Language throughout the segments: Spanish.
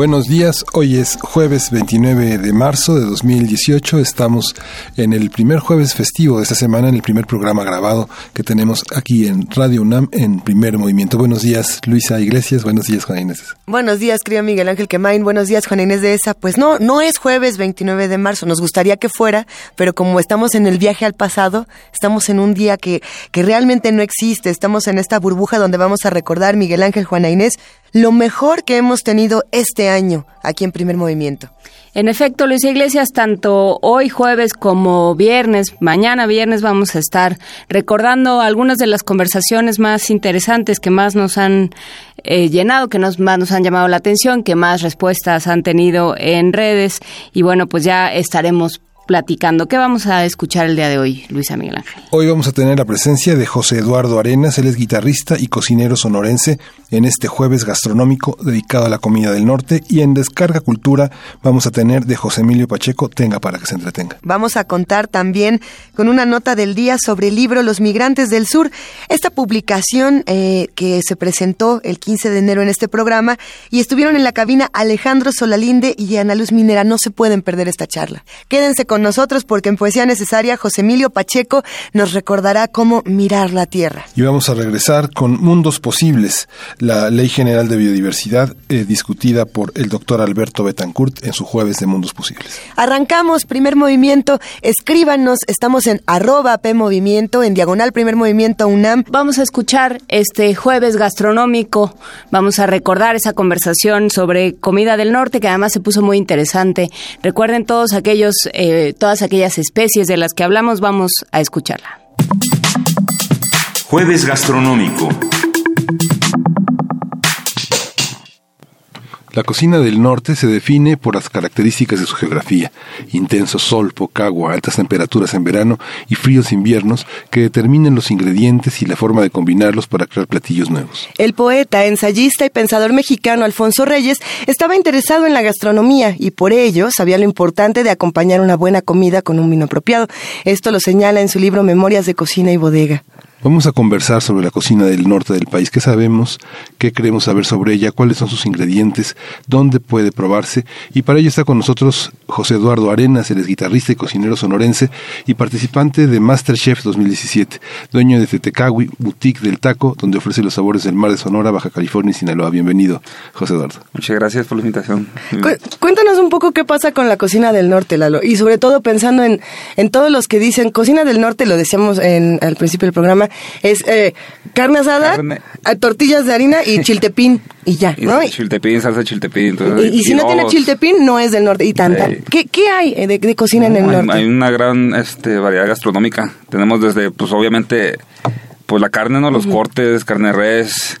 Buenos días, hoy es jueves 29 de marzo de 2018, estamos en el primer jueves festivo de esta semana, en el primer programa grabado que tenemos aquí en Radio UNAM en primer movimiento. Buenos días, Luisa Iglesias, buenos días, Juan Inés. Buenos días, querido Miguel Ángel Quemain, buenos días, Juan Inés de esa. Pues no, no es jueves 29 de marzo, nos gustaría que fuera, pero como estamos en el viaje al pasado, estamos en un día que, que realmente no existe, estamos en esta burbuja donde vamos a recordar, Miguel Ángel, Juana Inés, lo mejor que hemos tenido este año aquí en Primer Movimiento. En efecto, Luis Iglesias, tanto hoy jueves como viernes, mañana viernes vamos a estar recordando algunas de las conversaciones más interesantes que más nos han eh, llenado, que nos, más nos han llamado la atención, que más respuestas han tenido en redes y bueno, pues ya estaremos platicando. ¿Qué vamos a escuchar el día de hoy, Luisa Miguel Ángel? Hoy vamos a tener la presencia de José Eduardo Arenas, él es guitarrista y cocinero sonorense en este jueves gastronómico dedicado a la comida del norte y en Descarga Cultura vamos a tener de José Emilio Pacheco, tenga para que se entretenga. Vamos a contar también con una nota del día sobre el libro Los Migrantes del Sur, esta publicación eh, que se presentó el 15 de enero en este programa y estuvieron en la cabina Alejandro Solalinde y Ana Luz Minera, no se pueden perder esta charla. Quédense con nosotros porque en Poesía Necesaria José Emilio Pacheco nos recordará cómo mirar la Tierra. Y vamos a regresar con Mundos Posibles, la Ley General de Biodiversidad eh, discutida por el doctor Alberto Betancourt en su jueves de Mundos Posibles. Arrancamos, primer movimiento, escríbanos, estamos en arroba P Movimiento, en diagonal primer movimiento UNAM. Vamos a escuchar este jueves gastronómico, vamos a recordar esa conversación sobre comida del norte que además se puso muy interesante. Recuerden todos aquellos... Eh, todas aquellas especies de las que hablamos, vamos a escucharla. Jueves Gastronómico. La cocina del norte se define por las características de su geografía, intenso sol, poca agua, altas temperaturas en verano y fríos inviernos que determinan los ingredientes y la forma de combinarlos para crear platillos nuevos. El poeta, ensayista y pensador mexicano Alfonso Reyes estaba interesado en la gastronomía y por ello sabía lo importante de acompañar una buena comida con un vino apropiado. Esto lo señala en su libro Memorias de Cocina y Bodega. Vamos a conversar sobre la cocina del norte del país, qué sabemos, qué queremos saber sobre ella, cuáles son sus ingredientes, dónde puede probarse. Y para ello está con nosotros José Eduardo Arenas, él es guitarrista y cocinero sonorense y participante de Masterchef 2017, dueño de Tetecawi, boutique del taco, donde ofrece los sabores del mar de Sonora, Baja California y Sinaloa. Bienvenido, José Eduardo. Muchas gracias por la invitación. cuéntanos un poco qué pasa con la cocina del norte, Lalo, y sobre todo pensando en, en todos los que dicen cocina del norte, lo decíamos en, al principio del programa, es eh, carne asada, tortillas de harina y chiltepín y ya, ¿no? chiltepín, salsa chiltepín. y, si no tiene chiltepín, no es del norte y tanta. ¿Qué, ¿Qué, hay de, de cocina en el norte? Hay una gran este, variedad gastronómica. Tenemos desde, pues obviamente, pues la carne, ¿no? Los cortes, carne res,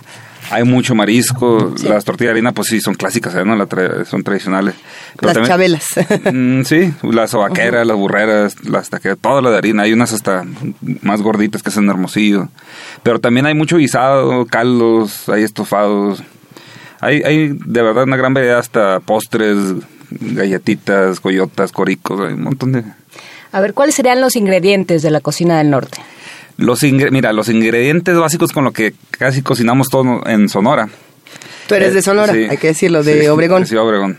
hay mucho marisco, las tortillas de harina pues sí son clásicas, ¿eh? ¿no? son tradicionales. las chabelas. Mm, sí, las sobaqueras, las burreras, las taqueras, todo lo de harina, hay unas hasta más gorditas que son hermosillo. Pero también hay mucho guisado, caldos, hay estofados. Hay, hay de verdad una gran variedad hasta postres, galletitas, coyotas, coricos, hay un montón de... A ver, ¿cuáles serían los ingredientes de la cocina del norte? Los mira, los ingredientes básicos con lo que casi cocinamos todo en Sonora. Tú eres de Sonora, hay que decirlo, de Obregón. Sí, Obregón.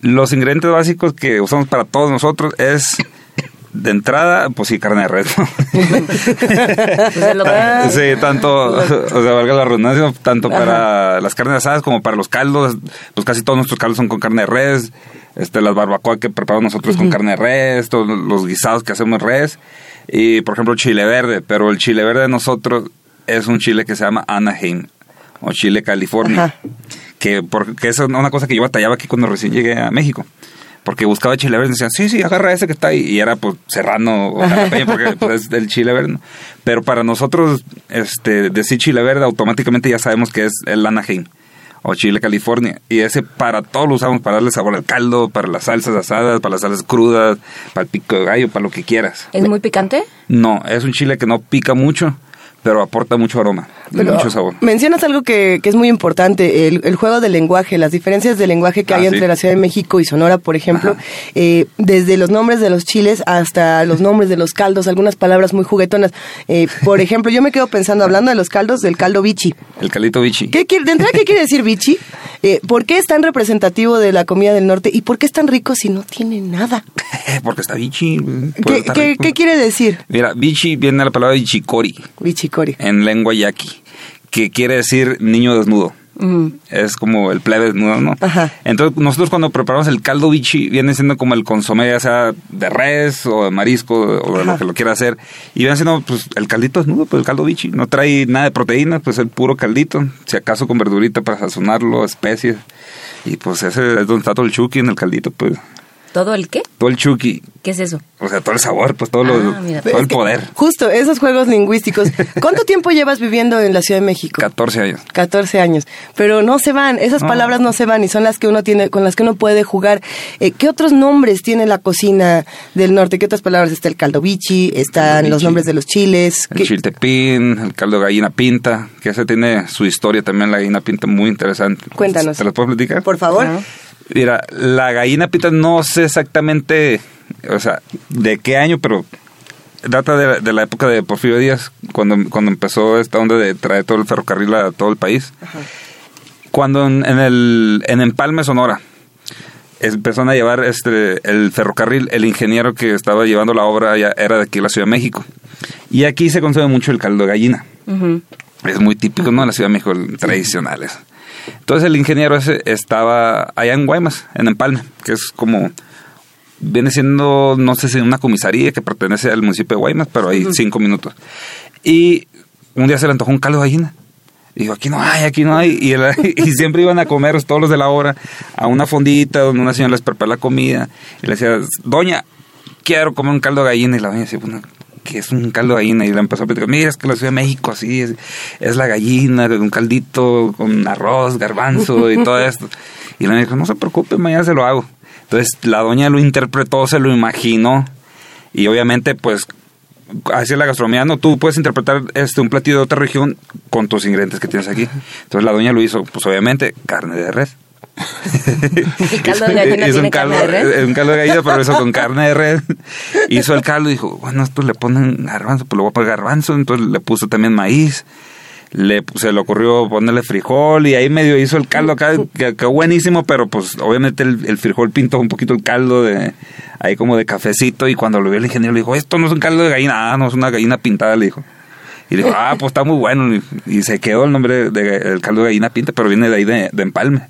Los ingredientes básicos que usamos para todos nosotros es de entrada, pues sí, carne de res. sí, tanto, o sea, valga la redundancia, tanto para las carnes asadas como para los caldos, pues casi todos nuestros caldos son con carne de res, este, las barbacoas que preparamos nosotros con carne de res, todos los guisados que hacemos res. Y por ejemplo chile verde, pero el chile verde de nosotros es un chile que se llama Anaheim o chile California, que porque es una cosa que yo batallaba aquí cuando recién llegué a México. Porque buscaba chile verde y decían, sí, sí, agarra ese que está ahí. Y era pues serrano o jalapeño porque pues, es del chile verde. ¿no? Pero para nosotros, este, decir chile verde, automáticamente ya sabemos que es el Anaheim o chile California. Y ese para todo lo usamos, para darle sabor al caldo, para las salsas asadas, para las salsas crudas, para el pico de gallo, para lo que quieras. ¿Es muy picante? No, es un chile que no pica mucho, pero aporta mucho aroma, Pero mucho sabor. Mencionas algo que, que es muy importante, el, el juego del lenguaje, las diferencias de lenguaje que Ah, hay sí. entre la Ciudad de México y Sonora, por ejemplo, eh, desde los nombres de los chiles hasta los nombres de los caldos, algunas palabras muy juguetonas. Eh, por ejemplo, yo me quedo pensando, hablando de los caldos, del caldo bichi. El caldito bichi. ¿Qué quiere, de entrada, ¿qué quiere decir bichi? Eh, ¿Por qué es tan representativo de la comida del norte y por qué es tan rico si no tiene nada? Porque está bichi. pues, ¿Qué, está qué- rico. qué quiere decir Mira, bichi viene de la palabra bichicori, bichicori? en lengua yaqui, que quiere decir niño desnudo. Es como el plebe desnudo, ¿no? Ajá. Entonces, nosotros cuando preparamos el caldo bichi, viene siendo como el consomé, ya sea de res o de marisco o de lo que lo quiera hacer. Y viene siendo, pues, el caldito desnudo, pues el caldo bichi. No trae nada de proteína, pues el puro caldito. Si acaso con verdurita para sazonarlo, especies. Y pues ese es donde está todo el chuki en el caldito, pues. ¿Todo el qué? Todo el chuki. ¿Qué es eso? O sea, todo el sabor, pues todo, lo, Ah, mira. todo el poder. Justo, esos juegos lingüísticos. ¿Cuánto tiempo llevas viviendo en la Ciudad de México? 14 años. 14 años. Pero no se van, esas No. palabras no se van y son las que uno tiene, con las que uno puede jugar. Eh, ¿Qué otros nombres tiene la cocina del norte? ¿Qué otras palabras? Está el caldo bichi, están Caldo los nombres de los chiles. El ¿Qué- chiltepín, el caldo gallina pinta, que ese tiene su historia también, la gallina pinta muy interesante. Cuéntanos. ¿Te las puedo platicar? Por favor. Mira, la gallina pinta no sé exactamente, o sea, de qué año, pero data de, de la época de Porfirio Díaz, cuando, cuando empezó esta onda de traer todo el ferrocarril a todo el país. Cuando en, en el en Empalme, Sonora, empezaron a llevar este el ferrocarril, el ingeniero que estaba llevando la obra ya era de aquí de la Ciudad de México. Y aquí se consume mucho el caldo de gallina. Es muy típico, ¿no? En la Ciudad de México, el- tradicionales. Entonces el ingeniero ese estaba allá en Guaymas, en Empalme, que es como, viene siendo, no sé si una comisaría que pertenece al municipio de Guaymas, pero hay cinco minutos. Y un día se le antojó un caldo de gallina. Y digo, aquí no hay, aquí no hay. Y, el- y siempre iban a comer todos los de la obra a una fondita donde una señora les prepara la comida. Y le decía, doña, quiero comer un caldo de gallina. Y la doña decía, bueno, ¿qué es un caldo de gallina? Y le empezó a platicar, mira, es que la Ciudad de México así es, es la gallina, un caldito con arroz, garbanzo y todo esto. Y la doña dijo, no se preocupe, mañana se lo hago. Entonces la doña lo interpretó, se lo imaginó. Y obviamente, pues, es la gastronomía, no, tú puedes interpretar este un platillo de otra región con tus ingredientes que tienes aquí. Entonces la doña lo hizo, pues obviamente, carne de res. ¿El caldo de gallina Hizo tiene un caldo, carne de Un caldo de gallina, pero eso con carne de res. Hizo el caldo y dijo, bueno, esto le ponen garbanzo, pues le voy a poner garbanzo. Entonces le puso también maíz. Le, se le ocurrió ponerle frijol y ahí medio hizo el caldo acá, que quedó buenísimo, pero pues obviamente el, el frijol pintó un poquito el caldo de ahí como de cafecito y cuando lo vio el ingeniero le dijo, esto no es un caldo de gallina, ah, no es una gallina pintada, le dijo. Y le dijo, ah, pues está muy bueno. Y, y se quedó el nombre del caldo de gallina pinta, pero viene de ahí de, de empalme.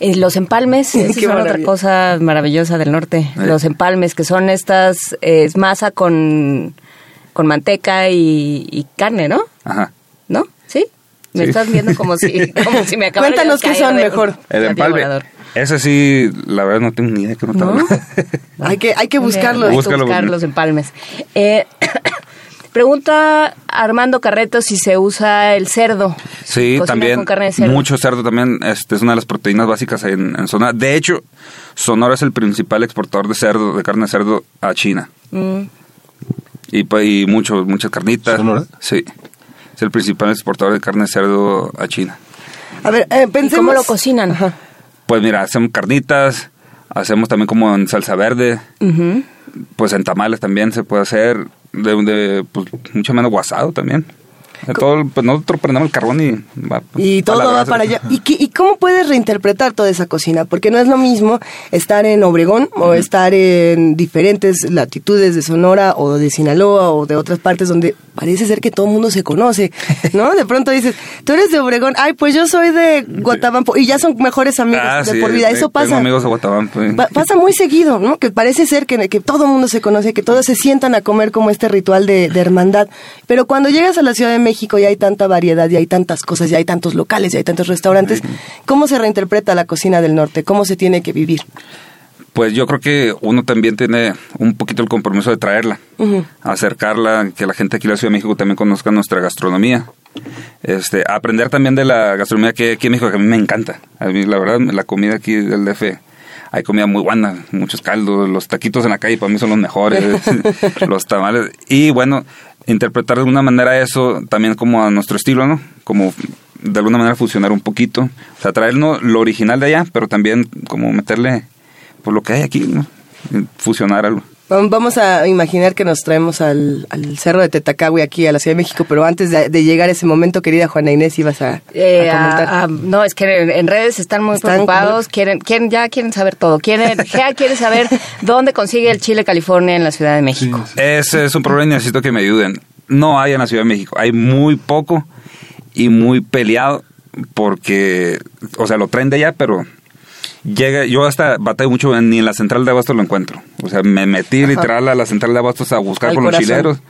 Eh, Los empalmes, es otra cosa maravillosa del norte. Los empalmes, que son estas, eh, es masa con, con manteca y, y carne, ¿no? Ajá. ¿No? ¿Sí? Me Sí. estás viendo como si, como si me acabara Cuéntanos qué son de- mejor. El empalme. Ese sí, la verdad no tengo ni idea que no, ¿No? Hay que, hay que buscarlo. Hay que buscar los empalmes. Eh, pregunta Armando Carreto si se usa el cerdo. Sí, también. con carne de cerdo. Mucho cerdo también. Este, es una de las proteínas básicas en, en Sonora. De hecho, Sonora es el principal exportador de cerdo, de carne de cerdo a China. Mm. Y, pues, y mucho, muchas carnitas. ¿Sonora? Sí. Es el principal exportador de carne de cerdo a China. A ver, eh, ¿Y pensemos. cómo lo cocinan? Ajá. Pues mira, hacemos carnitas, hacemos también como en salsa verde, pues en tamales también se puede hacer, de, de pues, mucho menos guasado también. Todo, pues nosotros prendemos el carbón y va. Y todo va para allá. ¿Y, qué- ¿Y cómo puedes reinterpretar toda esa cocina? Porque no es lo mismo estar en Obregón o estar en diferentes latitudes de Sonora o de Sinaloa o de otras partes donde parece ser que todo el mundo se conoce, ¿no? De pronto dices, tú eres de Obregón, ay, pues yo soy de Guatabampo y ya son mejores amigos Ah, de sí, por vida. Eso tengo pasa. amigos de Guatabampo. sí. Pa- pasa muy seguido, ¿no? Que parece ser que, que todo el mundo se conoce, que todos se sientan a comer como este ritual de, de hermandad. Pero cuando llegas a la Ciudad de México y hay tanta variedad, y hay tantas cosas, y hay tantos locales, y hay tantos restaurantes, ¿cómo se reinterpreta la cocina del norte? ¿Cómo se tiene que vivir? Pues yo creo que uno también tiene un poquito el compromiso de traerla, acercarla, que la gente aquí en la Ciudad de México también conozca nuestra gastronomía. Este, aprender también de la gastronomía que aquí en México, que a mí me encanta. A mí, la verdad, la comida aquí del DF, hay comida muy buena, muchos caldos, los taquitos en la calle para mí son los mejores, los tamales. Y bueno, interpretar de alguna manera eso también como a nuestro estilo, ¿no? Como de alguna manera fusionar un poquito. O sea, traernos lo original de allá, pero también como meterle por lo que hay aquí, ¿no? Fusionar algo. Vamos a imaginar que nos traemos al, al cerro de Tetacagui aquí a la Ciudad de México, pero antes de, de llegar a ese momento, querida Juana Inés, ibas a, Eh, a comentar. a- a- no, es que en, en redes están muy Están preocupados, quieren, quieren, ya quieren saber todo. Quieren, Gea quiere saber dónde consigue el chile California en la Ciudad de México. Ese es un problema y necesito que me ayuden. No hay en la Ciudad de México, hay muy poco y muy peleado porque, o sea, lo traen de allá, pero llega, yo hasta batallo mucho, ni en la central de abastos lo encuentro. O sea, me metí literal a la central de abastos a buscar Al con los chileros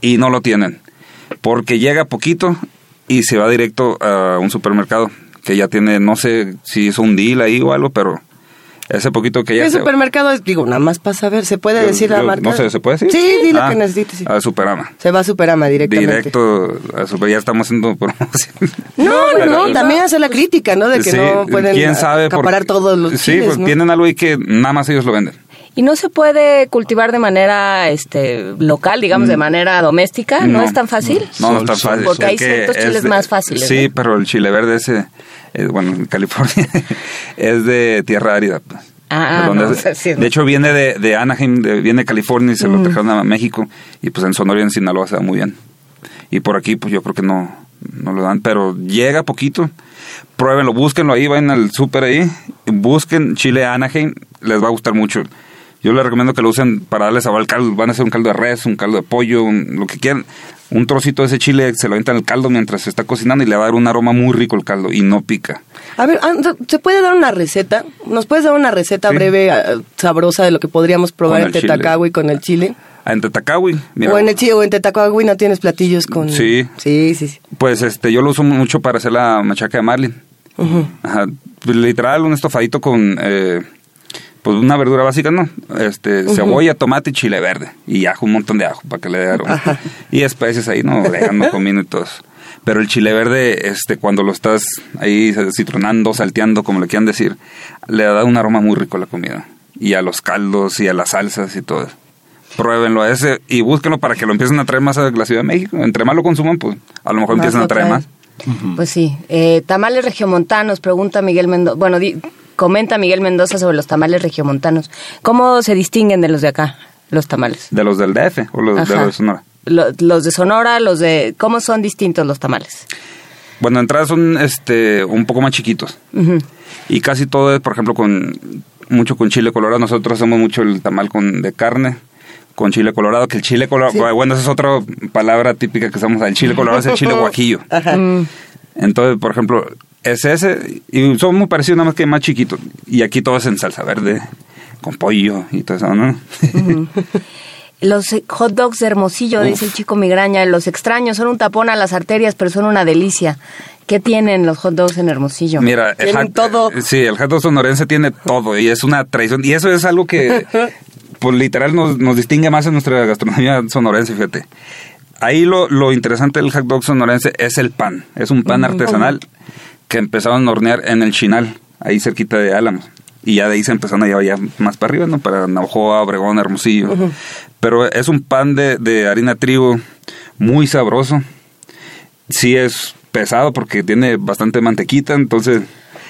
y no lo tienen. Porque llega poquito y se va directo a un supermercado que ya tiene, no sé si hizo un deal ahí o algo, pero ese poquito que ya ¿Qué se- supermercado es? Digo, nada más para saber, ¿se puede yo- decir la marca? No sé, ¿se puede decir? Sí, di lo Ah, que necesites. sí. A Superama. Se va a Superama directamente. Directo a Super, ya estamos haciendo promoción. No, no, no, también hacer la crítica, ¿no? De que Sí, no pueden quién sabe acaparar por- todos los Sí, chiles, pues ¿no? tienen algo ahí que nada más ellos lo venden. Y no se puede cultivar de manera este local, digamos, de manera doméstica, ¿no, No. es tan fácil? No, no es tan fácil. Porque hay ciertos es chiles de- más fáciles, Sí, ¿no? pero el chile verde ese, eh, bueno, en California, es de tierra árida. pues. Ah, De no, sí, hecho, viene de, de Anaheim, de- viene de California y se lo trajeron a México. Y pues en Sonora y en Sinaloa se da muy bien. Y por aquí, pues yo creo que no, no lo dan, pero llega poquito. Pruébenlo, búsquenlo ahí, vayan al súper ahí, busquen chile Anaheim, les va a gustar mucho. Yo les recomiendo que lo usen para darle sabor al caldo. Van a hacer un caldo de res, un caldo de pollo, un- lo que quieran. Un trocito de ese chile se lo avientan al caldo mientras se está cocinando y le va a dar un aroma muy rico el caldo y no pica. A ver, ah, ¿se puede dar una receta? ¿Nos puedes dar una receta Sí. breve, ah, sabrosa de lo que podríamos probar en. Tetacagui con el chile? Ah, En Tetacawi, mira, o en el chile, o en Tetacagui no tienes platillos con... Sí. Sí, sí, sí. pues este, yo lo uso mucho para hacer la machaca de marlin. Ajá, pues, literal, un estofadito con eh, pues una verdura básica, ¿no? Este, cebolla, tomate y chile verde. Y ajo, un montón de ajo para que le dé aroma. Y especies ahí, ¿no? Orégano, comino y todo eso. Pero el chile verde, este, cuando lo estás ahí citronando, salteando, como le quieran decir, le da un aroma muy rico a la comida. Y a los caldos y a las salsas y todo eso. Pruébenlo a ese y búsquenlo para que lo empiecen a traer más a la Ciudad de México. Entre más lo consuman, pues a lo mejor Más empiezan lo a traer traen. más. Pues sí. Eh, tamales regiomontanos, pregunta Miguel Mendoza. Bueno, di- comenta Miguel Mendoza sobre los tamales regiomontanos. ¿Cómo se distinguen de los de acá, los tamales? De los del DF o los de Ajá. los de Sonora. Lo- los de Sonora, los de... ¿Cómo son distintos los tamales? Bueno, de entrada son este un poco más chiquitos. Y casi todo es, por ejemplo, con mucho con chile colorado. Nosotros hacemos mucho el tamal con de carne con chile colorado, que el chile colorado, bueno, esa es otra palabra típica que usamos, el chile colorado es el chile guajillo. Ajá. Mm. Entonces, por ejemplo, es ese, y son muy parecidos, nada más que más chiquitos. Y aquí todo es en salsa verde, con pollo y todo eso, ¿no? Los hot dogs de Hermosillo, dice el chico migraña, los extraños, son un tapón a las arterias, pero son una delicia. ¿Qué tienen los hot dogs en Hermosillo? Mira, el Tienen hot- todo. Sí, el hot dog sonorense tiene todo y es una tradición. Y eso es algo que, pues literal, nos, nos distingue más en nuestra gastronomía sonorense, fíjate. Ahí lo, lo interesante del hot dog sonorense es el pan. Es un pan artesanal que empezaron a hornear en el Chinal, ahí cerquita de Álamos. Y ya de ahí se empezaron a llevar ya más para arriba, ¿no? Para Navajoa, Obregón, Hermosillo. Pero es un pan de, de harina trigo muy sabroso. Sí es pesado porque tiene bastante mantequita, entonces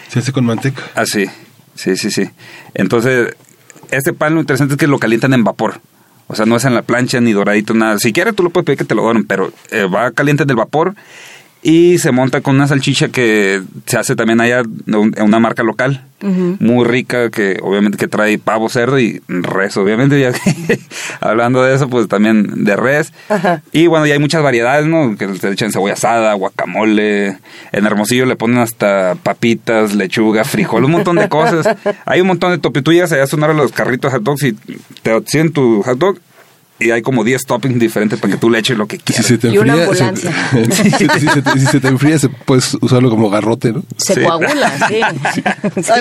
Se hace con manteca. Así, sí, sí, sí. Entonces, este pan lo interesante es que lo calientan en vapor. O sea, no es en la plancha ni doradito, nada. Si quieres, tú lo puedes pedir que te lo doren, pero eh, va caliente del vapor y se monta con una salchicha que se hace también allá en una marca local, muy rica, que obviamente que trae pavo, cerdo y res, obviamente. Ya que- hablando de eso, pues también de res. Ajá. Y bueno, ya hay muchas variedades, ¿no? Que le echan cebolla asada, guacamole. En Hermosillo le ponen hasta papitas, lechuga, frijol, un montón de cosas. Hay un montón de topi. Tú llegas allá a sonar a los carritos hot dogs y te siguen tu hot dog y hay como 10 toppings diferentes para que tú le eches lo que quieras. Si se te Y una enfría, se- ambulancia. si, se- si se te, si se te enfría, se- puedes usarlo como garrote, ¿no? Se Sí. coagula, sí.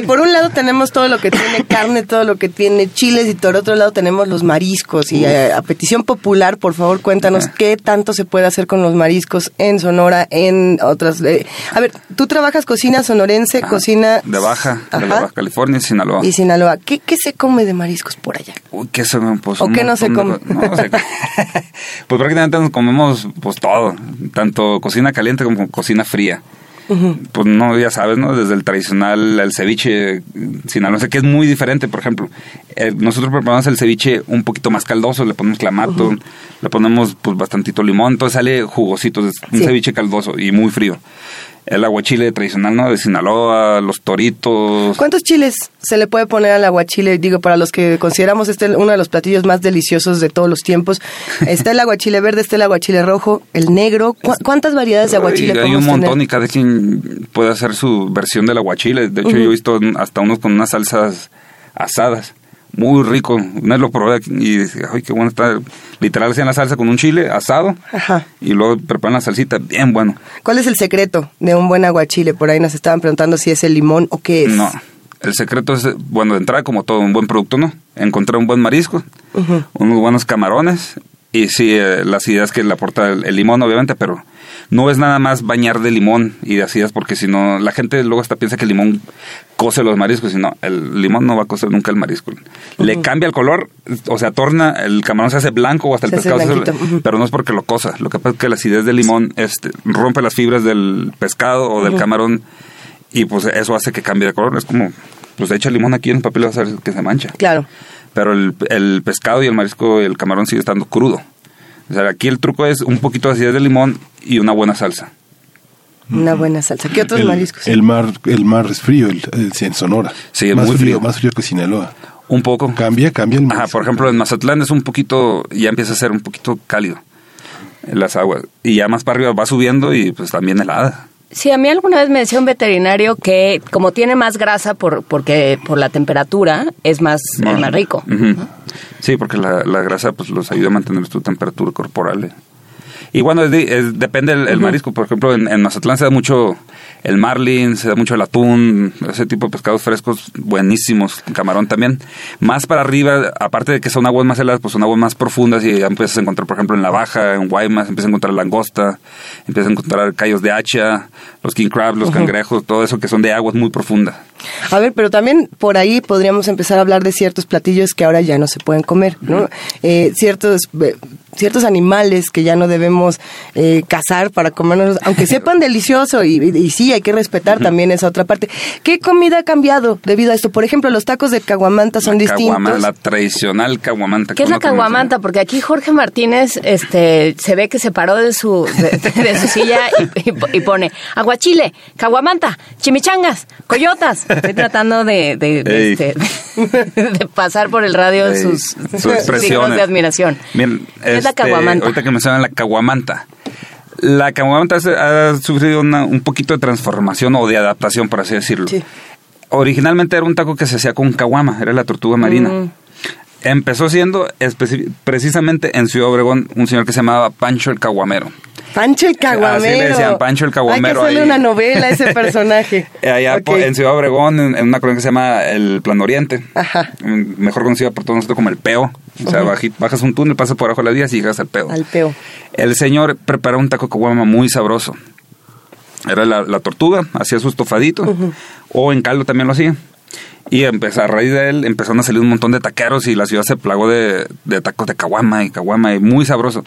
Por un lado tenemos todo lo que tiene carne, todo lo que tiene chiles y por otro lado tenemos los mariscos. Y eh, a petición popular, por favor, cuéntanos qué tanto se puede hacer con los mariscos en Sonora, en otras... eh, a ver, tú trabajas cocina sonorense, Ajá. cocina... De Baja, de la Ajá. Baja California, Sinaloa. Y Sinaloa. ¿Qué, ¿Qué se come de mariscos por allá? Uy, ¿qué se pues, ¿O qué no se de come? Co- no, se- pues prácticamente nos comemos pues todo, tanto cocina caliente como cocina fría. Pues no, ya sabes, ¿no? Desde el tradicional, el ceviche sinaloense, que es muy diferente, por ejemplo. eh, nosotros preparamos el ceviche un poquito más caldoso, le ponemos clamato, le ponemos pues bastantito limón, entonces sale jugosito, es un Sí. ceviche caldoso y muy frío. El aguachile tradicional, ¿no? De Sinaloa, los toritos. ¿Cuántos chiles se le puede poner al aguachile? Digo, para los que consideramos este uno de los platillos más deliciosos de todos los tiempos. Está el aguachile verde, está el aguachile rojo, el negro. ¿Cu- ¿Cuántas variedades de aguachile Ay, hay un montón tener? y cada quien puede hacer su versión del aguachile. De hecho, yo he visto hasta unos con unas salsas asadas. Muy rico. Una vez lo probé y dije, ay, qué bueno está. Literal hacían la salsa con un chile asado Ajá. y luego preparan la salsita. Bien bueno. ¿Cuál es el secreto de un buen aguachile? Por ahí nos estaban preguntando si es el limón o qué es. No. El secreto es, bueno, de entrada como todo un buen producto, ¿no? Encontrar un buen marisco, unos buenos camarones y sí, eh, las ideas que le aporta el, el limón, obviamente, pero no es nada más bañar de limón y de acidas porque si no, la gente luego hasta piensa que el limón cose los mariscos y no, el limón no va a cocer nunca el marisco. Le cambia el color, o sea, torna, el camarón se hace blanco o hasta el Se pescado se hace- pero no es porque lo cosa. Lo que pasa es que la acidez del limón este, rompe las fibras del pescado o del camarón y pues eso hace que cambie de color. Es como, pues echa limón aquí en el papel y vas a ver que se mancha. Claro. Pero el, el pescado y el marisco y el camarón sigue estando crudo. O sea, aquí el truco es un poquito de acidez de limón y una buena salsa. Una buena salsa. ¿Qué otros el, mariscos? El mar, el mar es frío, el, el- en Sonora. Sí, es más muy frío. Más frío que Sinaloa. Un poco. Cambia, cambia el mar. Ajá, por ejemplo, en Mazatlán es un poquito, ya empieza a ser un poquito cálido en las aguas. Y ya más para arriba va subiendo y pues también helada. Sí, a mí alguna vez me decía un veterinario que como tiene más grasa por porque por la temperatura es más es más rico. Sí, porque la, la grasa pues los ayuda a mantener su temperatura corporal. Y bueno, es de- es- depende el, el marisco. Por ejemplo, en, en Mazatlán se da mucho el marlin, se da mucho el atún, ese tipo de pescados frescos buenísimos, camarón también. Más para arriba, aparte de que son aguas más heladas, pues son aguas más profundas y ya empiezas a encontrar, por ejemplo, en la Baja, en Guaymas, empiezas a encontrar langosta, empiezas a encontrar callos de hacha, los king crabs, los cangrejos, todo eso que son de aguas muy profundas. A ver, pero también por ahí podríamos empezar a hablar de ciertos platillos que ahora ya no se pueden comer, ¿no? Eh, ciertos eh, ciertos animales que ya no debemos eh, cazar para comernos, aunque sepan delicioso y, y- y sí, hay que respetar también esa otra parte. ¿Qué comida ha cambiado debido a esto? Por ejemplo, los tacos de caguamanta son La distintos. caguama- la tradicional caguamanta. ¿Qué es la caguamanta? Porque aquí Jorge Martínez este, se ve que se paró de su, de, de su silla y, y- y pone aguachile, caguamanta, chimichangas, coyotas. Estoy tratando de, de, de, Ey. este, de pasar por el radio Ey, sus, sus expresiones. de admiración. Bien, ¿Qué es la este, caguamanta? Ahorita que mencionan la caguamanta. La caguamanta ha sufrido una- un poquito de transformación o de adaptación, por así decirlo. Sí. Originalmente era un taco que se hacía con caguama, era la tortuga marina. Mm. Empezó siendo precisamente en Ciudad Obregón un señor que se llamaba Pancho el Caguamero. Pancho el caguamero. Así le decían, Pancho el caguamero Hay que hacerle ahí. una novela a ese personaje. Allá Ok. po- en Ciudad Obregón, en, una colonia que se llama el Plan Oriente, Ajá. mejor conocida por todos nosotros como el Peo. O sea, baji- bajas un túnel, pasas por abajo de las vías y llegas al Peo. Al peo. El señor preparó un taco de caguama muy sabroso. Era la, la tortuga, hacía su estofadito, o en caldo también lo hacía. Y empezó, a raíz de él empezaron a salir un montón de taqueros y la ciudad se plagó de, de tacos de caguama y caguama y muy sabroso.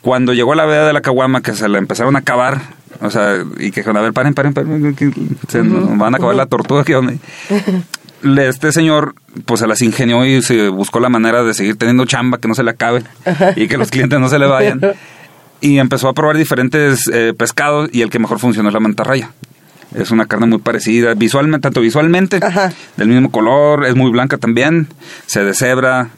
Cuando llegó la veda de la caguama, que se la empezaron a acabar, o sea, y que dijeron, a ver, paren, paren, paren, que se nos van a acabar la tortuga, ¿qué onda? Este señor, pues se las ingenió y se buscó la manera de seguir teniendo chamba, que no se le acabe y que los clientes no se le vayan. Y empezó a probar diferentes eh, pescados y el que mejor funcionó es la mantarraya. Es una carne muy parecida, visualmente, tanto visualmente, Ajá. del mismo color, es muy blanca también, se deshebra,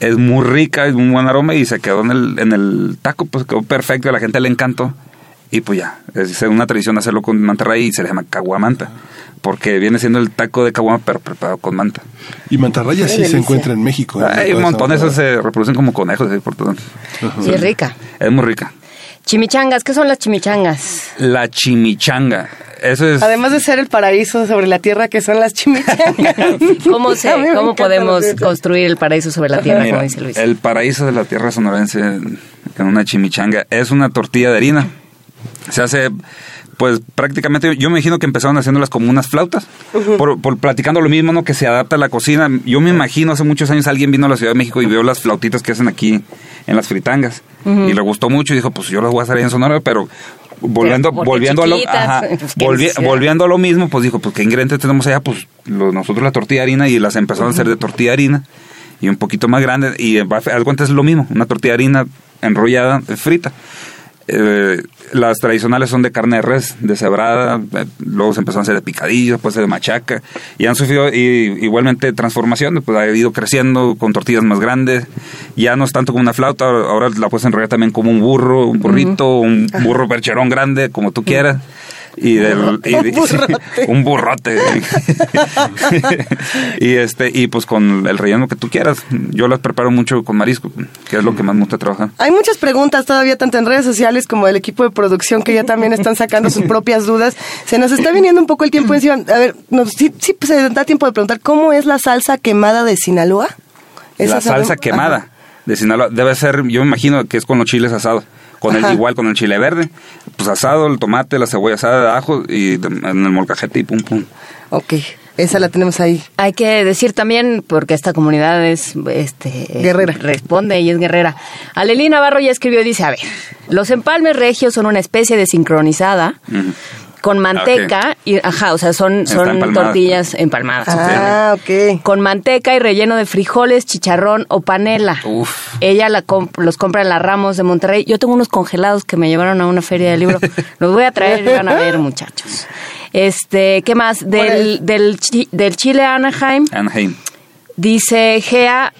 es muy rica, es un buen aroma y se quedó en el, en el taco, pues quedó perfecto, a la gente le encantó. y pues ya, es una tradición hacerlo con mantarraya y se le llama caguamanta, porque viene siendo el taco de caguama pero preparado con manta. Y mantarraya sí se encuentra en México. Hay un montón, esos se reproducen como conejos ahí por todo. Sí, es rica. Es muy rica. Chimichangas, ¿qué son las chimichangas? La chimichanga. Eso es. Además de ser el paraíso sobre la tierra que son las chimichangas. ¿Cómo, se, ¿cómo podemos construir el paraíso sobre la tierra, Mira, como dice Luis? el paraíso de la tierra sonorense en una chimichanga es una tortilla de harina. Se hace, pues prácticamente, yo me imagino que empezaron haciéndolas como unas flautas, por, por platicando lo mismo, ¿no? Que se adapta a la cocina. Yo me imagino hace muchos años alguien vino a la Ciudad de México y vio las flautitas que hacen aquí en las fritangas. Y le gustó mucho y dijo, pues yo las voy a hacer ahí en Sonora, pero volviendo, Porque volviendo a lo, ajá, pues, volvi- volviendo a lo mismo, pues dijo, pues qué ingredientes tenemos allá, pues lo- nosotros la tortilla de harina y las empezaron a hacer de tortilla de harina y un poquito más grande y va a- haz de cuenta es lo mismo, una tortilla de harina enrollada, eh, frita. Eh, las tradicionales son de carne de res, deshebrada, eh, luego se empezaron a hacer de picadillo, después de machaca, y han sufrido y, igualmente transformación, pues ha ido creciendo con tortillas más grandes, ya no es tanto como una flauta, ahora ahora la puedes enrollar también como un burro, un burrito, un burro percherón grande, como tú quieras. Y del, y- Un burrote. un burrote. y este, y pues con el relleno que tú quieras. Yo las preparo mucho con marisco, que es lo que más me gusta trabajar. Hay muchas preguntas todavía, tanto en redes sociales como el equipo de producción, que ya también están sacando sus propias dudas. Se nos está viniendo un poco el tiempo encima. A ver, nos, sí, sí pues, se da tiempo de preguntar, ¿cómo es la salsa quemada de Sinaloa? Esa La sabemos- salsa quemada Ajá. de Sinaloa debe ser, yo me imagino que es con los chiles asados. Con el igual con el chile verde, pues asado, el tomate, la cebolla asada ajo y en el molcajete y pum pum. Ok, esa la tenemos ahí. Hay que decir también, porque esta comunidad es este, Guerrera. Responde y es guerrera. Alelí Navarro ya escribió y dice, a ver, los empalmes regios son una especie de sincronizada Ujú. Con manteca y, ajá, o sea, son, son tortillas empalmadas. Ah, ok. Con manteca y relleno de frijoles, chicharrón o panela. Uf. Ella la comp- los compra en la Ramos de Monterrey. Yo tengo unos congelados que me llevaron a una feria de libro. Los voy a traer y van a ver, muchachos. Este, ¿qué más? Del, del, chi- del chile Anaheim, Anaheim. dice Gea,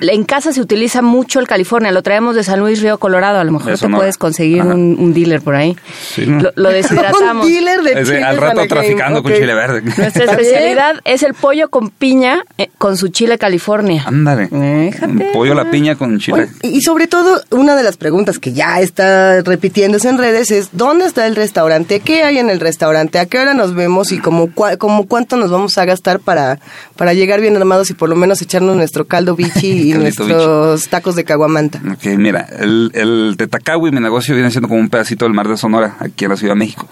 en casa se utiliza mucho el California, lo traemos de San Luis Río Colorado, a lo mejor te puedes conseguir un, un dealer por ahí. Sí, ¿no? Lo, lo deshidratamos. Un dealer de Es al rato traficando con chile verde. Nuestra especialidad es el pollo con piña eh, con su chile California. Ándale. Déjate. Pollo a la piña con chile. Bueno, y y sobre todo, una de las preguntas que ya está repitiéndose en redes es, ¿dónde está el restaurante? ¿Qué hay en el restaurante? ¿A qué hora nos vemos? ¿Y como, cua- como cuánto nos vamos a gastar para, para llegar bien armados y por lo menos echarnos nuestro caldo bichi y nuestros tacos de caguamanta? Ok, mira, el, el Tetacawi, mi negocio, viene siendo como un pedacito del mar de Sonora, aquí en la Ciudad de México.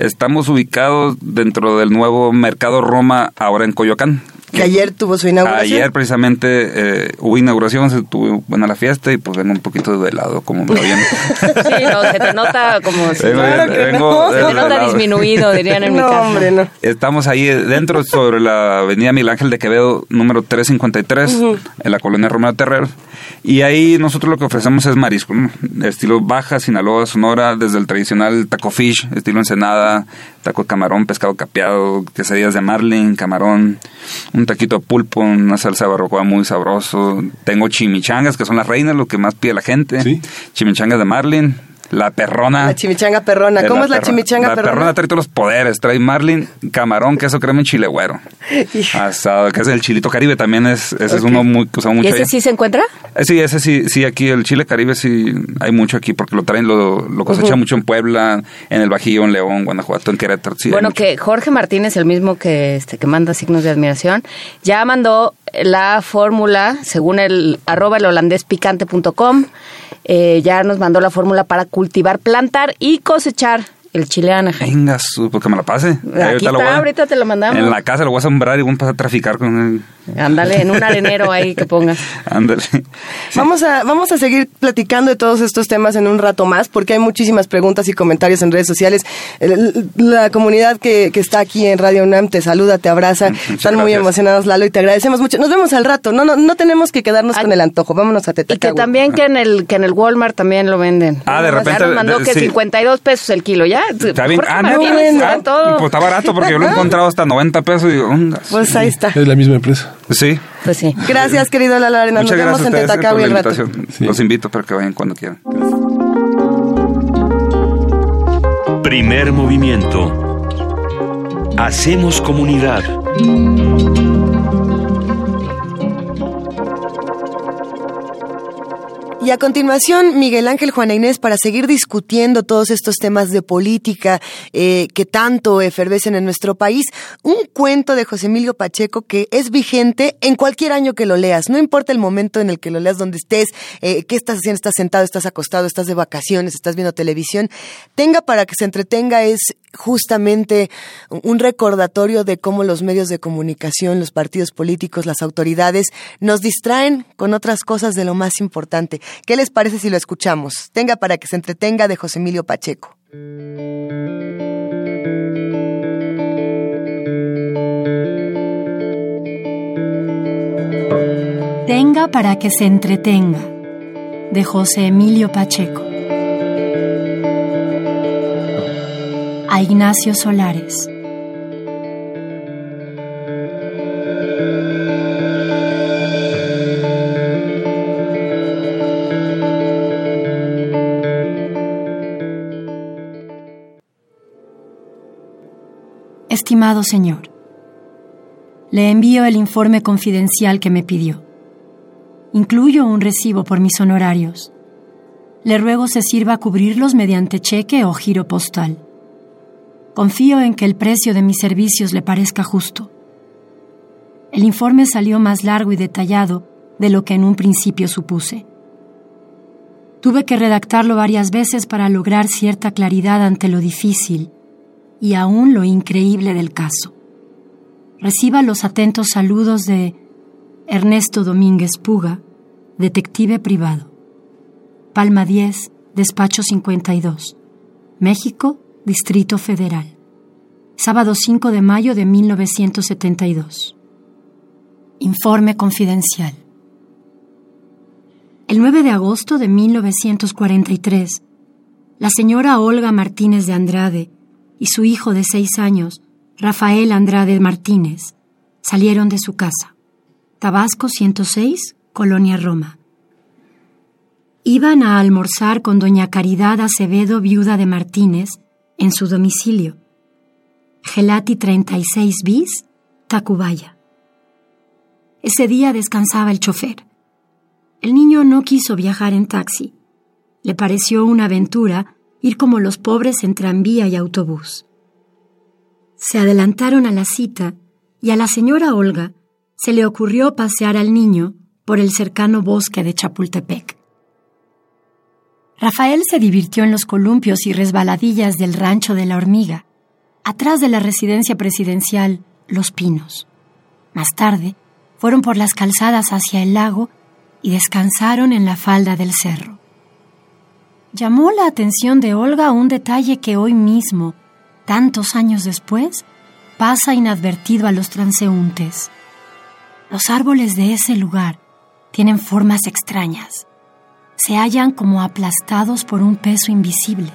Estamos ubicados dentro del nuevo Mercado Roma, ahora en Coyoacán. Que ayer tuvo su inauguración. Ayer precisamente eh, hubo inauguración, se tuvo buena la fiesta y pues vengo un poquito desvelado, como me lo viene. Sí, no, se te nota como si Vengo- Claro que vengo no. se te nota disminuido, dirían en mi no, casa. hombre, no. Estamos ahí dentro sobre la avenida Miguel Ángel de Quevedo, número 353, en la colonia Romero Terreros. Y ahí nosotros lo que ofrecemos es marisco, ¿no? estilo Baja, Sinaloa, Sonora, desde el tradicional taco fish, estilo ensenada, taco de camarón, pescado capeado, quesadillas de marlin, camarón, un taquito de pulpo, una salsa de barbacoa muy sabroso. Tengo chimichangas, que son las reinas, lo que más pide la gente. Sí. Chimichangas de marlin, la perrona. La chimichanga perrona. ¿Cómo es la chimichanga la perrona? perrona trae todos los poderes. Trae marlin, camarón, queso crema y chile güero. Asado, que es el chilito caribe también es, ese es uno muy que usamos ¿Y mucho ese ahí. sí se encuentra? Eh, Sí, ese sí, sí, aquí el chile caribe sí hay mucho aquí porque lo traen, lo, lo cosechan mucho en Puebla, en el Bajío, en León, Guanajuato, en Querétaro. Sí, bueno, mucho. que Jorge Martínez, el mismo que, este, que manda signos de admiración, ya mandó la fórmula, según el arroba el holandés picante.com, eh, ya nos mandó la fórmula para cultivar, plantar y cosechar el chile Anaheim. Venga, su, pues que me la pase. Aquí voy está, a- ahorita te lo mandamos. En la casa lo voy a sembrar y voy a empezar a traficar con él. Ándale, en un arenero ahí que pongas. Ándale. Vamos a, vamos a seguir platicando de todos estos temas en un rato más, porque hay muchísimas preguntas y comentarios en redes sociales. La comunidad que, que está aquí en Radio UNAM te saluda, te abraza. Muchas Están muy emocionados, Lalo, y te agradecemos mucho. Nos vemos al rato. No, no, no tenemos que quedarnos Ay. con el antojo. Vámonos a Y que también que en el que en el Walmart también lo venden. Ah, de Ya repente, nos mandó de- que sí. 52 pesos el kilo, ya. Está bien. Ah, no, bueno. está ah, todo. Pues está barato porque yo lo he encontrado hasta 90 pesos y digo. Pues ahí está. Es la misma empresa. Sí. Pues sí. Gracias, querido Lalo Arena. Nos vemos gracias a en la el rato. Sí. Los invito para que vayan cuando quieran. Primer movimiento. Hacemos comunidad. Y a continuación, Miguel Ángel Juana Inés, para seguir discutiendo todos estos temas de política eh, que tanto efervescen en nuestro país, un cuento de José Emilio Pacheco que es vigente en cualquier año que lo leas, no importa el momento en el que lo leas, donde estés, eh, qué estás haciendo, estás sentado, estás acostado, estás de vacaciones, estás viendo televisión, tenga para que se entretenga es justamente un recordatorio de cómo los medios de comunicación, los partidos políticos, las autoridades nos distraen con otras cosas de lo más importante. ¿Qué les parece si lo escuchamos? Tenga para que se entretenga de José Emilio Pacheco. Tenga para que se entretenga de José Emilio Pacheco. A Ignacio Solares. Estimado señor, le envío el informe confidencial que me pidió. Incluyo un recibo por mis honorarios. Le ruego se sirva a cubrirlos mediante cheque o giro postal. Confío en que el precio de mis servicios le parezca justo. El informe salió más largo y detallado de lo que en un principio supuse. Tuve que redactarlo varias veces para lograr cierta claridad ante lo difícil y aún lo increíble del caso. Reciba los atentos saludos de Ernesto Domínguez Puga, detective privado. Palma 10, despacho 52. México, Distrito Federal. Sábado 5 de mayo de 1972. Informe confidencial. El 9 de agosto de 1943, la señora Olga Martínez de Andrade y su hijo de seis años, Rafael Andrade Martínez, salieron de su casa. Tabasco 106, Colonia Roma. Iban a almorzar con doña Caridad Acevedo, viuda de Martínez, en su domicilio. Gelati 36 bis, Tacubaya. Ese día descansaba el chofer. El niño no quiso viajar en taxi. Le pareció una aventura ir como los pobres en tranvía y autobús. Se adelantaron a la cita y a la señora Olga se le ocurrió pasear al niño por el cercano bosque de Chapultepec. Rafael se divirtió en los columpios y resbaladillas del rancho de la hormiga, atrás de la residencia presidencial Los Pinos. Más tarde, fueron por las calzadas hacia el lago y descansaron en la falda del cerro llamó la atención de Olga un detalle que hoy mismo, tantos años después, pasa inadvertido a los transeúntes. Los árboles de ese lugar tienen formas extrañas. Se hallan como aplastados por un peso invisible.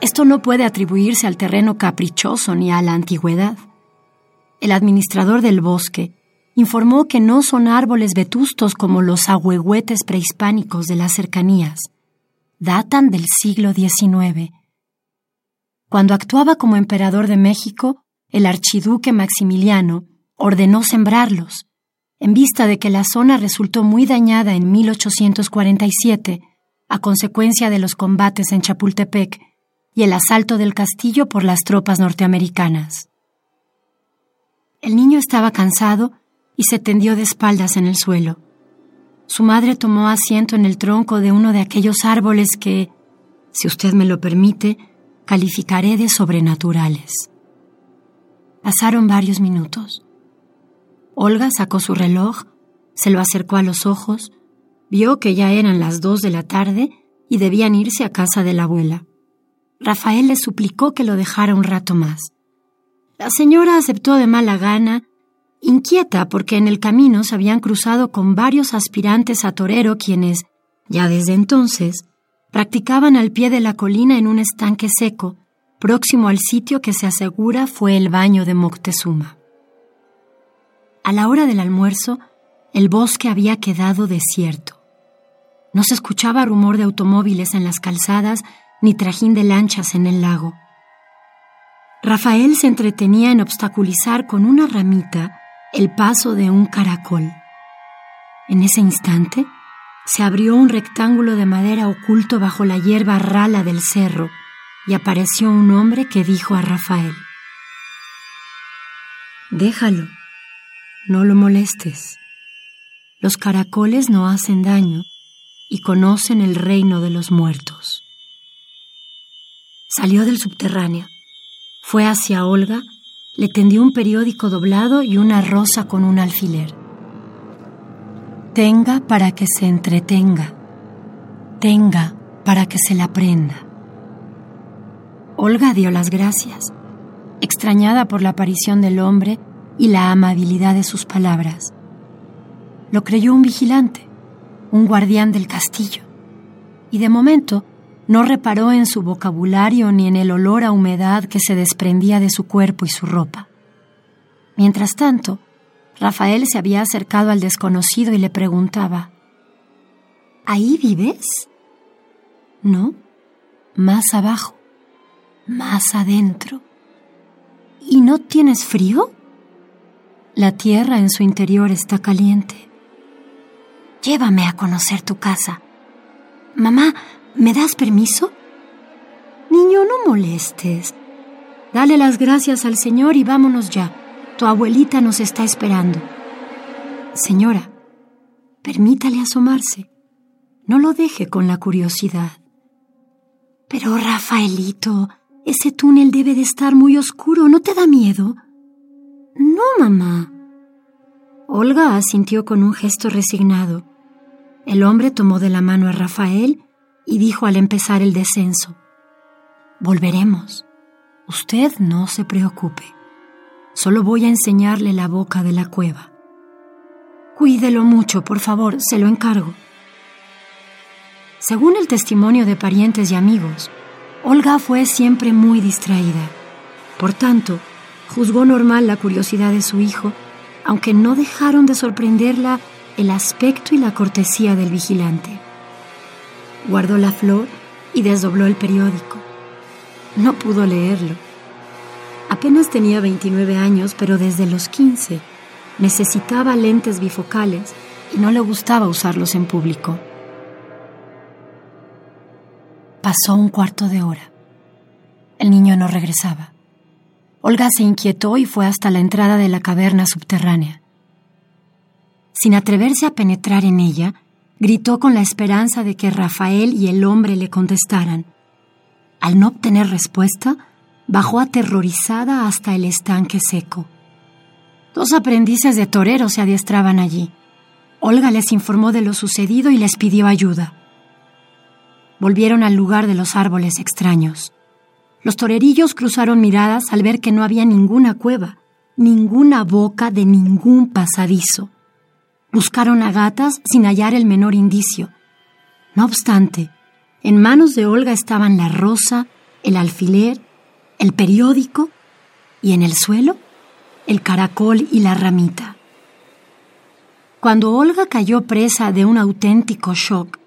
Esto no puede atribuirse al terreno caprichoso ni a la antigüedad. El administrador del bosque informó que no son árboles vetustos como los ahuehuetes prehispánicos de las cercanías, datan del siglo XIX. Cuando actuaba como emperador de México, el archiduque Maximiliano ordenó sembrarlos, en vista de que la zona resultó muy dañada en 1847 a consecuencia de los combates en Chapultepec y el asalto del castillo por las tropas norteamericanas. El niño estaba cansado y se tendió de espaldas en el suelo. Su madre tomó asiento en el tronco de uno de aquellos árboles que, si usted me lo permite, calificaré de sobrenaturales. Pasaron varios minutos. Olga sacó su reloj, se lo acercó a los ojos, vio que ya eran las dos de la tarde y debían irse a casa de la abuela. Rafael le suplicó que lo dejara un rato más. La señora aceptó de mala gana inquieta porque en el camino se habían cruzado con varios aspirantes a torero quienes, ya desde entonces, practicaban al pie de la colina en un estanque seco, próximo al sitio que se asegura fue el baño de Moctezuma. A la hora del almuerzo, el bosque había quedado desierto. No se escuchaba rumor de automóviles en las calzadas ni trajín de lanchas en el lago. Rafael se entretenía en obstaculizar con una ramita el paso de un caracol. En ese instante, se abrió un rectángulo de madera oculto bajo la hierba rala del cerro y apareció un hombre que dijo a Rafael, Déjalo, no lo molestes. Los caracoles no hacen daño y conocen el reino de los muertos. Salió del subterráneo, fue hacia Olga, le tendió un periódico doblado y una rosa con un alfiler. Tenga para que se entretenga, tenga para que se la prenda. Olga dio las gracias, extrañada por la aparición del hombre y la amabilidad de sus palabras. Lo creyó un vigilante, un guardián del castillo, y de momento no reparó en su vocabulario ni en el olor a humedad que se desprendía de su cuerpo y su ropa. Mientras tanto, Rafael se había acercado al desconocido y le preguntaba, ¿Ahí vives? No, más abajo, más adentro. ¿Y no tienes frío? La tierra en su interior está caliente. Llévame a conocer tu casa. Mamá, ¿me das permiso? Niño, no molestes. Dale las gracias al Señor y vámonos ya. Tu abuelita nos está esperando. Señora, permítale asomarse. No lo deje con la curiosidad. Pero, Rafaelito, ese túnel debe de estar muy oscuro. ¿No te da miedo? No, mamá. Olga asintió con un gesto resignado. El hombre tomó de la mano a Rafael y dijo al empezar el descenso, Volveremos. Usted no se preocupe. Solo voy a enseñarle la boca de la cueva. Cuídelo mucho, por favor, se lo encargo. Según el testimonio de parientes y amigos, Olga fue siempre muy distraída. Por tanto, juzgó normal la curiosidad de su hijo, aunque no dejaron de sorprenderla el aspecto y la cortesía del vigilante. Guardó la flor y desdobló el periódico. No pudo leerlo. Apenas tenía 29 años, pero desde los 15 necesitaba lentes bifocales y no le gustaba usarlos en público. Pasó un cuarto de hora. El niño no regresaba. Olga se inquietó y fue hasta la entrada de la caverna subterránea. Sin atreverse a penetrar en ella, gritó con la esperanza de que Rafael y el hombre le contestaran. Al no obtener respuesta, bajó aterrorizada hasta el estanque seco. Dos aprendices de torero se adiestraban allí. Olga les informó de lo sucedido y les pidió ayuda. Volvieron al lugar de los árboles extraños. Los torerillos cruzaron miradas al ver que no había ninguna cueva, ninguna boca de ningún pasadizo. Buscaron a gatas sin hallar el menor indicio. No obstante, en manos de Olga estaban la rosa, el alfiler, el periódico y en el suelo el caracol y la ramita. Cuando Olga cayó presa de un auténtico shock,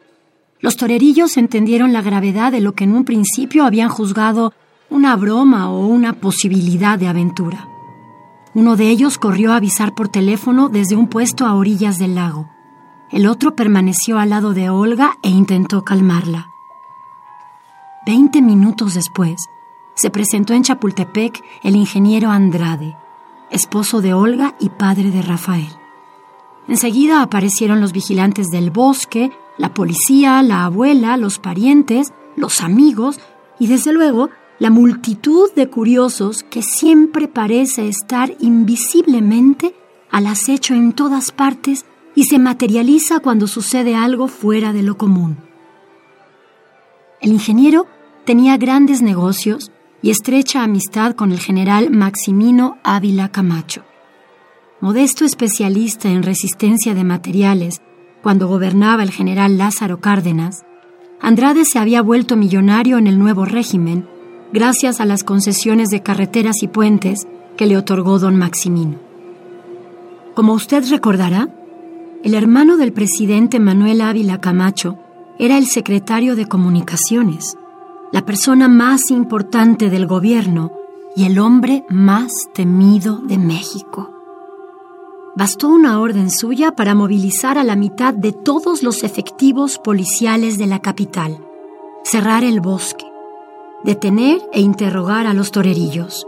los torerillos entendieron la gravedad de lo que en un principio habían juzgado una broma o una posibilidad de aventura. Uno de ellos corrió a avisar por teléfono desde un puesto a orillas del lago. El otro permaneció al lado de Olga e intentó calmarla. Veinte minutos después, se presentó en Chapultepec el ingeniero Andrade, esposo de Olga y padre de Rafael. Enseguida aparecieron los vigilantes del bosque, la policía, la abuela, los parientes, los amigos y desde luego la multitud de curiosos que siempre parece estar invisiblemente al acecho en todas partes y se materializa cuando sucede algo fuera de lo común. El ingeniero tenía grandes negocios y estrecha amistad con el general Maximino Ávila Camacho. Modesto especialista en resistencia de materiales cuando gobernaba el general Lázaro Cárdenas, Andrade se había vuelto millonario en el nuevo régimen gracias a las concesiones de carreteras y puentes que le otorgó don Maximino. Como usted recordará, el hermano del presidente Manuel Ávila Camacho era el secretario de Comunicaciones, la persona más importante del gobierno y el hombre más temido de México. Bastó una orden suya para movilizar a la mitad de todos los efectivos policiales de la capital, cerrar el bosque, detener e interrogar a los torerillos.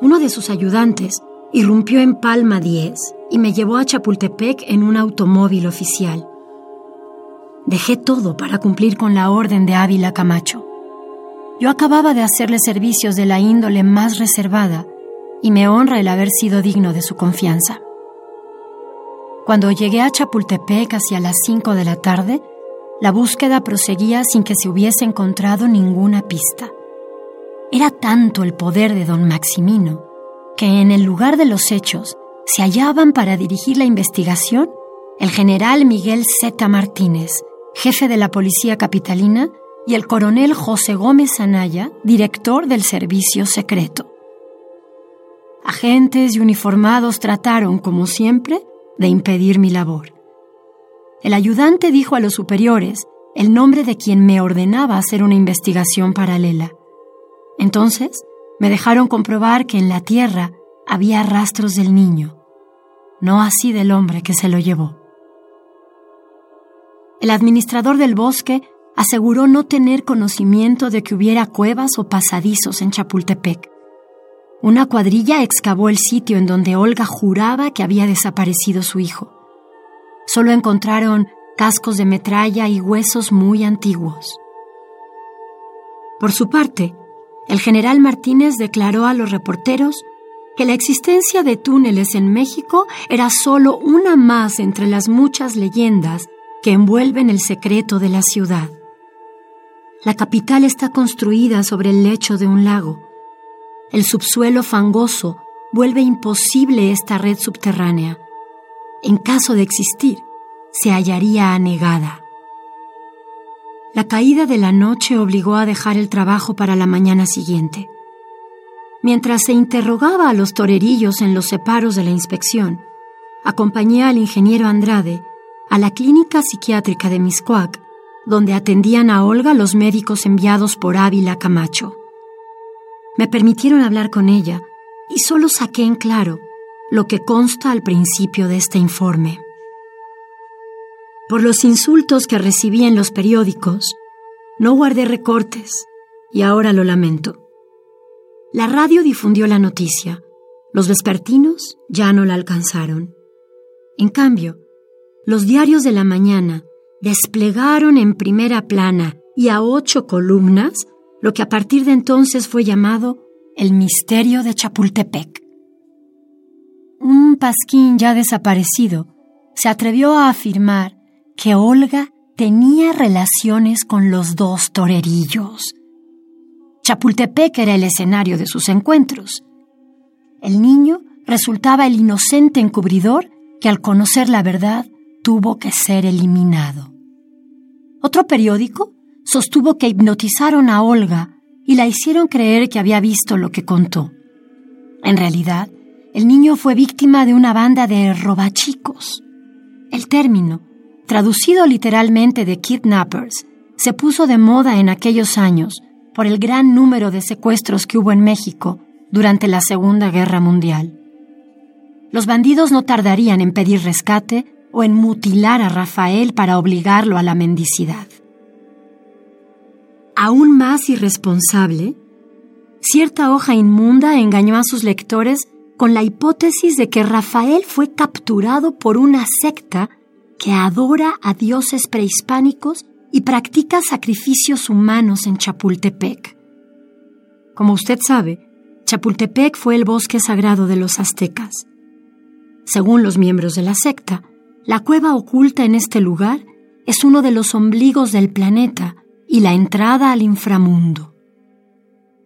Uno de sus ayudantes irrumpió en Palma 10 y me llevó a Chapultepec en un automóvil oficial. Dejé todo para cumplir con la orden de Ávila Camacho. Yo acababa de hacerle servicios de la índole más reservada y me honra el haber sido digno de su confianza. Cuando llegué a Chapultepec hacia las 5 de la tarde, la búsqueda proseguía sin que se hubiese encontrado ninguna pista. Era tanto el poder de don Maximino que en el lugar de los hechos se hallaban para dirigir la investigación el general Miguel Z. Martínez, jefe de la Policía Capitalina, y el coronel José Gómez Anaya, director del Servicio Secreto. Agentes y uniformados trataron, como siempre, de impedir mi labor. El ayudante dijo a los superiores el nombre de quien me ordenaba hacer una investigación paralela. Entonces, me dejaron comprobar que en la tierra había rastros del niño, no así del hombre que se lo llevó. El administrador del bosque aseguró no tener conocimiento de que hubiera cuevas o pasadizos en Chapultepec. Una cuadrilla excavó el sitio en donde Olga juraba que había desaparecido su hijo. Solo encontraron cascos de metralla y huesos muy antiguos. Por su parte, el general Martínez declaró a los reporteros que la existencia de túneles en México era solo una más entre las muchas leyendas que envuelven el secreto de la ciudad. La capital está construida sobre el lecho de un lago. El subsuelo fangoso vuelve imposible esta red subterránea. En caso de existir, se hallaría anegada. La caída de la noche obligó a dejar el trabajo para la mañana siguiente. Mientras se interrogaba a los torerillos en los separos de la inspección, acompañé al ingeniero Andrade a la clínica psiquiátrica de Miscuac, donde atendían a Olga los médicos enviados por Ávila Camacho. Me permitieron hablar con ella y solo saqué en claro lo que consta al principio de este informe. Por los insultos que recibí en los periódicos, no guardé recortes y ahora lo lamento. La radio difundió la noticia. Los vespertinos ya no la alcanzaron. En cambio, los diarios de la mañana desplegaron en primera plana y a ocho columnas lo que a partir de entonces fue llamado el misterio de Chapultepec. Un pasquín ya desaparecido se atrevió a afirmar que Olga tenía relaciones con los dos torerillos. Chapultepec era el escenario de sus encuentros. El niño resultaba el inocente encubridor que al conocer la verdad tuvo que ser eliminado. Otro periódico sostuvo que hipnotizaron a Olga y la hicieron creer que había visto lo que contó. En realidad, el niño fue víctima de una banda de robachicos. El término traducido literalmente de kidnappers, se puso de moda en aquellos años por el gran número de secuestros que hubo en México durante la Segunda Guerra Mundial. Los bandidos no tardarían en pedir rescate o en mutilar a Rafael para obligarlo a la mendicidad. Aún más irresponsable, cierta hoja inmunda engañó a sus lectores con la hipótesis de que Rafael fue capturado por una secta que adora a dioses prehispánicos y practica sacrificios humanos en Chapultepec. Como usted sabe, Chapultepec fue el bosque sagrado de los aztecas. Según los miembros de la secta, la cueva oculta en este lugar es uno de los ombligos del planeta y la entrada al inframundo.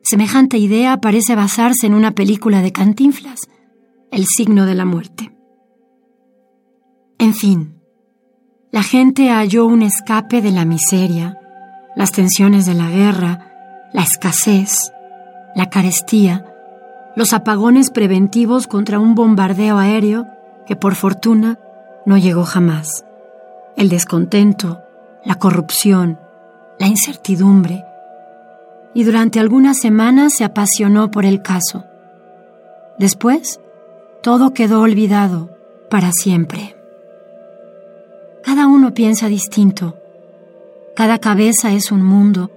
Semejante idea parece basarse en una película de Cantinflas, El signo de la muerte. En fin, la gente halló un escape de la miseria, las tensiones de la guerra, la escasez, la carestía, los apagones preventivos contra un bombardeo aéreo que por fortuna no llegó jamás, el descontento, la corrupción, la incertidumbre, y durante algunas semanas se apasionó por el caso. Después, todo quedó olvidado para siempre. Cada uno piensa distinto, cada cabeza es un mundo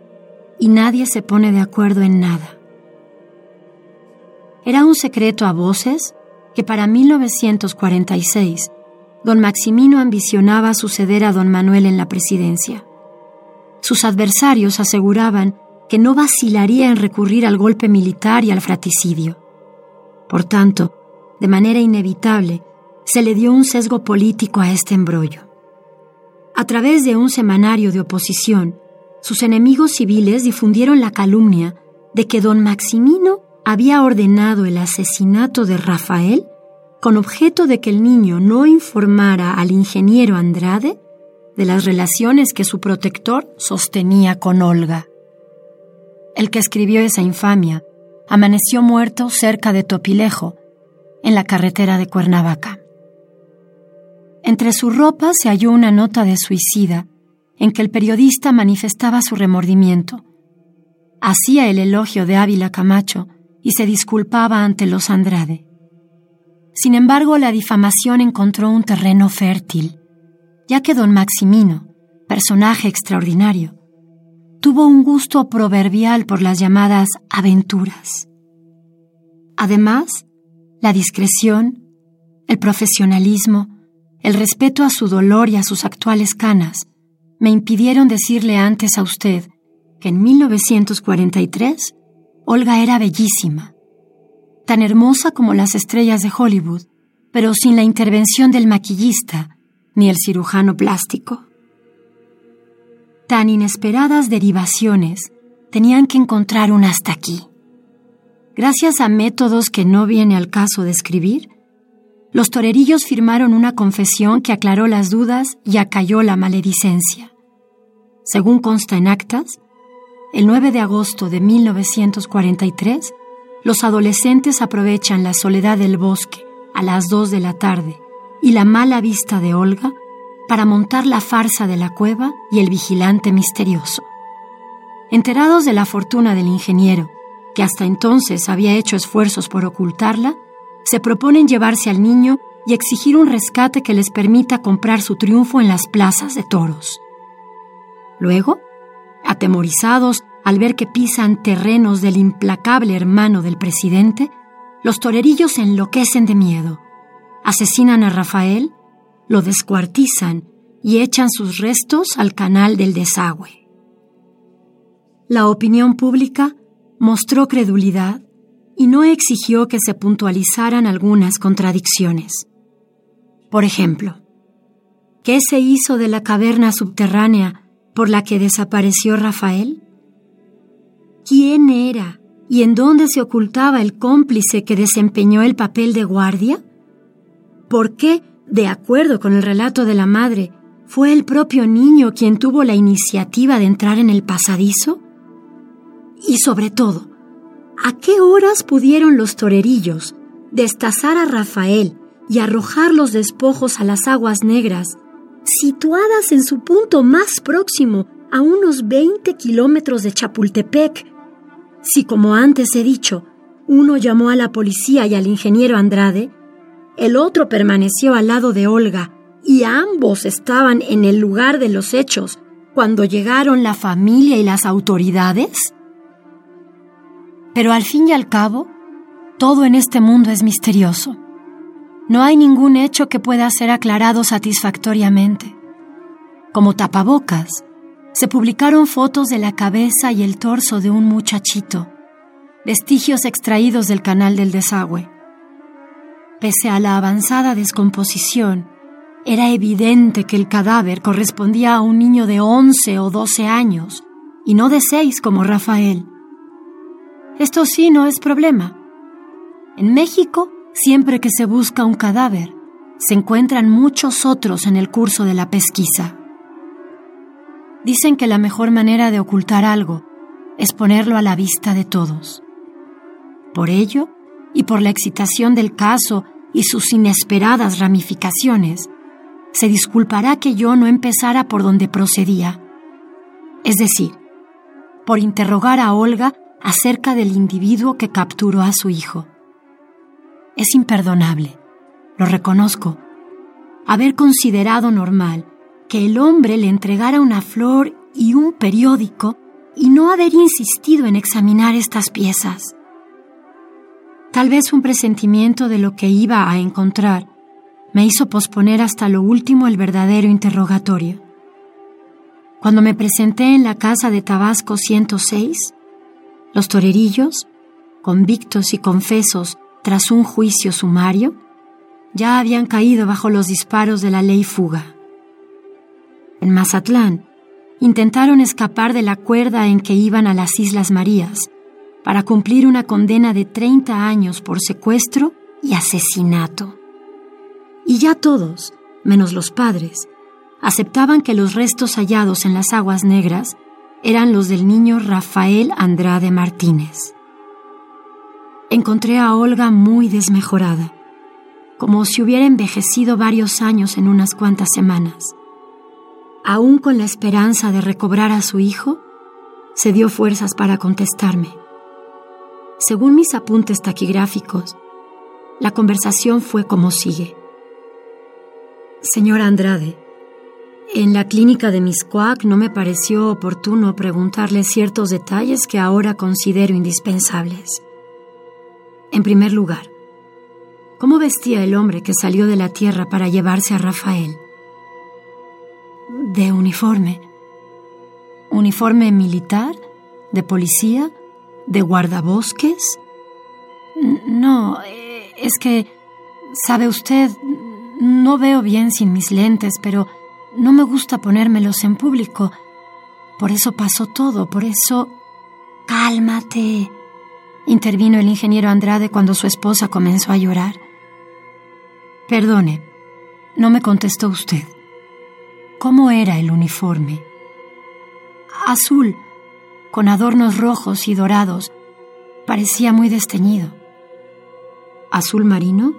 y nadie se pone de acuerdo en nada. Era un secreto a voces que para 1946 don Maximino ambicionaba suceder a don Manuel en la presidencia. Sus adversarios aseguraban que no vacilaría en recurrir al golpe militar y al fratricidio. Por tanto, de manera inevitable, se le dio un sesgo político a este embrollo. A través de un semanario de oposición, sus enemigos civiles difundieron la calumnia de que don Maximino había ordenado el asesinato de Rafael con objeto de que el niño no informara al ingeniero Andrade de las relaciones que su protector sostenía con Olga. El que escribió esa infamia amaneció muerto cerca de Topilejo, en la carretera de Cuernavaca. Entre su ropa se halló una nota de suicida en que el periodista manifestaba su remordimiento. Hacía el elogio de Ávila Camacho y se disculpaba ante los Andrade. Sin embargo, la difamación encontró un terreno fértil, ya que don Maximino, personaje extraordinario, tuvo un gusto proverbial por las llamadas aventuras. Además, la discreción, el profesionalismo, el respeto a su dolor y a sus actuales canas me impidieron decirle antes a usted que en 1943 Olga era bellísima, tan hermosa como las estrellas de Hollywood, pero sin la intervención del maquillista ni el cirujano plástico. Tan inesperadas derivaciones tenían que encontrar un hasta aquí. Gracias a métodos que no viene al caso de escribir, los torerillos firmaron una confesión que aclaró las dudas y acalló la maledicencia. Según consta en actas, el 9 de agosto de 1943, los adolescentes aprovechan la soledad del bosque a las 2 de la tarde y la mala vista de Olga para montar la farsa de la cueva y el vigilante misterioso. Enterados de la fortuna del ingeniero, que hasta entonces había hecho esfuerzos por ocultarla, se proponen llevarse al niño y exigir un rescate que les permita comprar su triunfo en las plazas de toros. Luego, atemorizados al ver que pisan terrenos del implacable hermano del presidente, los torerillos enloquecen de miedo, asesinan a Rafael, lo descuartizan y echan sus restos al canal del desagüe. La opinión pública mostró credulidad y no exigió que se puntualizaran algunas contradicciones. Por ejemplo, ¿qué se hizo de la caverna subterránea por la que desapareció Rafael? ¿Quién era y en dónde se ocultaba el cómplice que desempeñó el papel de guardia? ¿Por qué, de acuerdo con el relato de la madre, fue el propio niño quien tuvo la iniciativa de entrar en el pasadizo? Y sobre todo, ¿A qué horas pudieron los torerillos destazar a Rafael y arrojar los despojos a las aguas negras, situadas en su punto más próximo a unos 20 kilómetros de Chapultepec? Si, como antes he dicho, uno llamó a la policía y al ingeniero Andrade, el otro permaneció al lado de Olga y ambos estaban en el lugar de los hechos cuando llegaron la familia y las autoridades? Pero al fin y al cabo, todo en este mundo es misterioso. No hay ningún hecho que pueda ser aclarado satisfactoriamente. Como tapabocas, se publicaron fotos de la cabeza y el torso de un muchachito, vestigios extraídos del canal del desagüe. Pese a la avanzada descomposición, era evidente que el cadáver correspondía a un niño de 11 o 12 años, y no de 6 como Rafael. Esto sí no es problema. En México, siempre que se busca un cadáver, se encuentran muchos otros en el curso de la pesquisa. Dicen que la mejor manera de ocultar algo es ponerlo a la vista de todos. Por ello, y por la excitación del caso y sus inesperadas ramificaciones, se disculpará que yo no empezara por donde procedía, es decir, por interrogar a Olga acerca del individuo que capturó a su hijo. Es imperdonable, lo reconozco, haber considerado normal que el hombre le entregara una flor y un periódico y no haber insistido en examinar estas piezas. Tal vez un presentimiento de lo que iba a encontrar me hizo posponer hasta lo último el verdadero interrogatorio. Cuando me presenté en la casa de Tabasco 106, los torerillos, convictos y confesos tras un juicio sumario, ya habían caído bajo los disparos de la ley fuga. En Mazatlán, intentaron escapar de la cuerda en que iban a las Islas Marías para cumplir una condena de 30 años por secuestro y asesinato. Y ya todos, menos los padres, aceptaban que los restos hallados en las aguas negras eran los del niño Rafael Andrade Martínez. Encontré a Olga muy desmejorada, como si hubiera envejecido varios años en unas cuantas semanas. Aún con la esperanza de recobrar a su hijo, se dio fuerzas para contestarme. Según mis apuntes taquigráficos, la conversación fue como sigue. Señora Andrade, en la clínica de Miscuac no me pareció oportuno preguntarle ciertos detalles que ahora considero indispensables. En primer lugar, ¿cómo vestía el hombre que salió de la tierra para llevarse a Rafael? De uniforme. ¿Uniforme militar? ¿De policía? ¿De guardabosques? No, eh, es que, sabe usted, no veo bien sin mis lentes, pero no me gusta ponérmelos en público. Por eso pasó todo, por eso... Cálmate, intervino el ingeniero Andrade cuando su esposa comenzó a llorar. Perdone, no me contestó usted. ¿Cómo era el uniforme? Azul, con adornos rojos y dorados. Parecía muy desteñido. ¿Azul marino?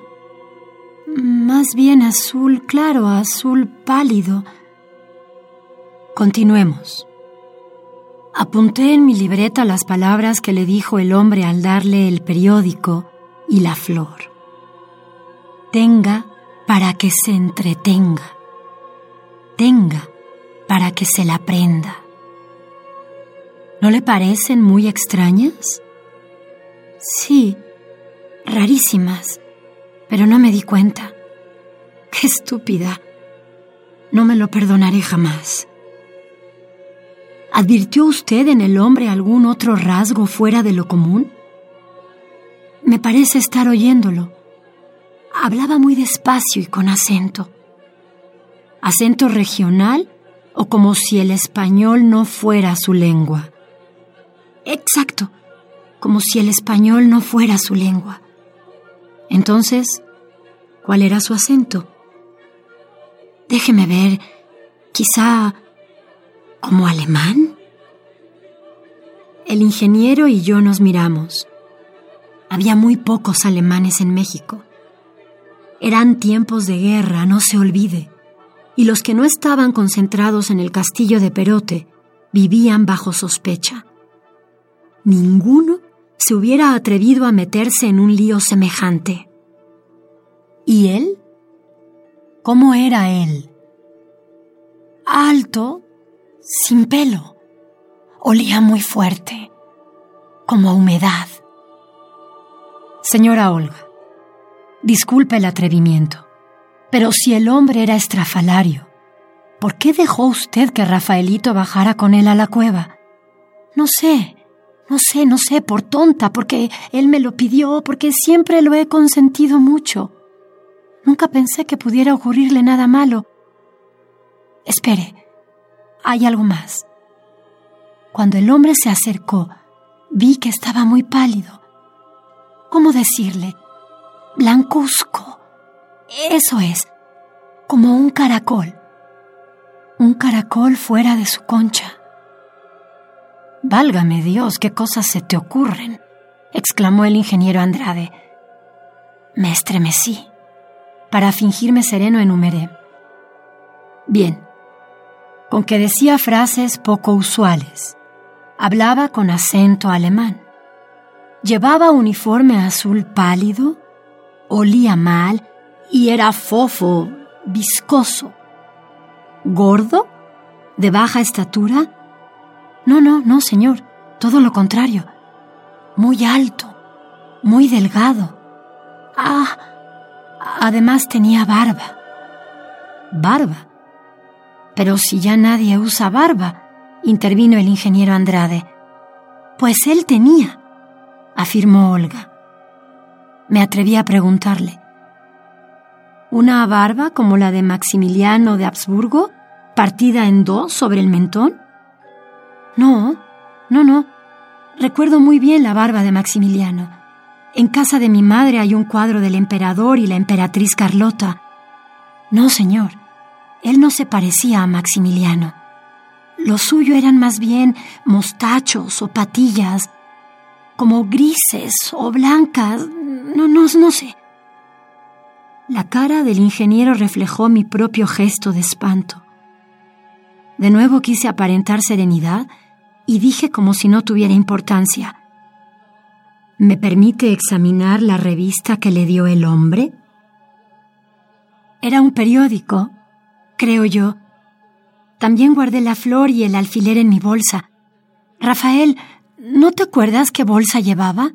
Más bien azul claro, azul pálido. Continuemos. Apunté en mi libreta las palabras que le dijo el hombre al darle el periódico y la flor. Tenga para que se entretenga. Tenga para que se la prenda. ¿No le parecen muy extrañas? Sí, rarísimas pero no me di cuenta. ¡Qué estúpida! No me lo perdonaré jamás. ¿Advirtió usted en el hombre algún otro rasgo fuera de lo común? Me parece estar oyéndolo. Hablaba muy despacio y con acento. ¿Acento regional o como si el español no fuera su lengua? Exacto, como si el español no fuera su lengua. Entonces, ¿cuál era su acento? Déjeme ver, quizá como alemán. El ingeniero y yo nos miramos. Había muy pocos alemanes en México. Eran tiempos de guerra, no se olvide, y los que no estaban concentrados en el castillo de Perote vivían bajo sospecha. Ninguno se hubiera atrevido a meterse en un lío semejante. ¿Y él? ¿Cómo era él? Alto, sin pelo. Olía muy fuerte, como a humedad. Señora Olga, disculpe el atrevimiento, pero si el hombre era estrafalario, ¿por qué dejó usted que Rafaelito bajara con él a la cueva? No sé, no sé, no sé, por tonta, porque él me lo pidió, porque siempre lo he consentido mucho. Nunca pensé que pudiera ocurrirle nada malo. Espere, hay algo más. Cuando el hombre se acercó, vi que estaba muy pálido. ¿Cómo decirle? Blancuzco. Eso es, como un caracol. Un caracol fuera de su concha. Válgame Dios, qué cosas se te ocurren, exclamó el ingeniero Andrade. Me estremecí. Para fingirme sereno enumeré. Bien, con que decía frases poco usuales. Hablaba con acento alemán. Llevaba uniforme azul pálido, olía mal y era fofo, viscoso. ¿Gordo? ¿De baja estatura? No, no, no, señor, todo lo contrario. Muy alto, muy delgado. Ah, además tenía barba. Barba. Pero si ya nadie usa barba, intervino el ingeniero Andrade. Pues él tenía, afirmó Olga. Me atreví a preguntarle. ¿Una barba como la de Maximiliano de Habsburgo, partida en dos sobre el mentón? No, no, no. Recuerdo muy bien la barba de Maximiliano. En casa de mi madre hay un cuadro del emperador y la emperatriz Carlota. No, señor, él no se parecía a Maximiliano. Lo suyo eran más bien mostachos o patillas, como grises o blancas, no, no, no sé. La cara del ingeniero reflejó mi propio gesto de espanto. De nuevo quise aparentar serenidad y dije como si no tuviera importancia. ¿Me permite examinar la revista que le dio el hombre? Era un periódico, creo yo, también guardé la flor y el alfiler en mi bolsa. Rafael, ¿no te acuerdas qué bolsa llevaba?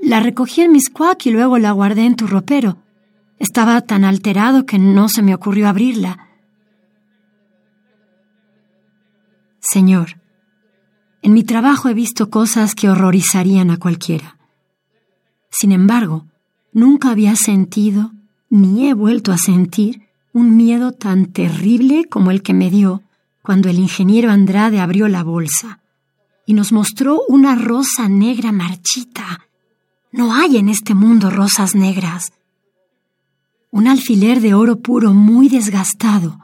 La recogí en mis cuac y luego la guardé en tu ropero. Estaba tan alterado que no se me ocurrió abrirla. Señor, en mi trabajo he visto cosas que horrorizarían a cualquiera. Sin embargo, nunca había sentido, ni he vuelto a sentir, un miedo tan terrible como el que me dio cuando el ingeniero Andrade abrió la bolsa y nos mostró una rosa negra marchita. No hay en este mundo rosas negras. Un alfiler de oro puro muy desgastado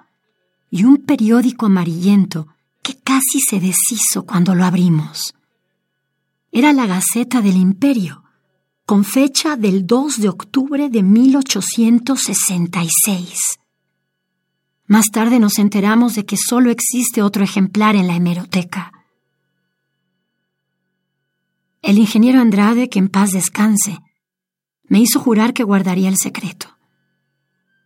y un periódico amarillento que casi se deshizo cuando lo abrimos. Era la Gaceta del Imperio, con fecha del 2 de octubre de 1866. Más tarde nos enteramos de que solo existe otro ejemplar en la hemeroteca. El ingeniero Andrade, que en paz descanse, me hizo jurar que guardaría el secreto.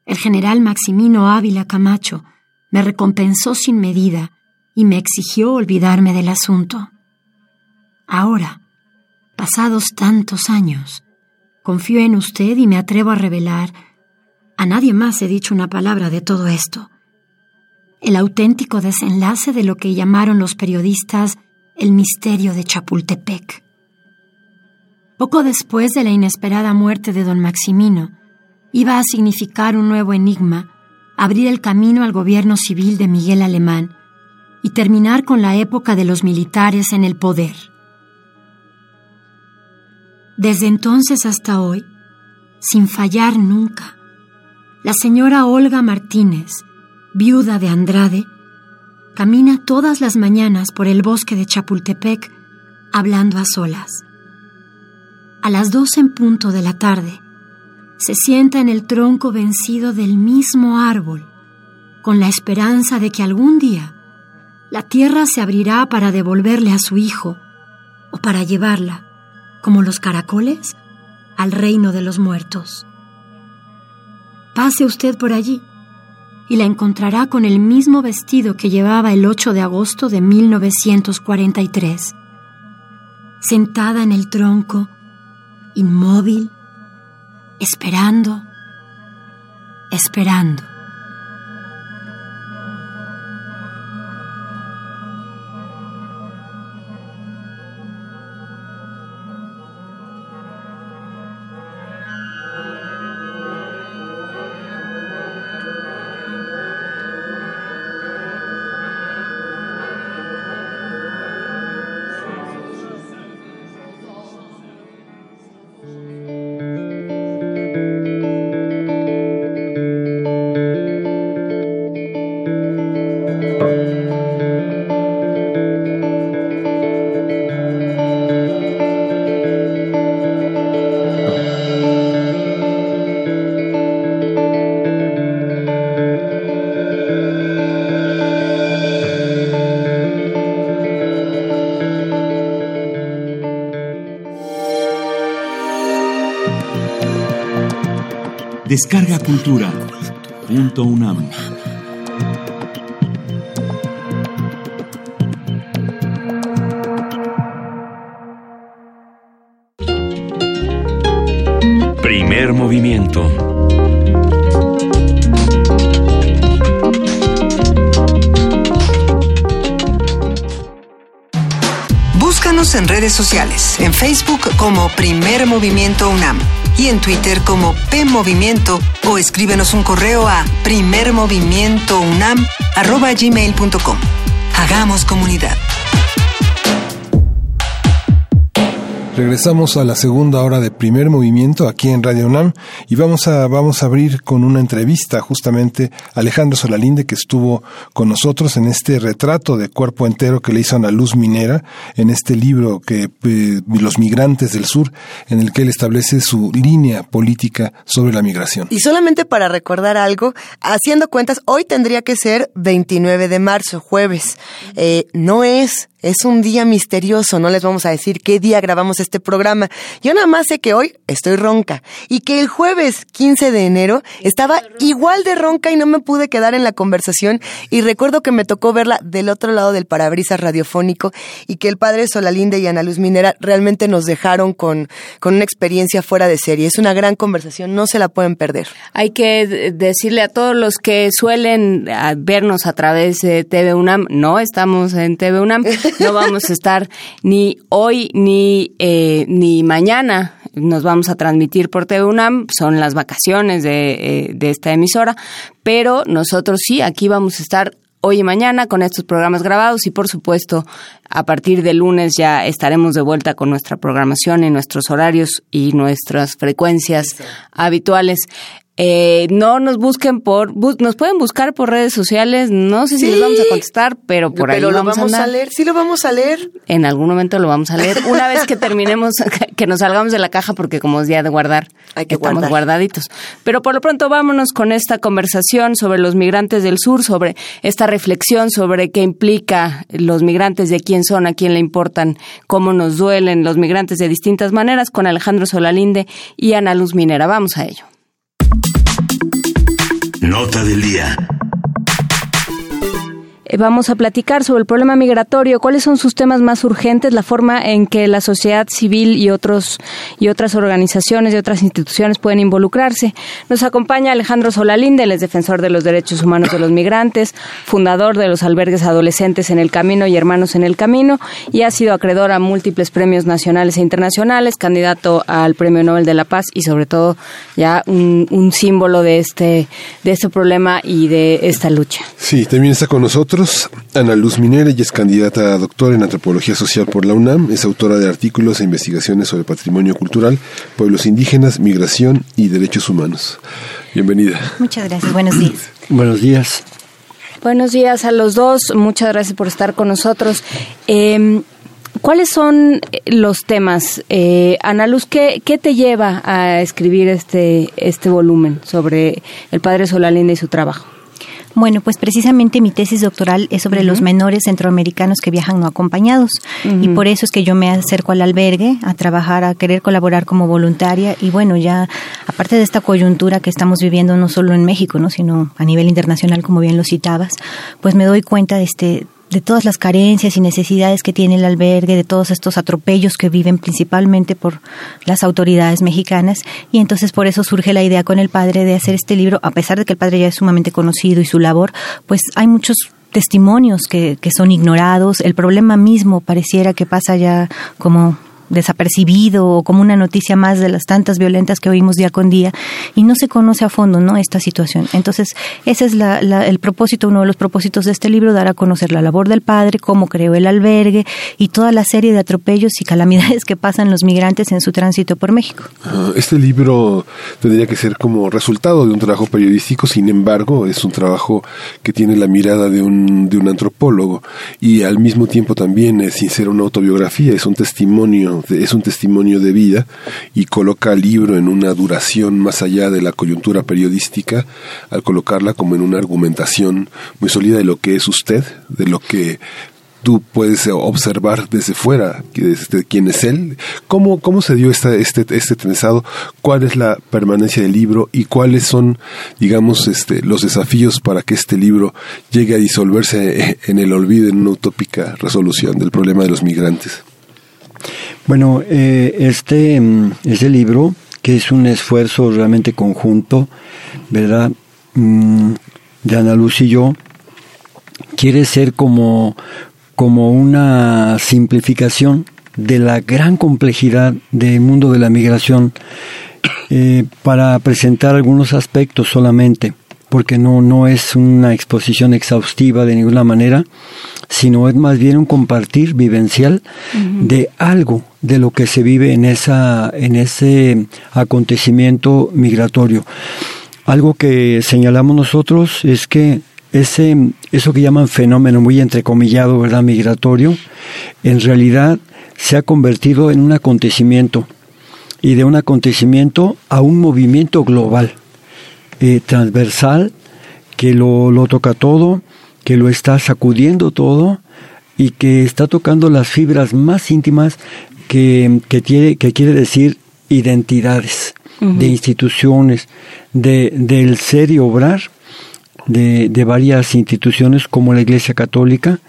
El general Maximino Ávila Camacho me recompensó sin medida y me exigió olvidarme del asunto. Ahora, pasados tantos años, confío en usted y me atrevo a revelar a nadie más he dicho una palabra de todo esto. El auténtico desenlace de lo que llamaron los periodistas el misterio de Chapultepec. Poco después de la inesperada muerte de don Maximino, iba a significar un nuevo enigma, abrir el camino al gobierno civil de Miguel Alemán y terminar con la época de los militares en el poder. Desde entonces hasta hoy, sin fallar nunca, la señora Olga Martínez, viuda de Andrade, camina todas las mañanas por el bosque de Chapultepec hablando a solas. A las dos en punto de la tarde, se sienta en el tronco vencido del mismo árbol, con la esperanza de que algún día la tierra se abrirá para devolverle a su hijo o para llevarla, como los caracoles, al reino de los muertos. Pase usted por allí y la encontrará con el mismo vestido que llevaba el 8 de agosto de 1943. Sentada en el tronco, inmóvil, esperando, esperando. Descarga Cultura. Punto UNAM. Primer movimiento. Búscanos en redes sociales, en Facebook como Primer Movimiento UNAM y en Twitter como P Movimiento o escríbenos un correo a primermovimientounam@gmail.com. Hagamos comunidad. Regresamos a la segunda hora de primer movimiento aquí en Radio UNAM y vamos a, vamos a abrir con una entrevista justamente a Alejandro Solalinde que estuvo con nosotros en este retrato de cuerpo entero que le hizo Ana Luz Minera en este libro que eh, Los migrantes del sur en el que él establece su línea política sobre la migración. Y solamente para recordar algo, haciendo cuentas, hoy tendría que ser 29 de marzo, jueves. Eh, no es es un día misterioso, no les vamos a decir qué día grabamos este programa. Yo nada más sé que hoy estoy ronca y que el jueves 15 de enero estaba igual de ronca y no me pude quedar en la conversación y recuerdo que me tocó verla del otro lado del parabrisas radiofónico y que el padre Solalinde y Ana Luz Minera realmente nos dejaron con, con una experiencia fuera de serie. Es una gran conversación, no se la pueden perder. Hay que decirle a todos los que suelen vernos a través de TV UNAM, no estamos en TV UNAM. no vamos a estar ni hoy ni, eh, ni mañana. Nos vamos a transmitir por TV UNAM, son las vacaciones de, eh, de esta emisora, pero nosotros sí, aquí vamos a estar hoy y mañana con estos programas grabados y por supuesto a partir de lunes ya estaremos de vuelta con nuestra programación y nuestros horarios y nuestras frecuencias habituales. Eh, no nos busquen por, nos pueden buscar por redes sociales, no sé si les vamos a contestar, pero por ahí lo vamos, a, leer, sí lo vamos a leer. En algún momento lo vamos a leer, una vez que terminemos, que nos salgamos de la caja, porque como es día de guardar, Hay que estamos guardaditos. Pero por lo pronto vámonos con esta conversación sobre los migrantes del sur, sobre esta reflexión sobre qué implica los migrantes, de quién son, a quién le importan, cómo nos duelen los migrantes de distintas maneras, con Alejandro Solalinde y Ana Luz Minera. Vamos a ello. Nota del día. Eh, vamos a platicar sobre el problema migratorio, cuáles son sus temas más urgentes, la forma en que la sociedad civil y otros y otras organizaciones y otras instituciones pueden involucrarse. Nos acompaña Alejandro Solalinde, él es defensor de los derechos humanos de los migrantes, fundador de los albergues adolescentes en el camino y hermanos en el camino y ha sido acreedor a múltiples premios nacionales e internacionales, candidato al Premio Nobel de la Paz y sobre todo ya un, un símbolo de este de este problema y de esta lucha. Sí, también está con nosotros Ana Luz Minera, ella es candidata a doctor en antropología social por la UNAM, es autora de artículos e investigaciones sobre patrimonio cultural, pueblos indígenas, migración y derechos humanos. Bienvenida. Muchas gracias, buenos días. Buenos días. Buenos días a los dos, muchas gracias por estar con nosotros. Eh, ¿Cuáles son los temas? Eh, Ana Luz, ¿qué, ¿qué, te lleva a escribir este, este volumen sobre el padre Solalinde y su trabajo? Bueno, pues precisamente mi tesis doctoral es sobre los menores centroamericanos que viajan no acompañados. Y por eso es que yo me acerco al albergue a trabajar, a querer colaborar como voluntaria. Y bueno, ya aparte de esta coyuntura que estamos viviendo no solo en México, ¿no? sino a nivel internacional como bien lo citabas, pues me doy cuenta de este de todas las carencias y necesidades que tiene el albergue, de todos estos atropellos que viven principalmente por las autoridades mexicanas. Y entonces por eso surge la idea con el padre de hacer este libro, a pesar de que el padre ya es sumamente conocido y su labor, pues hay muchos testimonios que, que son ignorados. El problema mismo pareciera que pasa ya como desapercibido o como una noticia más de las tantas violentas que oímos día con día y no se conoce a fondo no esta situación. Entonces ese es la, el propósito uno de los propósitos de este libro dar a conocer la labor del padre cómo creó el albergue y toda la serie de atropellos y calamidades que pasan los migrantes en su tránsito por México. Este libro tendría que ser como resultado de un trabajo periodístico sin embargo es un trabajo que tiene la mirada de un de un antropólogo y al mismo tiempo también es sin ser una autobiografía es un testimonio es un testimonio de vida y coloca el libro en una duración más allá de la coyuntura periodística al colocarla como en una argumentación muy sólida de lo que es usted, de lo que tú puedes observar desde fuera desde quién es él. ¿Cómo, cómo se dio esta, este, este trenzado? ¿Cuál es la permanencia del libro y cuáles son, digamos, este, los desafíos para que este libro llegue a disolverse en el olvido en una utópica resolución del problema de los migrantes? Bueno, eh, este, mm, este libro, que es un esfuerzo realmente conjunto, ¿verdad? Mm, de Ana Luz y yo, quiere ser como, como una simplificación de la gran complejidad del mundo de la migración eh, para presentar algunos aspectos solamente, porque no, no es una exposición exhaustiva de ninguna manera, sino es más bien un compartir vivencial de algo de lo que se vive en, esa, en ese acontecimiento migratorio. Algo que señalamos nosotros es que ese, eso que llaman fenómeno muy entrecomillado, ¿verdad? Migratorio, en realidad se ha convertido en un acontecimiento y de un acontecimiento a un movimiento global, eh, transversal, que lo, lo toca todo, que lo está sacudiendo todo y que está tocando las fibras más íntimas que, que, tiene, que quiere decir identidades, de instituciones, de, del ser y obrar de, de varias instituciones como la Iglesia Católica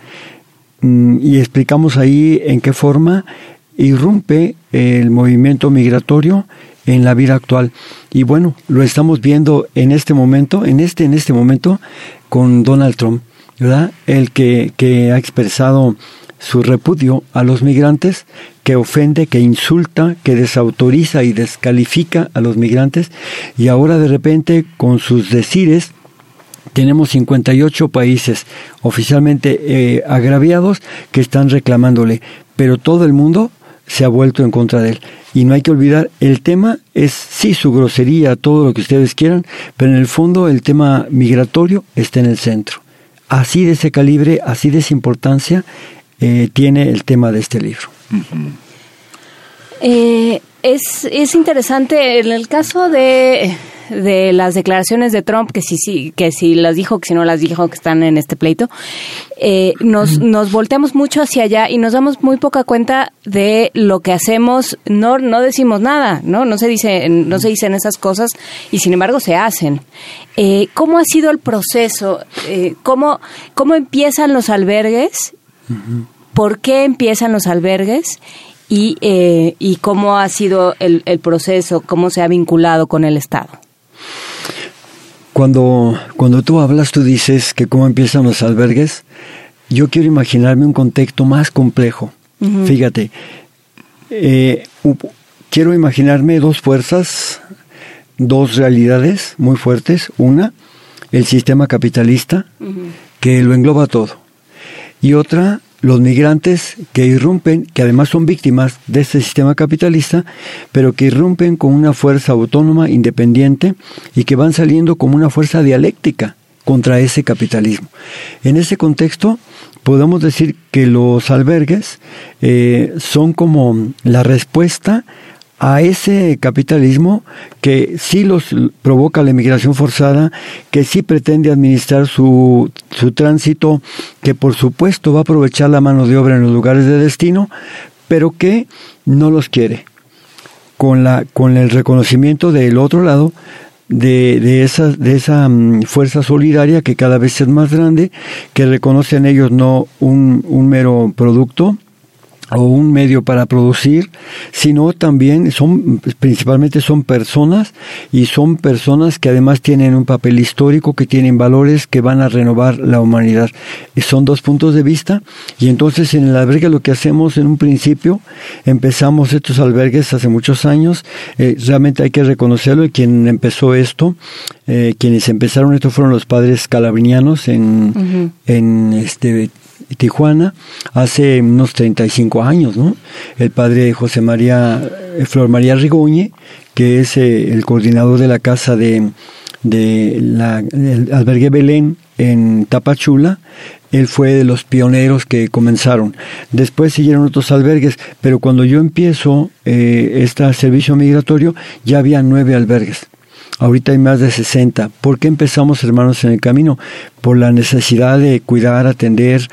mm, y explicamos ahí en qué forma irrumpe el movimiento migratorio en la vida actual. Y bueno, lo estamos viendo en este momento, en este, en este momento, con Donald Trump, ¿verdad? El que, que ha expresado su repudio a los migrantes, que ofende, que insulta, que desautoriza y descalifica a los migrantes, y ahora de repente con sus decires tenemos 58 países oficialmente eh, agraviados que están reclamándole, pero todo el mundo se ha vuelto en contra de él. Y no hay que olvidar, el tema es sí su grosería, todo lo que ustedes quieran, pero en el fondo el tema migratorio está en el centro. Así de ese calibre, así de esa importancia eh, tiene el tema de este libro. Eh, es, es interesante, en el caso de de las declaraciones de Trump, que si, sí, que si las dijo, que si no las dijo, que están en este pleito, eh, nos, nos volteamos mucho hacia allá y nos damos muy poca cuenta de lo que hacemos. No, no decimos nada, ¿no? No se, dice, no se dicen esas cosas y sin embargo se hacen. Eh, ¿Cómo ha sido el proceso? Eh, ¿cómo, ¿Cómo empiezan los albergues? ¿Por qué empiezan los albergues? Y, eh, y cómo ha sido el, el proceso, cómo se ha vinculado con el Estado. Cuando, cuando tú hablas, tú dices que cómo empiezan los albergues. Yo quiero imaginarme un contexto más complejo. Fíjate, eh, quiero imaginarme dos fuerzas, dos realidades muy fuertes. Una, el sistema capitalista, que lo engloba todo. Y otra, los migrantes que irrumpen, que además son víctimas de este sistema capitalista, pero que irrumpen con una fuerza autónoma, independiente, y que van saliendo como una fuerza dialéctica contra ese capitalismo. En ese contexto, podemos decir que los albergues eh, son como la respuesta a ese capitalismo que sí los provoca la inmigración forzada, que sí pretende administrar su, su tránsito, que por supuesto va a aprovechar la mano de obra en los lugares de destino, pero que no los quiere. Con, la, con el reconocimiento del otro lado de, de, esa, de esa mm, fuerza solidaria que cada vez es más grande, que reconocen ellos no un, un mero producto, o un medio para producir, sino también son, principalmente son personas y son personas que además tienen un papel histórico, que tienen valores que van a renovar la humanidad. Y son dos puntos de vista. Y entonces en el albergue lo que hacemos en un principio, empezamos estos albergues hace muchos años, eh, realmente hay que reconocerlo y quien empezó esto, eh, quienes empezaron esto fueron los padres calabrinianos en, en este Tijuana hace unos 35 años, ¿no? El padre José María, eh, Flor María Rigoñe, que es eh, el coordinador de la casa de, de la, el albergue Belén en Tapachula, él fue de los pioneros que comenzaron. Después siguieron otros albergues, pero cuando yo empiezo eh, este servicio migratorio ya había nueve albergues. Ahorita hay más de 60. ¿Por qué empezamos Hermanos en el Camino? Por la necesidad de cuidar, atender,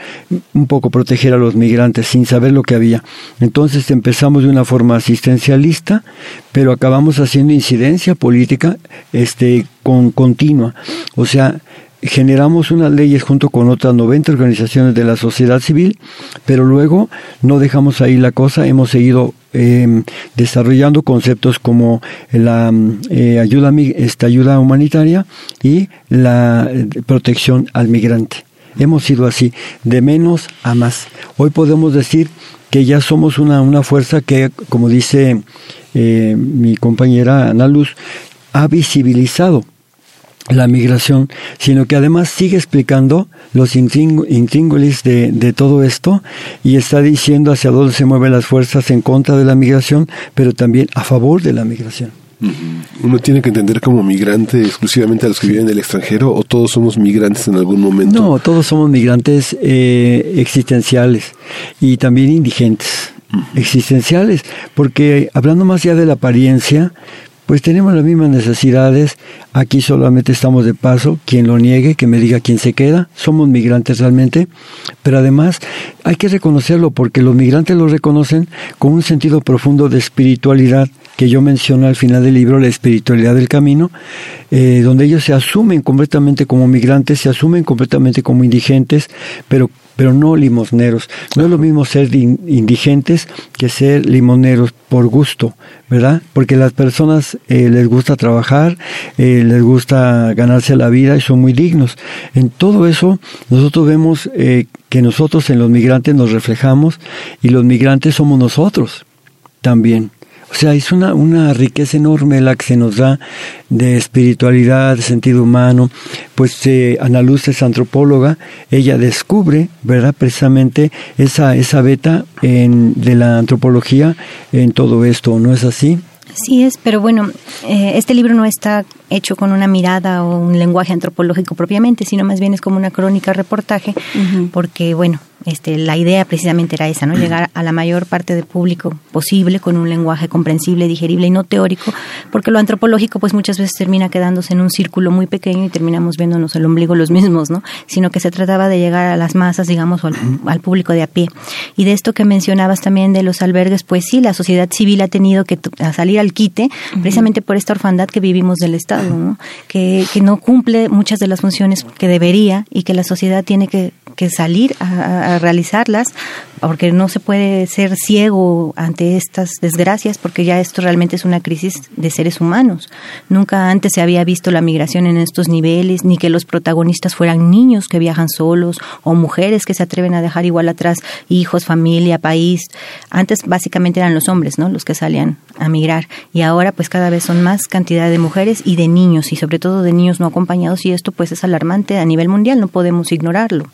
un poco proteger a los migrantes sin saber lo que había. Entonces empezamos de una forma asistencialista, pero acabamos haciendo incidencia política este, con continua. O sea, generamos unas leyes junto con otras 90 organizaciones de la sociedad civil, pero luego no dejamos ahí la cosa, hemos seguido em, desarrollando conceptos como la eh, ayuda, esta ayuda humanitaria y la eh, protección al migrante. Hemos sido así, de menos a más. Hoy podemos decir que ya somos una, una fuerza que, como dice eh, mi compañera Ana Luz, ha visibilizado la migración, sino que además sigue explicando los intríngulis de, de, todo esto y está diciendo hacia dónde se mueven las fuerzas en contra de la migración, pero también a favor de la migración. ¿Uno tiene que entender como migrante exclusivamente a los que viven en el extranjero o todos somos migrantes en algún momento? No, todos somos migrantes eh, existenciales y también indigentes. Existenciales, porque hablando más allá de la apariencia, pues tenemos las mismas necesidades, aquí solamente estamos de paso, quien lo niegue, que me diga quién se queda, somos migrantes realmente, pero además hay que reconocerlo porque los migrantes lo reconocen con un sentido profundo de espiritualidad que yo menciono al final del libro, la espiritualidad del camino, eh, donde ellos se asumen completamente como migrantes, se asumen completamente como indigentes, pero pero no limosneros. No es lo mismo ser indigentes que ser limoneros por gusto, ¿verdad? Porque las personas eh, les gusta trabajar, eh, les gusta ganarse la vida y son muy dignos. En todo eso nosotros vemos eh, que nosotros en los migrantes nos reflejamos y los migrantes somos nosotros también. O sea, es una, una riqueza enorme la que se nos da de espiritualidad, de sentido humano. Pues eh, Ana Luz es antropóloga, ella descubre, ¿verdad? Precisamente esa, esa beta en, de la antropología en todo esto, ¿no es así? Sí es, pero bueno, eh, este libro no está hecho con una mirada o un lenguaje antropológico propiamente, sino más bien es como una crónica reportaje, porque bueno, este, la idea precisamente era esa, ¿no? Llegar a la mayor parte del público posible con un lenguaje comprensible, digerible y no teórico, porque lo antropológico pues muchas veces termina quedándose en un círculo muy pequeño y terminamos viéndonos el ombligo los mismos, ¿no? Sino que se trataba de llegar a las masas, digamos, o al, público de a pie. Y de esto que mencionabas también de los albergues, pues sí, la sociedad civil ha tenido que salir al quite precisamente por esta orfandad que vivimos del Estado, ¿no? Que, que no cumple muchas de las funciones que debería y que la sociedad tiene que, que salir a realizarlas, porque no se puede ser ciego ante estas desgracias, porque ya esto realmente es una crisis de seres humanos. Nunca antes se había visto la migración en estos niveles, ni que los protagonistas fueran niños que viajan solos o mujeres que se atreven a dejar igual atrás hijos, familia, país. Antes básicamente eran los hombres, ¿no? Los que salían a migrar y ahora pues cada vez son más cantidad de mujeres y de niños y sobre todo de niños no acompañados y esto pues es alarmante a nivel mundial, no podemos ignorarlo.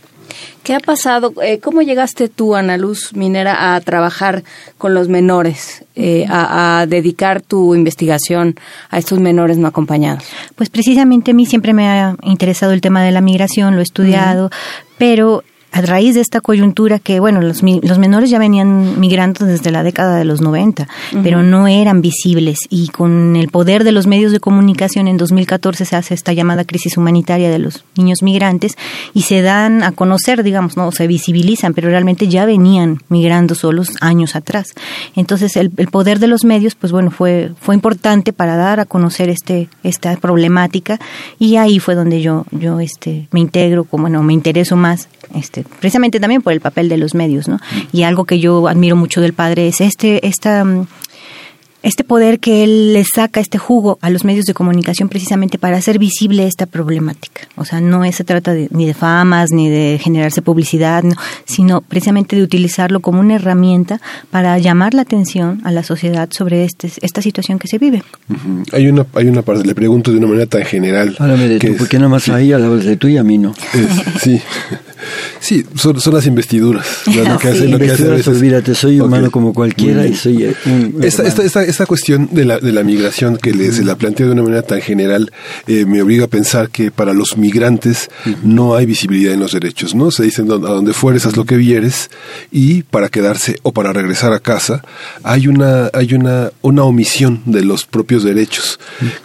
¿Qué ha pasado? Eh, ¿Cómo llegaste tú, Ana Luz Minera, a trabajar con los menores, eh, a, dedicar tu investigación a estos menores no acompañados? Pues precisamente a mí siempre me ha interesado el tema de la migración, lo he estudiado, pero a raíz de esta coyuntura que, bueno, los, los menores ya venían migrando desde la década de los 90, pero no eran visibles. Y con el poder de los medios de comunicación en 2014 se hace esta llamada crisis humanitaria de los niños migrantes y se dan a conocer, digamos, no, se visibilizan, pero realmente ya venían migrando solos años atrás. Entonces, el, el poder de los medios, pues bueno, fue, fue importante para dar a conocer este, esta problemática y ahí fue donde yo, yo este, me integro, como, bueno, me intereso más este, precisamente también por el papel de los medios, ¿no? Y algo que yo admiro mucho del padre es este, esta este poder que él le saca este jugo a los medios de comunicación precisamente para hacer visible esta problemática. O sea, no se trata ni de famas ni de generarse publicidad, sino precisamente de utilizarlo como una herramienta para llamar la atención a la sociedad sobre este, esta situación que se vive. Hay una hay una parte, le pregunto de una manera tan general. Háblame de tú, ¿por qué nada más ahí hablas de tú y a mí no? sí. Sí, son, son las investiduras. ¿no? Lo que hace, lo que hace a Investiduras, veces- olvídate, soy humano como cualquiera y soy un Esta, esta, esta, esta cuestión de la, de la migración que le- se la plantea de una manera tan general eh, me obliga a pensar que para los migrantes no hay visibilidad en los derechos, ¿no? Se dicen "Don- a donde fueres haz lo que vieres y para quedarse o para regresar a casa hay una hay una una omisión de los propios derechos.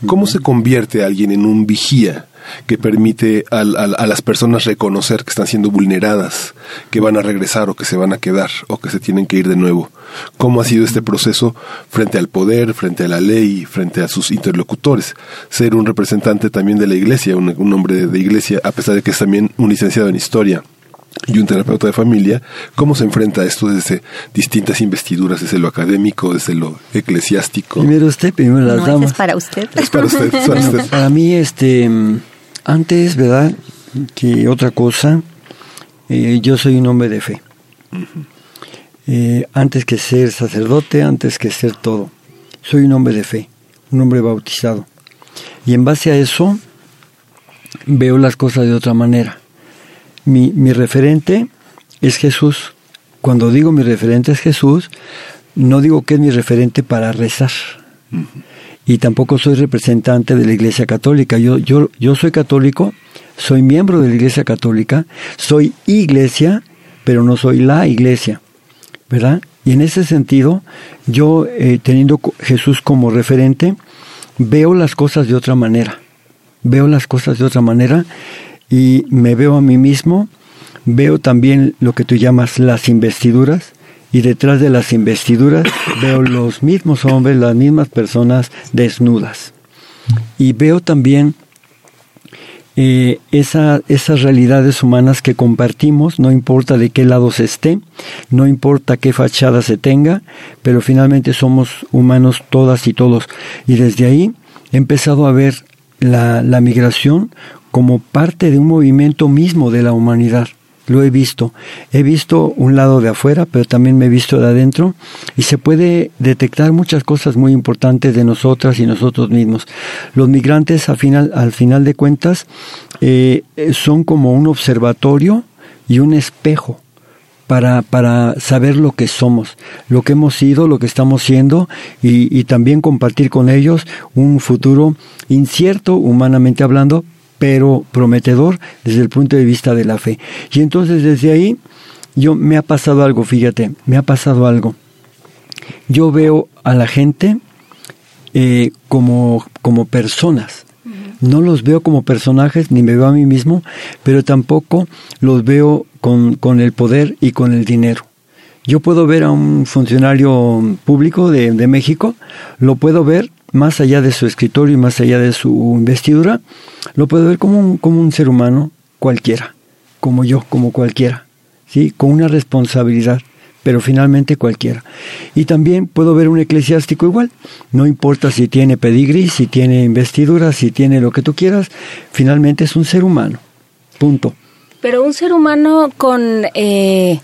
¿Cómo se convierte alguien en un vigía? Que permite al- al- a las personas reconocer que están siendo vulneradas, que van a regresar o que se van a quedar o que se tienen que ir de nuevo. ¿Cómo ha sido este proceso frente al poder, frente a la ley, frente a sus interlocutores? Ser un representante también de la iglesia, un, un hombre de, de iglesia, a pesar de que es también un licenciado en historia y un terapeuta de familia, ¿cómo se enfrenta a esto desde distintas investiduras, desde lo académico, desde lo eclesiástico? Primero usted, primero las No, damas. es para usted. Es para usted, es para usted. Para mí, este, antes, ¿verdad? Que otra cosa, eh, yo soy un hombre de fe. Eh, antes que ser sacerdote, antes que ser todo. Soy un hombre de fe, un hombre bautizado. Y en base a eso, veo las cosas de otra manera. Mi, mi referente es Jesús. Cuando digo mi referente es Jesús, no digo que es mi referente para rezar y tampoco soy representante de la Iglesia Católica. Yo, yo, yo soy católico, soy miembro de la Iglesia Católica, soy iglesia, pero no soy la iglesia, ¿verdad? Y en ese sentido, yo eh, teniendo Jesús como referente, veo las cosas de otra manera, veo las cosas de otra manera y me veo a mí mismo, veo también lo que tú llamas las investiduras, y detrás de las investiduras veo los mismos hombres, las mismas personas desnudas. Y veo también eh, esa- esas realidades humanas que compartimos, no importa de qué lado se esté, no importa qué fachada se tenga, pero finalmente somos humanos todas y todos. Y desde ahí he empezado a ver la, la migración como parte de un movimiento mismo de la humanidad. Lo he visto. He visto un lado de afuera, pero también me he visto de adentro y se puede detectar muchas cosas muy importantes de nosotras y nosotros mismos. Los migrantes, al final, al final de cuentas, eh, son como un observatorio y un espejo para, para saber lo que somos, lo que hemos sido, lo que estamos siendo y, y también compartir con ellos un futuro incierto, humanamente hablando, pero prometedor desde el punto de vista de la fe. Y entonces desde ahí yo me ha pasado algo, fíjate, me ha pasado algo. Yo veo a la gente eh, como, como personas. No los veo como personajes, ni me veo a mí mismo, pero tampoco los veo con, con el poder y con el dinero. Yo puedo ver a un funcionario público de, de México, lo puedo ver más allá de su escritorio y más allá de su investidura, lo puedo ver como un, como un ser humano cualquiera, como yo, como cualquiera, ¿sí? con una responsabilidad, pero finalmente cualquiera. Y también puedo ver un eclesiástico igual, no importa si tiene pedigrí, si tiene investidura, si tiene lo que tú quieras, finalmente es un ser humano, punto. Pero un ser humano con, eh,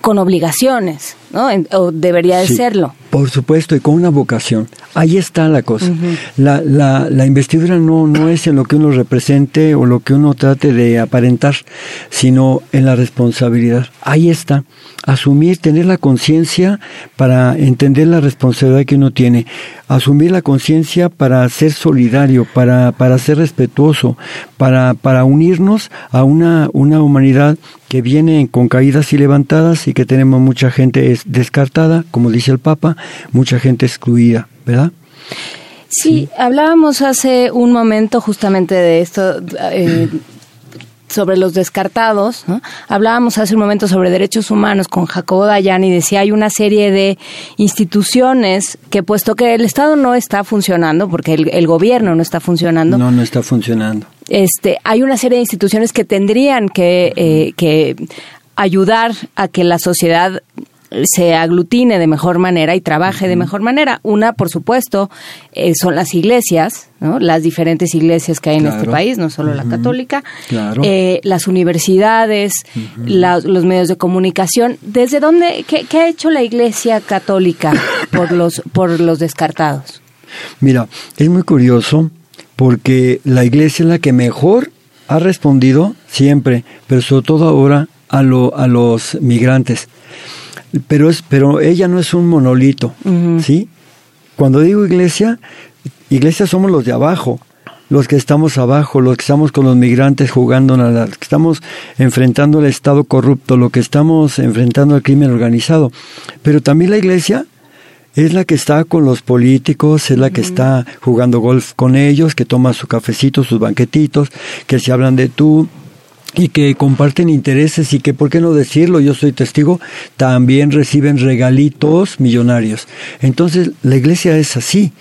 con obligaciones, ¿no? En- o debería de Sí, serlo. Por supuesto, y con una vocación. Ahí está la cosa. la, la, la investidura no, no es en lo que uno represente o lo que uno trate de aparentar, sino en la responsabilidad. Ahí está. Asumir, tener la conciencia para entender la responsabilidad que uno tiene. Asumir la conciencia para ser solidario, para, para ser respetuoso, para, para unirnos a una, una humanidad que viene con caídas y levantadas y que tenemos mucha gente es- descartada, como dice el Papa, mucha gente excluida, ¿verdad? Sí, hablábamos hace un momento justamente de esto, eh, sobre los descartados, ¿no? Hablábamos hace un momento sobre derechos humanos con Jacobo Dayan y decía hay una serie de instituciones que puesto que el Estado no está funcionando, porque el, el gobierno no está funcionando, No, no está funcionando. este, hay una serie de instituciones que tendrían que, eh, que ayudar a que la sociedad se aglutine de mejor manera y trabaje de mejor manera. Una, por supuesto, eh, son las iglesias, ¿no? las diferentes iglesias que hay en este país, no solo la católica, Claro. eh, las universidades, la- los medios de comunicación. ¿Desde dónde, qué, qué ha hecho la iglesia católica por los, por los descartados? Mira, es muy curioso porque la iglesia es la que mejor ha respondido siempre, pero sobre todo ahora a, lo, a los migrantes. Pero, es, pero ella no es un monolito, ¿sí? Cuando digo iglesia, iglesia somos los de abajo, los que estamos abajo, los que estamos con los migrantes jugando, los que estamos enfrentando el Estado corrupto, los que estamos enfrentando el crimen organizado. Pero también la iglesia es la que está con los políticos, es la que está jugando golf con ellos, que toma su cafecito, sus banquetitos, que se hablan de tú, y que comparten intereses y que, ¿por qué no decirlo? Yo soy testigo, también reciben regalitos millonarios. Entonces, la iglesia es así.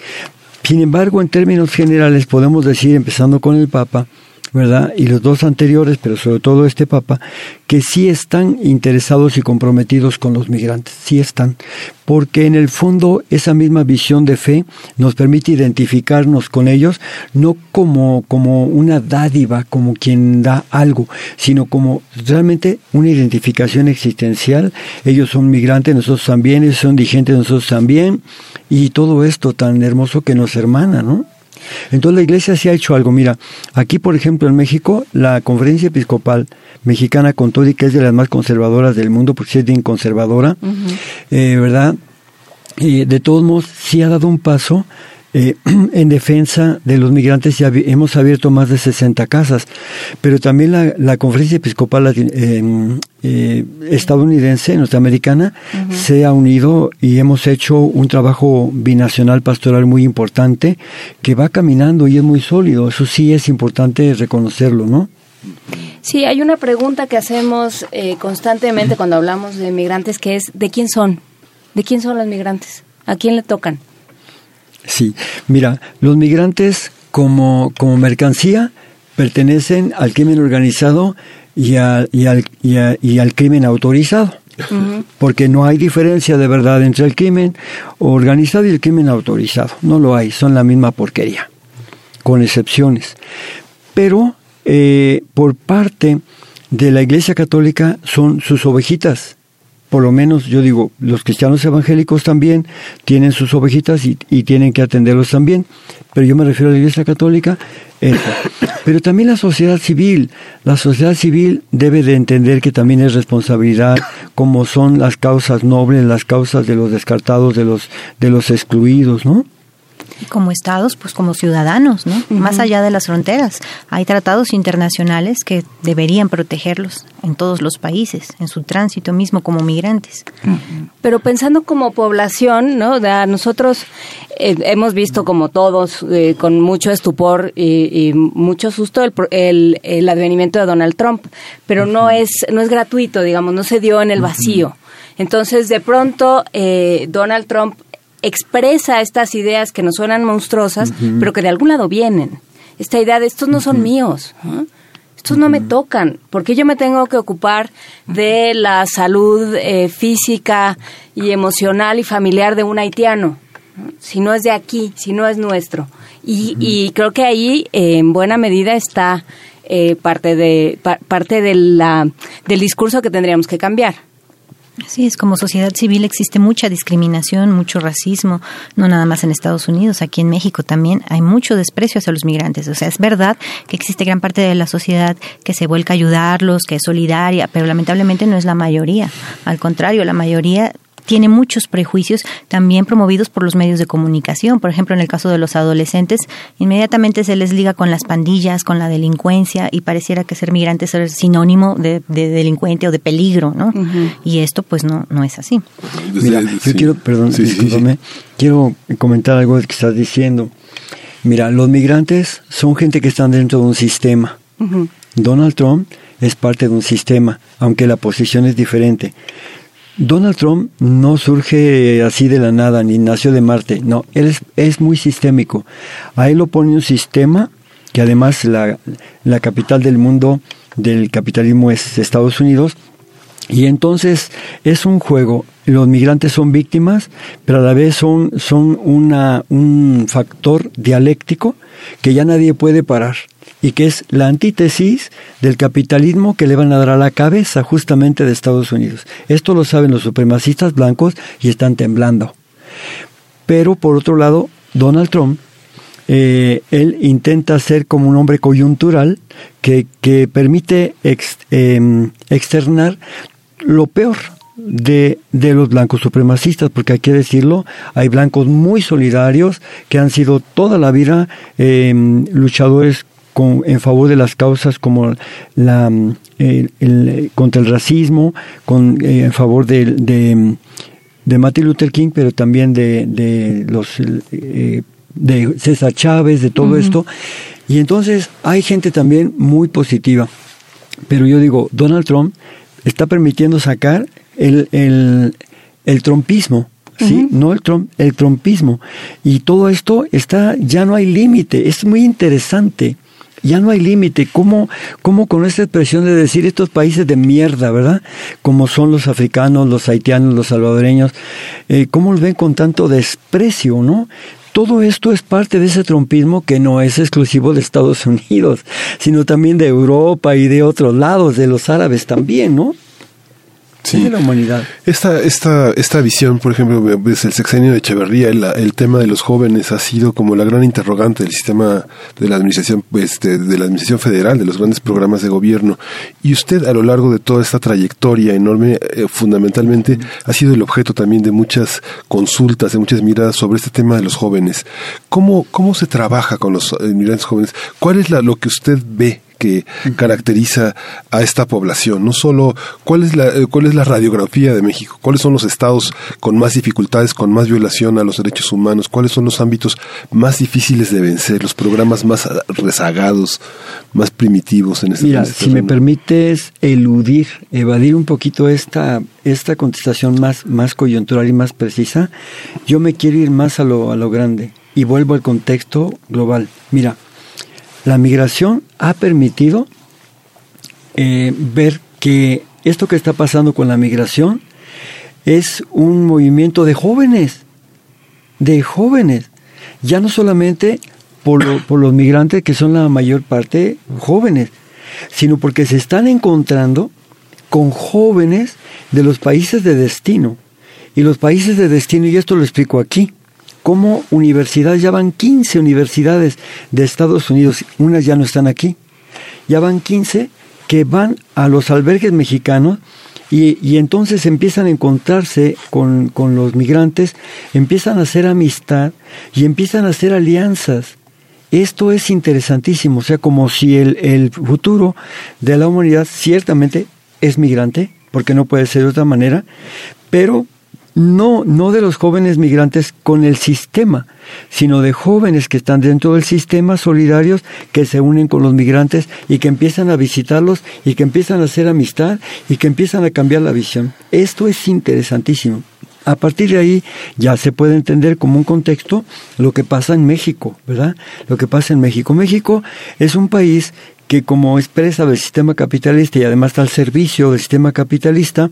Sin embargo, en términos generales, podemos decir, empezando con el Papa, ¿verdad? Y los dos anteriores, pero sobre todo este Papa, que sí están interesados y comprometidos con los migrantes, sí están, porque en el fondo esa misma visión de fe nos permite identificarnos con ellos, no como, como una dádiva, como quien da algo, sino como realmente una identificación existencial. Ellos son migrantes, nosotros también, ellos son indigentes, nosotros también, y todo esto tan hermoso que nos hermana, ¿no? Entonces la iglesia sí ha hecho algo. Mira, aquí por ejemplo en México, la conferencia episcopal mexicana con todo y que es de las más conservadoras del mundo, porque es bien conservadora, eh, ¿verdad? Y de todos modos sí ha dado un paso eh, en defensa de los migrantes ya hemos abierto más de 60 casas, pero también la, la Conferencia Episcopal eh, eh, estadounidense, norteamericana, se ha unido y hemos hecho un trabajo binacional pastoral muy importante que va caminando y es muy sólido. Eso sí es importante reconocerlo, ¿no? Sí, hay una pregunta que hacemos constantemente cuando hablamos de migrantes que es ¿de quién son? ¿De quién son los migrantes? ¿A quién le tocan? Sí, mira, los migrantes como, como mercancía pertenecen al crimen organizado y, al, y, al, y, al crimen autorizado. Porque no hay diferencia de verdad entre el crimen organizado y el crimen autorizado. No lo hay, son la misma porquería, con excepciones. Pero eh, por parte de la Iglesia Católica son sus ovejitas por lo menos yo digo, los cristianos evangélicos también tienen sus ovejitas y, tienen que atenderlos también, pero yo me refiero a la Iglesia Católica, eso. Pero también la sociedad civil, la sociedad civil debe de entender que también es responsabilidad, como son las causas nobles, las causas de los descartados, de los, de los excluidos, ¿no? Como estados, pues como ciudadanos, ¿no? Más allá de las fronteras. Hay tratados internacionales que deberían protegerlos en todos los países, en su tránsito mismo como migrantes. Pero pensando como población, ¿no? nosotros eh, hemos visto como todos eh, con mucho estupor y, mucho susto el, el, advenimiento de Donald Trump, pero no es no es gratuito, digamos, no se dio en el vacío. Entonces, de pronto, eh, Donald Trump expresa estas ideas que nos suenan monstruosas, pero que de algún lado vienen. Esta idea de estos no son míos, estos no me tocan, porque yo me tengo que ocupar de la salud eh, física y emocional y familiar de un haitiano, si no es de aquí, si no es nuestro. Y, creo que ahí, en buena medida, está eh, parte, de, parte de la, del discurso que tendríamos que cambiar. Así es, como sociedad civil existe mucha discriminación, mucho racismo, no nada más en Estados Unidos, aquí en México también hay mucho desprecio hacia los migrantes. O sea, es verdad que existe gran parte de la sociedad que se vuelca a ayudarlos, que es solidaria, pero lamentablemente no es la mayoría. Al contrario, la mayoría tiene muchos prejuicios también promovidos por los medios de comunicación. Por ejemplo, en el caso de los adolescentes, inmediatamente se les liga con las pandillas, con la delincuencia y pareciera que ser migrante es sinónimo de, delincuente o de peligro, ¿no? Y esto pues no, no es así. Mira, yo quiero, perdón, quiero comentar algo que estás diciendo. Mira, los migrantes son gente que están dentro de un sistema. Donald Trump es parte de un sistema, aunque la posición es diferente. Donald Trump no surge así de la nada, ni nació de Marte. No, él es, muy sistémico. A él lo pone un sistema que además la, la capital del mundo del capitalismo es Estados Unidos. Y entonces es un juego. Los migrantes son víctimas, pero a la vez son, son una, un factor dialéctico que ya nadie puede parar y que es la antítesis del capitalismo que le van a dar a la cabeza justamente de Estados Unidos. Esto lo saben los supremacistas blancos y están temblando. Pero por otro lado, Donald Trump eh, él intenta ser como un hombre coyuntural que, que permite em, externar lo peor de, de, los blancos supremacistas, porque hay que decirlo, hay blancos muy solidarios que han sido toda la vida em, luchadores con, en favor de las causas como la, el, contra el racismo, con, eh, en favor de, de, de, Martin Luther King, pero también de, de los eh, de César Chávez, de todo esto. Y entonces hay gente también muy positiva. Pero yo digo, Donald Trump está permitiendo sacar el, el, el trompismo, ¿sí? No el, trump, el trompismo. Y todo esto está, ya no hay límite, es muy interesante. Ya no hay límite. ¿Cómo, ¿Cómo con esta expresión de decir estos países de mierda, verdad? Como son los africanos, los haitianos, los salvadoreños, eh, ¿cómo los ven con tanto desprecio, no? Todo esto es parte de ese trompismo que no es exclusivo de Estados Unidos, sino también de Europa y de otros lados, de los árabes también, ¿no? Sí. de la humanidad. Esta, esta, esta visión, por ejemplo, desde el sexenio de Echeverría, el, el, tema de los jóvenes ha sido como la gran interrogante del sistema de la administración, este, de la administración federal, de los grandes programas de gobierno. Y usted, a lo largo de toda esta trayectoria enorme, eh, fundamentalmente, ha sido el objeto también de muchas consultas, de muchas miradas sobre este tema de los jóvenes. ¿Cómo, cómo se trabaja con los inmigrantes jóvenes? ¿Cuál es la, lo que usted ve que caracteriza a esta población? No solo cuál es la eh, cuál es la radiografía de México, cuáles son los estados con más dificultades, con más violación a los derechos humanos, cuáles son los ámbitos más difíciles de vencer, los programas más rezagados, más primitivos en este Mira, si me permites eludir, evadir un poquito esta esta contestación más más coyuntural y más precisa, yo me quiero ir más a lo a lo grande y vuelvo al contexto global. Mira, la migración ha permitido eh, ver que esto que está pasando con la migración es un movimiento de jóvenes, de jóvenes, ya no solamente por, por los migrantes que son la mayor parte jóvenes, sino porque se están encontrando con jóvenes de los países de destino. Y los países de destino, y esto lo explico aquí, como universidades, ya van 15 universidades de Estados Unidos, unas ya no están aquí, ya van 15 que van a los albergues mexicanos y, y entonces empiezan a encontrarse con, con, los migrantes, empiezan a hacer amistad y empiezan a hacer alianzas. Esto es interesantísimo, o sea, como si el, el futuro de la humanidad ciertamente es migrante, porque no puede ser de otra manera, pero no, no de los jóvenes migrantes con el sistema, sino de jóvenes que están dentro del sistema solidarios que se unen con los migrantes y que empiezan a visitarlos y que empiezan a hacer amistad y que empiezan a cambiar la visión. Esto es interesantísimo. A partir de ahí ya se puede entender como un contexto lo que pasa en México, ¿verdad? Lo que pasa en México. México es un país que como expresa del sistema capitalista y además está al servicio del sistema capitalista,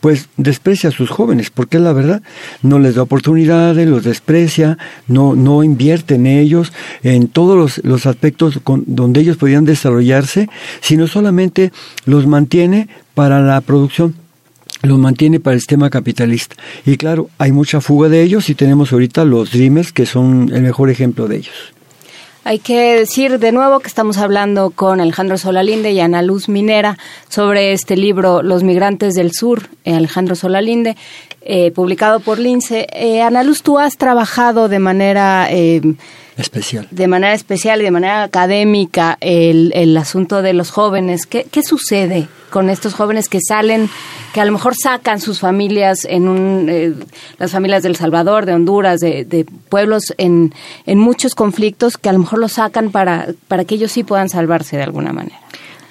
pues desprecia a sus jóvenes, porque la verdad, no les da oportunidades, los desprecia, no, no invierte en ellos, en todos los, los aspectos con, donde ellos podían desarrollarse, sino solamente los mantiene para la producción los mantiene para el sistema capitalista. Y claro, hay mucha fuga de ellos y tenemos ahorita los Dreamers, que son el mejor ejemplo de ellos. Hay que decir de nuevo que estamos hablando con Alejandro Solalinde y Ana Luz Minera sobre este libro Los Migrantes del Sur, eh, Alejandro Solalinde, eh, publicado por Lince. Eh, Ana Luz, tú has trabajado de manera... especial. De manera especial y de manera académica el, el asunto de los jóvenes. ¿Qué, ¿Qué sucede con estos jóvenes que salen, que a lo mejor sacan sus familias en un, eh, las familias del Salvador, de Honduras, de, de, pueblos en, en muchos conflictos, que a lo mejor los sacan para, para que ellos sí puedan salvarse de alguna manera?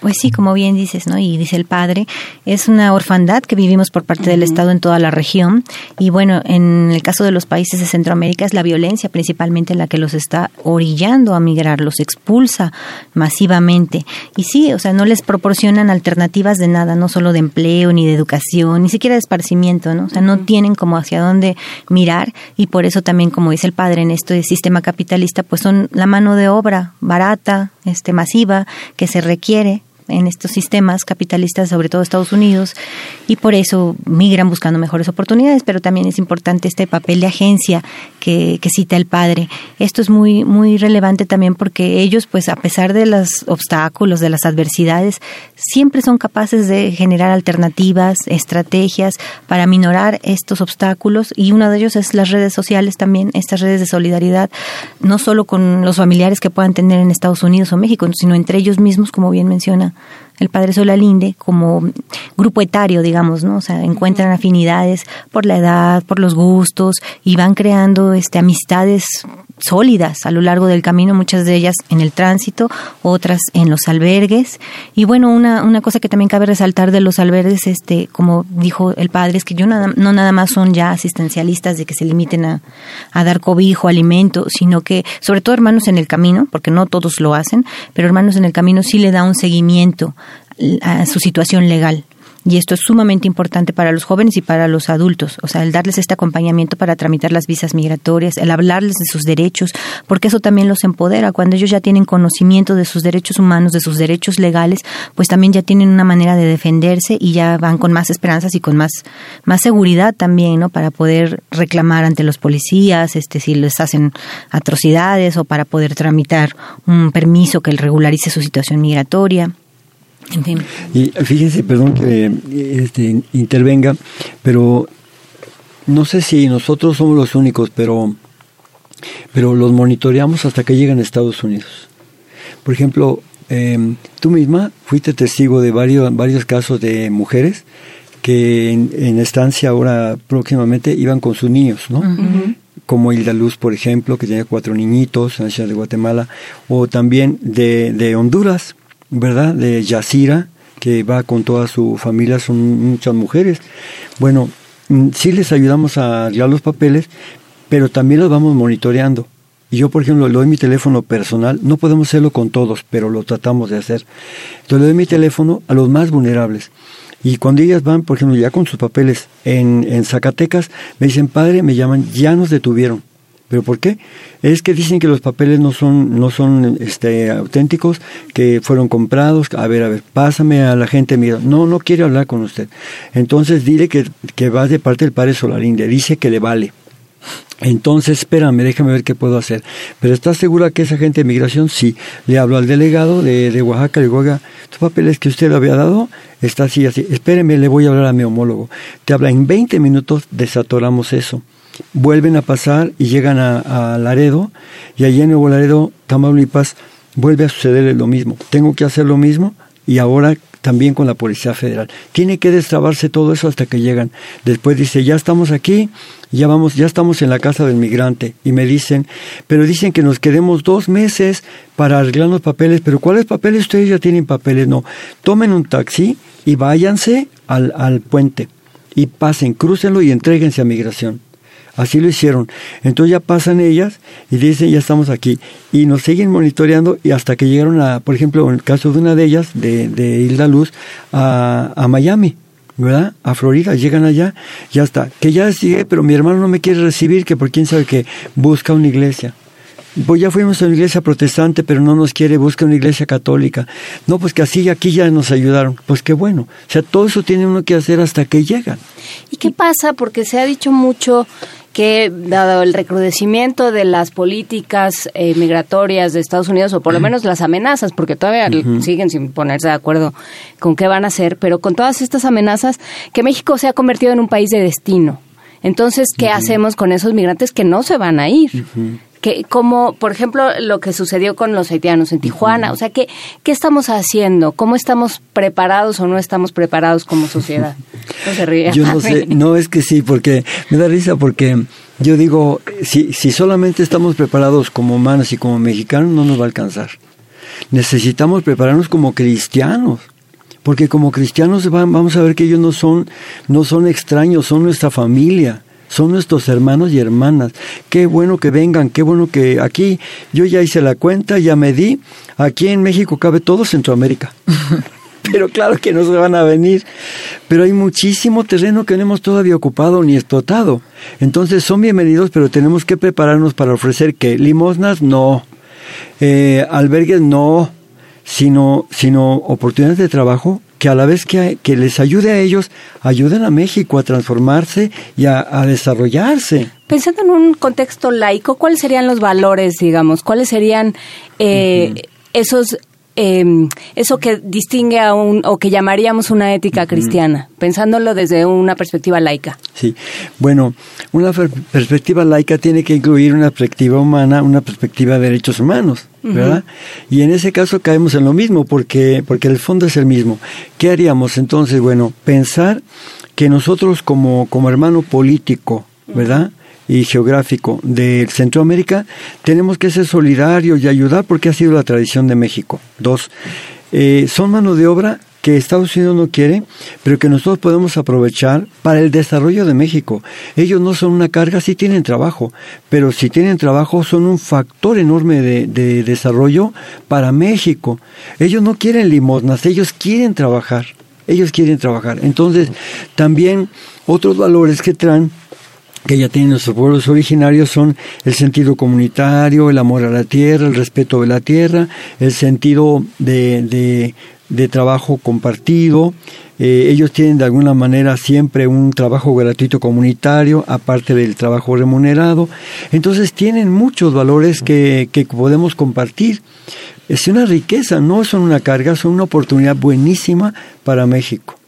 Pues sí, como bien dices, ¿no? Y dice el padre, es una orfandad que vivimos por parte uh -huh. del Estado en toda la región. Y bueno, en el caso de los países de Centroamérica es la violencia principalmente la que los está orillando a migrar, los expulsa masivamente. Y sí, o sea, no les proporcionan alternativas de nada, no solo de empleo, ni de educación, ni siquiera de esparcimiento, ¿no? O sea, uh -huh. no tienen como hacia dónde mirar y por eso también, como dice el padre, en este sistema capitalista, pues son la mano de obra barata, este, masiva, que se requiere en estos sistemas capitalistas, sobre todo Estados Unidos, y por eso migran buscando mejores oportunidades, pero también es importante este papel de agencia que, que cita el padre. Esto es muy, muy relevante también porque ellos, pues a pesar de los obstáculos, de las adversidades, siempre son capaces de generar alternativas, estrategias para minorar estos obstáculos y uno de ellos es las redes sociales también, estas redes de solidaridad, no solo con los familiares que puedan tener en Estados Unidos o México, sino entre ellos mismos, como bien menciona el padre Solalinde como grupo etario, digamos, ¿no? O sea, encuentran afinidades por la edad, por los gustos y van creando este amistades sólidas a lo largo del camino, muchas de ellas en el tránsito, otras en los albergues. Y bueno, una, una cosa que también cabe resaltar de los albergues, este, como dijo el padre, es que yo nada, no nada más son ya asistencialistas de que se limiten a, a dar cobijo, alimento, sino que, sobre todo hermanos en el camino, porque no todos lo hacen, pero hermanos en el camino sí le da un seguimiento a su situación legal. Y esto es sumamente importante para los jóvenes y para los adultos. O sea, el darles este acompañamiento para tramitar las visas migratorias, el hablarles de sus derechos, porque eso también los empodera. Cuando ellos ya tienen conocimiento de sus derechos humanos, de sus derechos legales, pues también ya tienen una manera de defenderse y ya van con más esperanzas y con más, más seguridad también, ¿no? Para poder reclamar ante los policías, este, si les hacen atrocidades o para poder tramitar un permiso que regularice su situación migratoria. Y fíjense, perdón que este, intervenga, pero no sé si nosotros somos los únicos, pero, pero los monitoreamos hasta que llegan a Estados Unidos. Por ejemplo, em, tú misma fuiste testigo de varios, varios casos de mujeres que en, estancia ahora próximamente iban con sus niños, ¿no? Como Hilda Luz, por ejemplo, que tenía cuatro niñitos en la ciudad de Guatemala, o también de, de Honduras, ¿verdad? De Yacira, que va con toda su familia, son muchas mujeres. Bueno, mm, sí les ayudamos a arreglar los papeles, pero también los vamos monitoreando. Y yo, por ejemplo, le doy mi teléfono personal, no podemos hacerlo con todos, pero lo tratamos de hacer. Entonces le doy mi teléfono a los más vulnerables. Y cuando ellas van, por ejemplo, ya con sus papeles en, en Zacatecas, me dicen, padre, me llaman, ya nos detuvieron. ¿Pero por qué? Es que dicen que los papeles no son, no son este, auténticos, que fueron comprados. A ver, a ver, pásame a la gente, mira, no, no quiere hablar con usted. Entonces dile que, que va de parte del padre Solarín, le dice que le vale. Entonces, espérame, déjame ver qué puedo hacer. Pero ¿estás segura que esa gente de migración? Sí. Le hablo al delegado de, de Oaxaca, le digo, oiga, ¿estos papeles que usted le había dado? Está así, así. Espéreme, le voy a hablar a mi homólogo. Te habla en 20 minutos, desatoramos eso vuelven a pasar y llegan a, Laredo, y allí en Nuevo Laredo, Tamaulipas, vuelve a suceder lo mismo. Tengo que hacer lo mismo y ahora también con la Policía Federal. Tiene que destrabarse todo eso hasta que llegan. Después dice, ya estamos aquí, ya vamos, ya estamos en la casa del migrante. Y me dicen, pero dicen que nos quedemos dos meses para arreglar los papeles. Pero ¿cuáles papeles? Ustedes ya tienen papeles. No, tomen un taxi y váyanse al, al puente. Y pasen, crúcenlo y entréguense a migración. Así lo hicieron. Entonces ya pasan ellas y dicen, ya estamos aquí. Y nos siguen monitoreando y hasta que llegaron a, por ejemplo, en el caso de una de ellas, de, de Hilda Luz, a, a Miami. ¿verdad? A Florida, llegan allá, ya está. Que ya sigue, pero mi hermano no me quiere recibir, que por quién sabe que busca una iglesia. Pues ya fuimos a una iglesia protestante, pero no nos quiere, busca una iglesia católica. No, pues que así aquí ya nos ayudaron. Pues qué bueno. O sea, todo eso tiene uno que hacer hasta que llegan. ¿Y qué pasa? Porque se ha dicho mucho que dado el recrudecimiento de las políticas eh, migratorias de Estados Unidos, o por lo menos las amenazas, porque todavía siguen sin ponerse de acuerdo con qué van a hacer, pero con todas estas amenazas, que México se ha convertido en un país de destino. Entonces, ¿qué hacemos con esos migrantes que no se van a ir? Que como por ejemplo lo que sucedió con los haitianos en Tijuana, o sea, ¿qué, ¿qué estamos haciendo? ¿Cómo estamos preparados o no estamos preparados como sociedad? No se ríe. Yo no sé, no es que sí, porque me da risa porque yo digo, si, si solamente estamos preparados como humanos y como mexicanos no nos va a alcanzar. Necesitamos prepararnos como cristianos porque como cristianos vamos a ver que ellos no son no son extraños, son nuestra familia son nuestros hermanos y hermanas. Qué bueno que vengan, qué bueno que aquí yo ya hice la cuenta, ya me di. Aquí en México cabe todo Centroamérica. pero claro que no se van a venir. Pero hay muchísimo terreno que no hemos todavía ocupado ni explotado. Entonces son bienvenidos, pero tenemos que prepararnos para ofrecer que limosnas no, eh, albergues no, sino, sino oportunidades de trabajo que a la vez que, que les ayude a ellos, ayuden a México a transformarse y a, desarrollarse. Pensando en un contexto laico, ¿cuáles serían los valores, digamos? ¿Cuáles serían eh, esos eh, eso que distingue a un, o que llamaríamos una ética cristiana, pensándolo desde una perspectiva laica. Sí, bueno, una perspectiva laica tiene que incluir una perspectiva humana, una perspectiva de derechos humanos, ¿verdad? Y en ese caso caemos en lo mismo, porque, porque el fondo es el mismo. ¿Qué haríamos entonces? Bueno, pensar que nosotros como, como hermano político, ¿verdad? Y geográfico de Centroamérica, tenemos que ser solidarios y ayudar porque ha sido la tradición de México. Dos, eh, son mano de obra que Estados Unidos no quiere, pero que nosotros podemos aprovechar para el desarrollo de México. Ellos no son una carga, sí tienen trabajo, pero si tienen trabajo son un factor enorme de, de desarrollo para México. Ellos no quieren limosnas, ellos quieren trabajar, ellos quieren trabajar. Entonces, también otros valores que traen que ya tienen nuestros pueblos originarios son el sentido comunitario, el amor a la tierra, el respeto de la tierra, el sentido de, de, trabajo compartido. Eh, ellos tienen de alguna manera siempre un trabajo gratuito comunitario, aparte del trabajo remunerado. Entonces tienen muchos valores que, que podemos compartir. Es una riqueza, no son una carga, son una oportunidad buenísima para México.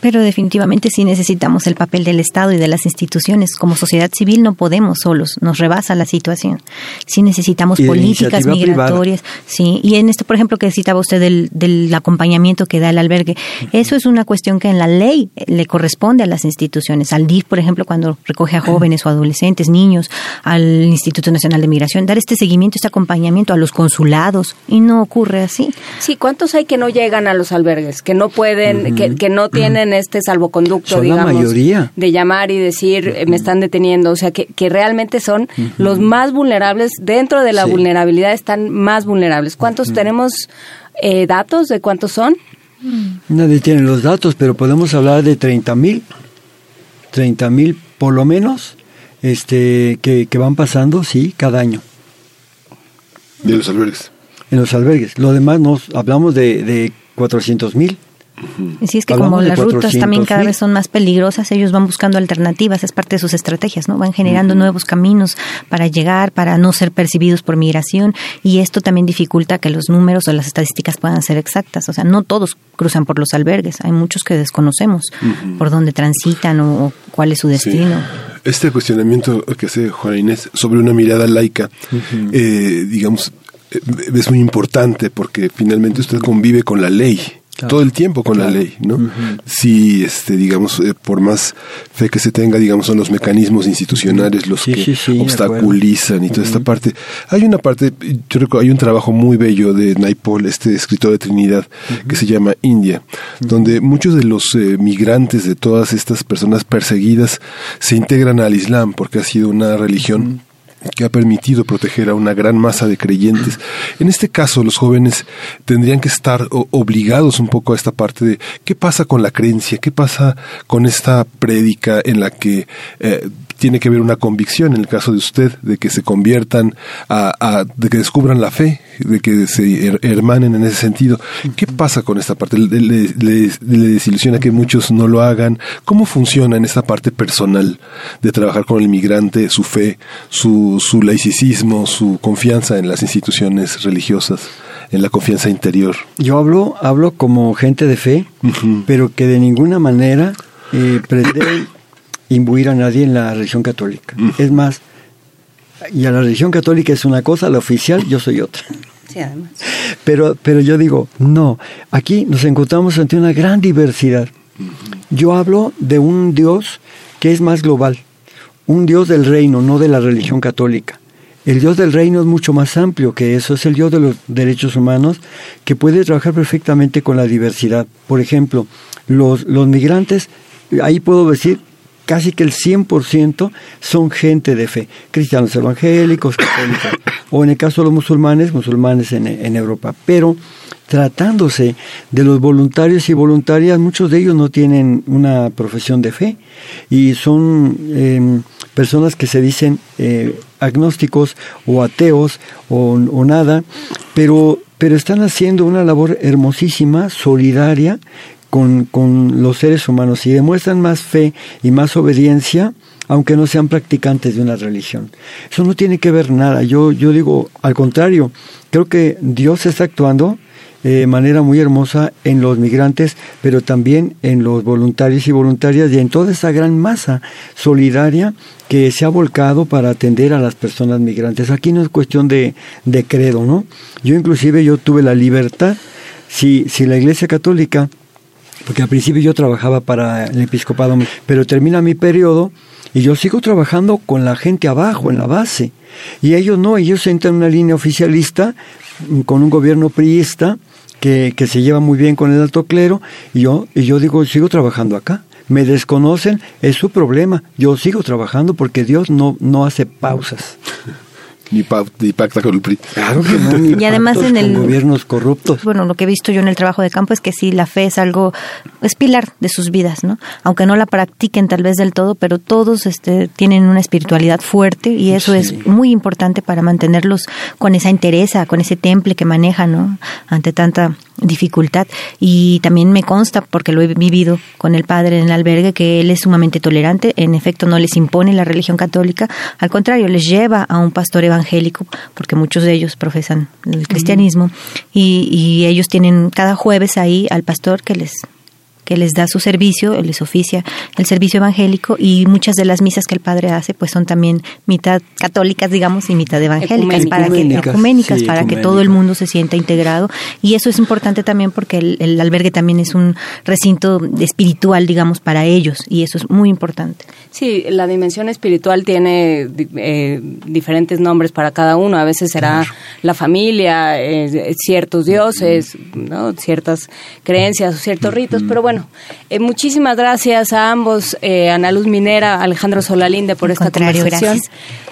Pero definitivamente sí necesitamos el papel del Estado y de las instituciones. Como sociedad civil no podemos solos, nos rebasa la situación. Sí necesitamos políticas migratorias. Sí, y en esto, por ejemplo, que citaba usted del, del acompañamiento que da el albergue, eso es una cuestión que en la ley le corresponde a las instituciones. Al DIF, por ejemplo, cuando recoge a jóvenes o adolescentes, niños, al Instituto Nacional de Migración, dar este seguimiento, este acompañamiento a los consulados, y no ocurre así. Sí, ¿cuántos hay que no llegan a los albergues, que no pueden, que, que no tienen en este salvoconducto, digamos, de llamar y decir, eh, me están deteniendo, o sea, que, que realmente son los más vulnerables, dentro de la vulnerabilidad están más vulnerables. ¿Cuántos tenemos eh, datos de cuántos son? Nadie tiene los datos, pero podemos hablar de 30 mil, 30 mil por lo menos, este, que, que van pasando, sí, cada año. De los albergues. En los albergues. Lo demás nos hablamos de, de 400 mil. Sí, es que como las rutas también cada vez son más peligrosas, ellos van buscando alternativas, es parte de sus estrategias, ¿no? Van generando nuevos caminos para llegar, para no ser percibidos por migración y esto también dificulta que los números o las estadísticas puedan ser exactas. O sea, no todos cruzan por los albergues, hay muchos que desconocemos por dónde transitan o, cuál es su destino. Este cuestionamiento que hace Juana Inés sobre una mirada laica, eh, digamos, eh, es muy importante porque finalmente usted convive con la ley todo el tiempo con la ley, ¿no? Si, este, digamos, eh, por más fe que se tenga, digamos, son los mecanismos institucionales los que obstaculizan y toda esta parte. Hay una parte, yo recuerdo, hay un trabajo muy bello de Naipaul, este escritor de Trinidad, que se llama India, donde muchos de los eh, migrantes de todas estas personas perseguidas se integran al Islam porque ha sido una religión que ha permitido proteger a una gran masa de creyentes. En este caso, los jóvenes tendrían que estar obligados un poco a esta parte de qué pasa con la creencia, qué pasa con esta prédica en la que eh, tiene que haber una convicción en el caso de usted de que se conviertan a, de que descubran la fe de que se hermanen en ese sentido. Qué pasa con esta parte le, le, desilusiona que muchos no lo hagan cómo funciona en esta parte personal de trabajar con el inmigrante su fe su, su laicismo su confianza en las instituciones religiosas en la confianza interior yo hablo hablo como gente de fe pero que de ninguna manera eh, imbuir a nadie en la religión católica. Mm. Es más, y a la religión católica es una cosa, la oficial, yo soy otra. Sí, además. Pero, pero yo digo, no, aquí nos encontramos ante una gran diversidad. Yo hablo de un Dios que es más global, un Dios del reino, no de la religión católica. El Dios del reino es mucho más amplio que eso, es el Dios de los derechos humanos que puede trabajar perfectamente con la diversidad. Por ejemplo, los, los migrantes, ahí puedo decir, casi que el 100% son gente de fe, cristianos evangélicos, católicos, o en el caso de los musulmanes, musulmanes en, Europa. Pero tratándose de los voluntarios y voluntarias, muchos de ellos no tienen una profesión de fe y son em, personas que se dicen eh, agnósticos o ateos o, o, nada, pero pero están haciendo una labor hermosísima, solidaria con, con los seres humanos y demuestran más fe y más obediencia aunque no sean practicantes de una religión. Eso no tiene que ver nada. Yo, yo digo, al contrario, creo que Dios está actuando de manera muy hermosa en los migrantes, pero también en los voluntarios y voluntarias y en toda esa gran masa solidaria que se ha volcado para atender a las personas migrantes. Aquí no es cuestión de, de credo, ¿no? Yo inclusive yo tuve la libertad, si, si la Iglesia Católica, porque al principio yo trabajaba para el episcopado, pero termina mi periodo y yo sigo trabajando con la gente abajo, en la base. Y ellos no, ellos entran en una línea oficialista con un gobierno priista que, que se lleva muy bien con el alto clero y yo, y yo digo, sigo trabajando acá. Me desconocen, es su problema. Yo sigo trabajando porque Dios no, no hace pausas. Ni, pacta con el PRI. Claro que no, ni y además en el gobiernos corruptos. Bueno, lo que he visto yo en el trabajo de campo es que sí, la fe es algo, es pilar de sus vidas, ¿no? Aunque no la practiquen tal vez del todo, pero todos este, tienen una espiritualidad fuerte y eso es muy importante para mantenerlos con esa entereza, con ese temple que manejan, ¿no? Ante tanta dificultad. Y también me consta porque lo he vivido con el padre en el albergue que él es sumamente tolerante. En efecto no les impone la religión católica. Al contrario les lleva a un pastor evangélico porque muchos de ellos profesan el cristianismo. Y, y ellos tienen cada jueves ahí al pastor que les que les da su servicio, les oficia el servicio evangélico y muchas de las misas que el padre hace pues son también mitad católicas, digamos, y mitad evangélicas, para que ecuménicas, para que todo el mundo se sienta integrado y eso es importante también porque el, albergue también es un recinto espiritual, digamos, para ellos y eso es muy importante. Sí, la dimensión espiritual tiene eh, diferentes nombres para cada uno. A veces será la familia, eh, ciertos dioses, ¿no? ciertas creencias o ciertos ritos, pero bueno, eh, muchísimas gracias a ambos, eh, Ana Luz Minera, Alejandro Solalinde, por esta conversación.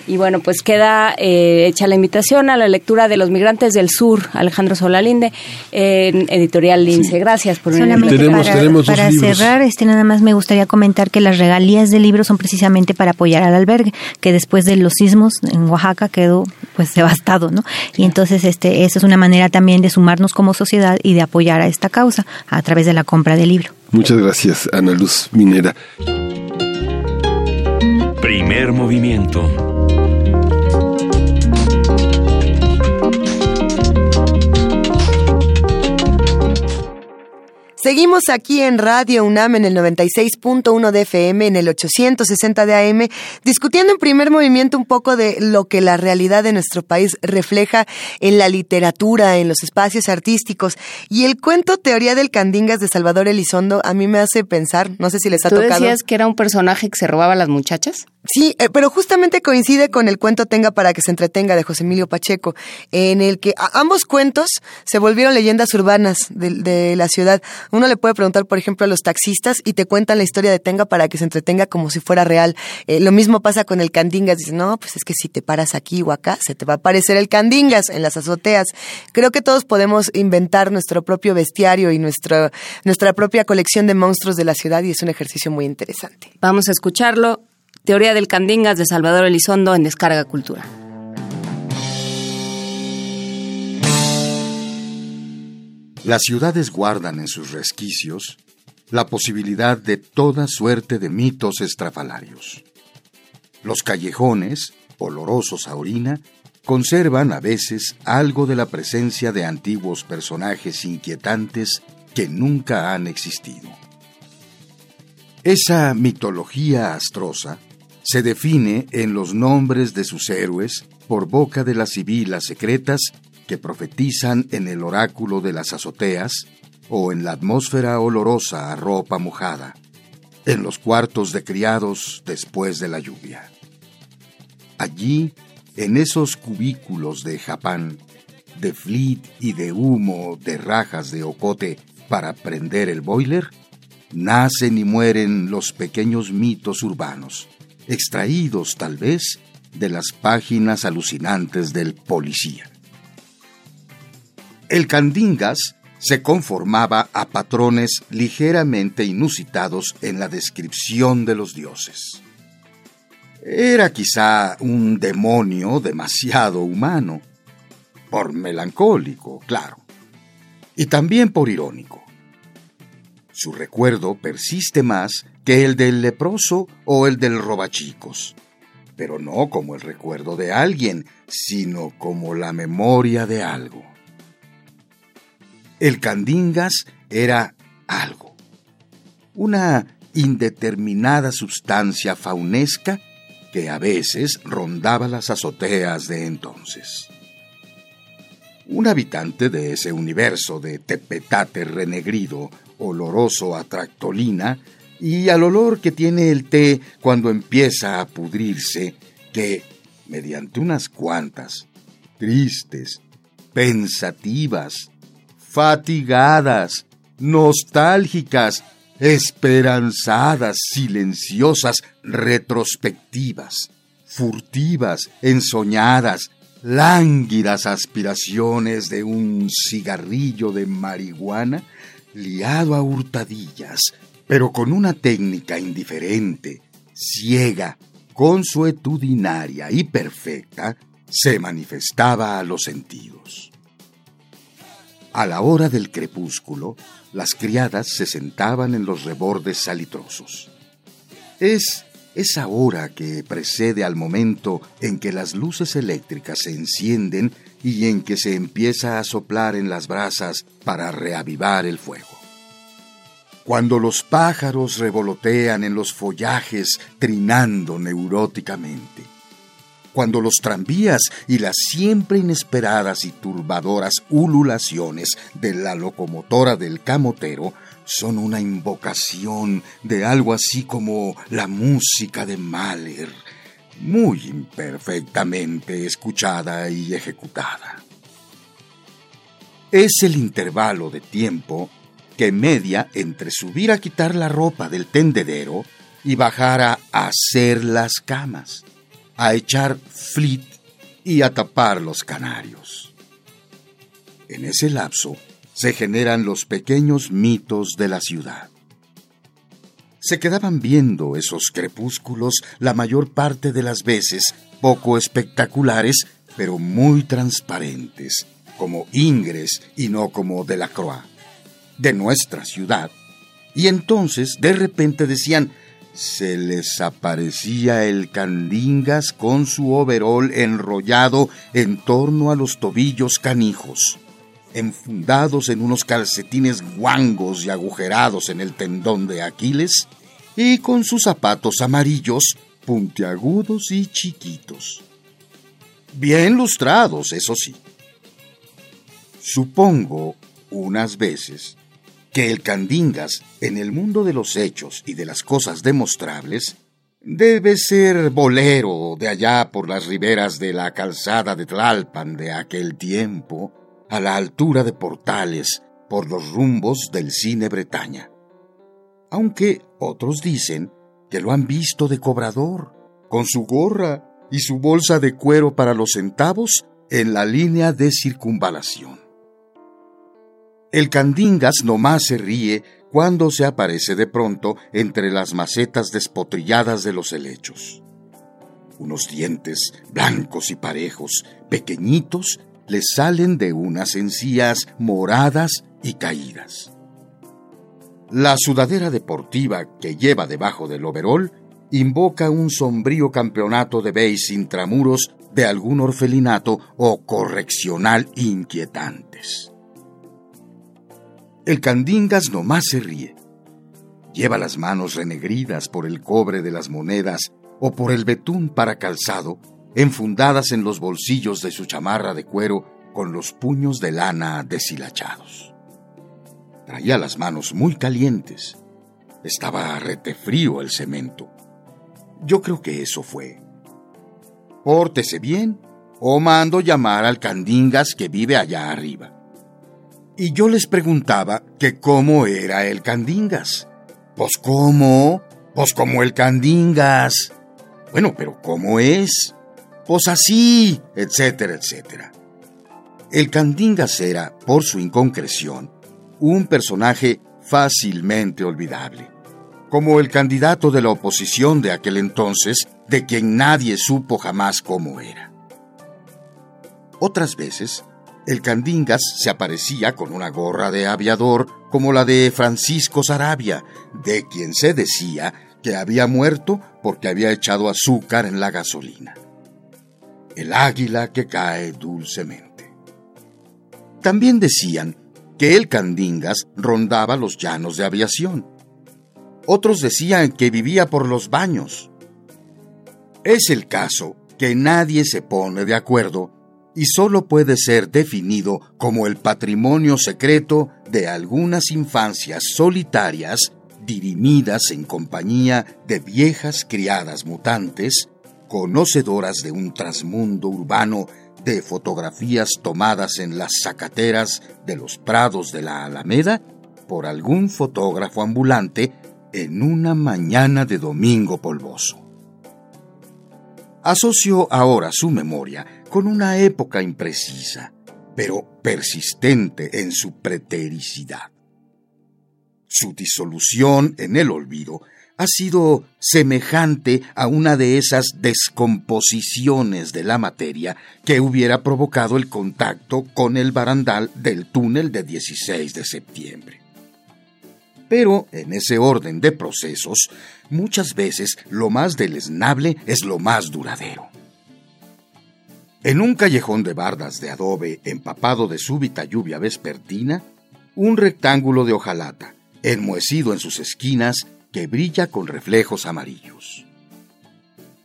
Y bueno, pues queda eh, hecha la invitación a la lectura de Los Migrantes del Sur, Alejandro Solalinde, en Editorial Lince. Gracias por venir. Solamente para, para cerrar, este, nada más me gustaría comentar que las regalías del libro son precisamente para apoyar al albergue, que después de los sismos en Oaxaca quedó pues devastado, ¿no? Y entonces este, eso es una manera también de sumarnos como sociedad y de apoyar a esta causa a través de la compra del libro. Muchas gracias, Ana Luz Minera. Primer movimiento. Seguimos aquí en Radio UNAM en el 96.1 de FM, en el 860 de AM, discutiendo en primer movimiento un poco de lo que la realidad de nuestro país refleja en la literatura, en los espacios artísticos. Y el cuento Teoría del Candingas de Salvador Elizondo a mí me hace pensar, no sé si les ha ¿Tú tocado. decías que era un personaje que se robaba a las muchachas? Sí, eh, pero justamente coincide con el cuento Tenga para que se entretenga de José Emilio Pacheco, en el que ambos cuentos se volvieron leyendas urbanas de, de, la ciudad. Uno le puede preguntar, por ejemplo, a los taxistas y te cuentan la historia de Tenga para que se entretenga como si fuera real. Eh, lo mismo pasa con el Candingas. Dicen, no, pues es que si te paras aquí o acá, se te va a aparecer el Candingas en las azoteas. Creo que todos podemos inventar nuestro propio bestiario y nuestra, nuestra propia colección de monstruos de la ciudad y es un ejercicio muy interesante. Vamos a escucharlo. Teoría del Candingas de Salvador Elizondo en Descarga Cultura. Las ciudades guardan en sus resquicios la posibilidad de toda suerte de mitos estrafalarios. Los callejones, olorosos a orina, conservan a veces algo de la presencia de antiguos personajes inquietantes que nunca han existido. Esa mitología astrosa se define en los nombres de sus héroes por boca de las sibilas secretas que profetizan en el oráculo de las azoteas o en la atmósfera olorosa a ropa mojada, en los cuartos de criados después de la lluvia. Allí, en esos cubículos de japán, de flit y de humo de rajas de ocote para prender el boiler, nacen y mueren los pequeños mitos urbanos extraídos tal vez de las páginas alucinantes del policía. El Candingas se conformaba a patrones ligeramente inusitados en la descripción de los dioses. Era quizá un demonio demasiado humano, por melancólico, claro. y también por irónico. Su recuerdo persiste más que el del leproso o el del robachicos, pero no como el recuerdo de alguien, sino como la memoria de algo. El Candingas era algo, una indeterminada sustancia faunesca que a veces rondaba las azoteas de entonces. Un habitante de ese universo de tepetate renegrido, oloroso a tractolina, y al olor que tiene el té cuando empieza a pudrirse, que, mediante unas cuantas, tristes, pensativas, fatigadas, nostálgicas, esperanzadas, silenciosas, retrospectivas, furtivas, ensoñadas, lánguidas aspiraciones de un cigarrillo de marihuana liado a hurtadillas, pero con una técnica indiferente, ciega, consuetudinaria y perfecta, se manifestaba a los sentidos. A la hora del crepúsculo, las criadas se sentaban en los rebordes salitrosos. Es esa hora que precede al momento en que las luces eléctricas se encienden y en que se empieza a soplar en las brasas para reavivar el fuego. Cuando los pájaros revolotean en los follajes trinando neuróticamente cuando los tranvías y las siempre inesperadas y turbadoras ululaciones de la locomotora del camotero son una invocación de algo así como la música de Mahler, muy imperfectamente escuchada y ejecutada. Es el intervalo de tiempo que media entre subir a quitar la ropa del tendedero y bajar a hacer las camas a echar flit y a tapar los canarios. En ese lapso se generan los pequeños mitos de la ciudad. Se quedaban viendo esos crepúsculos la mayor parte de las veces poco espectaculares, pero muy transparentes, como Ingres y no como de la de nuestra ciudad. Y entonces de repente decían, se les aparecía el candingas con su overol enrollado en torno a los tobillos canijos, enfundados en unos calcetines guangos y agujerados en el tendón de Aquiles, y con sus zapatos amarillos, puntiagudos y chiquitos. Bien lustrados, eso sí. Supongo, unas veces, que el Candingas, en el mundo de los hechos y de las cosas demostrables, debe ser bolero de allá por las riberas de la calzada de Tlalpan de aquel tiempo, a la altura de Portales, por los rumbos del cine Bretaña. Aunque otros dicen que lo han visto de cobrador, con su gorra y su bolsa de cuero para los centavos en la línea de circunvalación. El Candingas nomás se ríe cuando se aparece de pronto entre las macetas despotrilladas de los helechos. Unos dientes blancos y parejos, pequeñitos, le salen de unas encías moradas y caídas. La sudadera deportiva que lleva debajo del overol invoca un sombrío campeonato de beis intramuros de algún orfelinato o correccional inquietantes. El Candingas nomás se ríe. Lleva las manos renegridas por el cobre de las monedas o por el betún para calzado, enfundadas en los bolsillos de su chamarra de cuero con los puños de lana deshilachados. Traía las manos muy calientes. Estaba retefrío el cemento. Yo creo que eso fue. Pórtese bien o mando llamar al Candingas que vive allá arriba y yo les preguntaba que cómo era el Candingas. Pues cómo, pues como el Candingas. Bueno, pero ¿cómo es? Pues así, etcétera, etcétera. El Candingas era, por su inconcreción, un personaje fácilmente olvidable, como el candidato de la oposición de aquel entonces, de quien nadie supo jamás cómo era. Otras veces, El Candingas se aparecía con una gorra de aviador como la de Francisco Sarabia, de quien se decía que había muerto porque había echado azúcar en la gasolina. El águila que cae dulcemente. También decían que el Candingas rondaba los llanos de aviación. Otros decían que vivía por los baños. Es el caso que nadie se pone de acuerdo y solo puede ser definido como el patrimonio secreto de algunas infancias solitarias dirimidas en compañía de viejas criadas mutantes, conocedoras de un trasmundo urbano de fotografías tomadas en las zacateras de los prados de la Alameda por algún fotógrafo ambulante en una mañana de domingo polvoso. Asocio ahora su memoria con una época imprecisa, pero persistente en su pretericidad. Su disolución en el olvido ha sido semejante a una de esas descomposiciones de la materia que hubiera provocado el contacto con el barandal del túnel de 16 de septiembre. Pero en ese orden de procesos, muchas veces lo más deleznable es lo más duradero. En un callejón de bardas de adobe empapado de súbita lluvia vespertina, un rectángulo de hojalata, enmohecido en sus esquinas, que brilla con reflejos amarillos.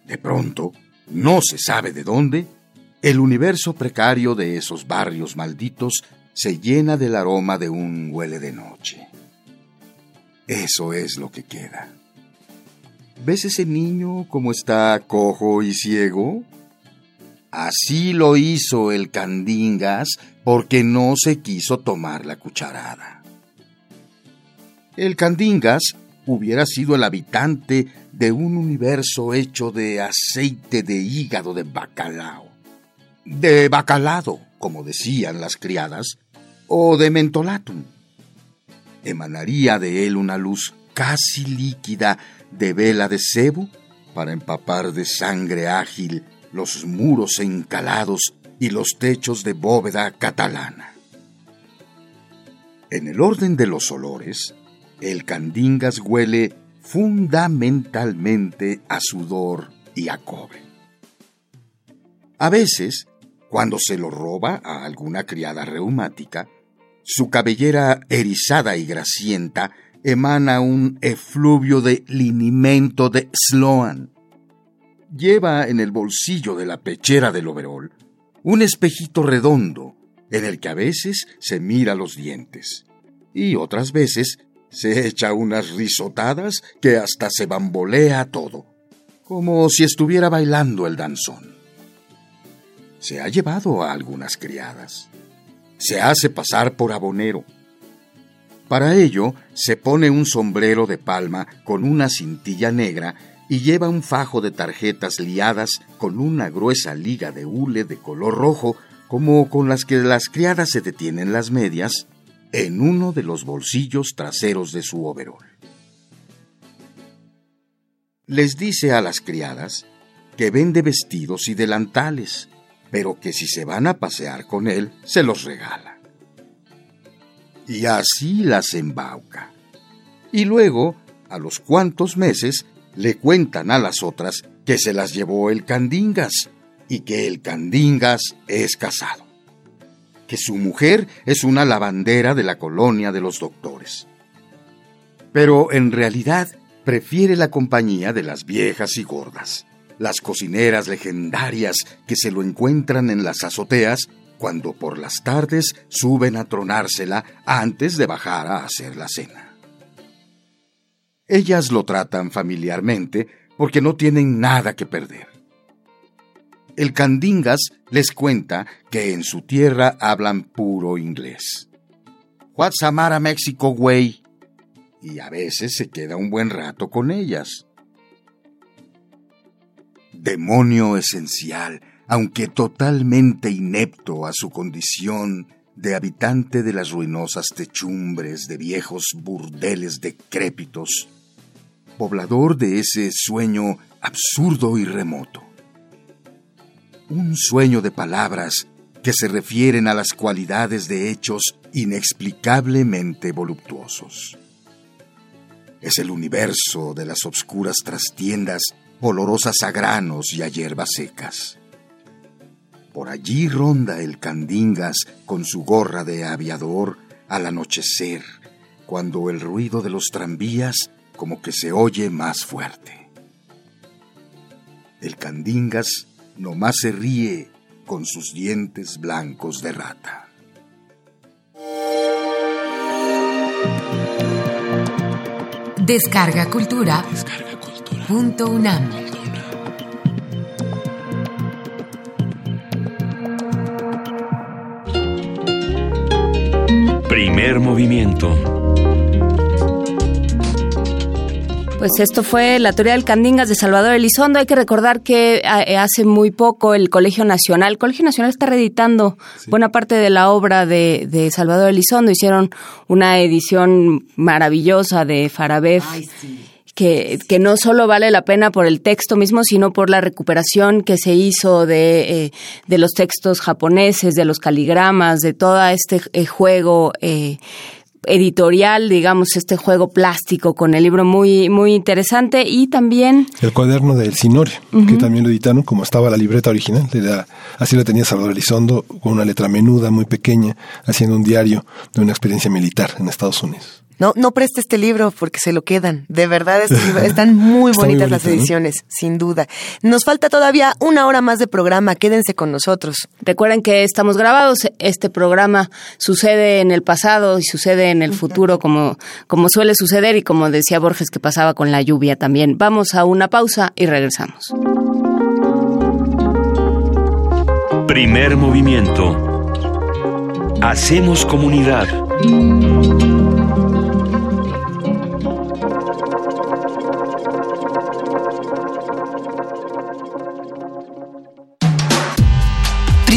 De pronto, no se sabe de dónde, el universo precario de esos barrios malditos se llena del aroma de un huele de noche. Eso es lo que queda. ¿Ves ese niño como está cojo y ciego? Así lo hizo el Candingas porque no se quiso tomar la cucharada. El Candingas hubiera sido el habitante de un universo hecho de aceite de hígado de bacalao. De bacalado, como decían las criadas, o de mentolatum. Emanaría de él una luz casi líquida de vela de cebo para empapar de sangre ágil los muros encalados y los techos de bóveda catalana. En el orden de los olores, el candingas huele fundamentalmente a sudor y a cobre. A veces, cuando se lo roba a alguna criada reumática, su cabellera erizada y grasienta emana un efluvio de linimento de Sloan, lleva en el bolsillo de la pechera del overol un espejito redondo en el que a veces se mira los dientes y otras veces se echa unas risotadas que hasta se bambolea todo, como si estuviera bailando el danzón. Se ha llevado a algunas criadas. Se hace pasar por abonero. Para ello se pone un sombrero de palma con una cintilla negra y lleva un fajo de tarjetas liadas con una gruesa liga de hule de color rojo, como con las que las criadas se detienen las medias, en uno de los bolsillos traseros de su overol. Les dice a las criadas que vende vestidos y delantales, pero que si se van a pasear con él, se los regala. Y así las embauca. Y luego, a los cuantos meses, le cuentan a las otras que se las llevó el Candingas y que el Candingas es casado, que su mujer es una lavandera de la colonia de los doctores. Pero en realidad prefiere la compañía de las viejas y gordas, las cocineras legendarias que se lo encuentran en las azoteas cuando por las tardes suben a tronársela antes de bajar a hacer la cena. Ellas lo tratan familiarmente porque no tienen nada que perder. El Candingas les cuenta que en su tierra hablan puro inglés. What's Amara México, güey? Y a veces se queda un buen rato con ellas. Demonio esencial, aunque totalmente inepto a su condición de habitante de las ruinosas techumbres de viejos burdeles decrépitos, poblador de ese sueño absurdo y remoto. Un sueño de palabras que se refieren a las cualidades de hechos inexplicablemente voluptuosos. Es el universo de las obscuras trastiendas olorosas a granos y a hierbas secas. Por allí ronda el Candingas con su gorra de aviador al anochecer, cuando el ruido de los tranvías como que se oye más fuerte. El Candingas nomás se ríe con sus dientes blancos de rata. Descarga Cultura. Punto UNAM. Primer movimiento. Pues esto fue la teoría del Candingas de Salvador Elizondo. Hay que recordar que eh, hace muy poco el Colegio Nacional, el Colegio Nacional está reeditando buena parte de la obra de, Salvador Elizondo. Hicieron una edición maravillosa de Farabef. Que, que, no solo vale la pena por el texto mismo, sino por la recuperación que se hizo de, eh, de los textos japoneses, de los caligramas, de todo este eh, juego eh, editorial, digamos, este juego plástico con el libro muy, muy interesante y también... El cuaderno del Sinore, que también lo editaron como estaba la libreta original, así lo tenía Salvador Elizondo, con una letra menuda, muy pequeña, haciendo un diario de una experiencia militar en Estados Unidos. No, no preste este libro porque se lo quedan. De verdad, este están muy bonitas las ediciones, sin duda. Nos falta todavía una hora más de programa. Quédense con nosotros. Recuerden que estamos grabados. Este programa sucede en el pasado y sucede en el futuro, como, como suele suceder y como decía Borges que pasaba con la lluvia también. Vamos a una pausa y regresamos. Primer movimiento. Hacemos comunidad.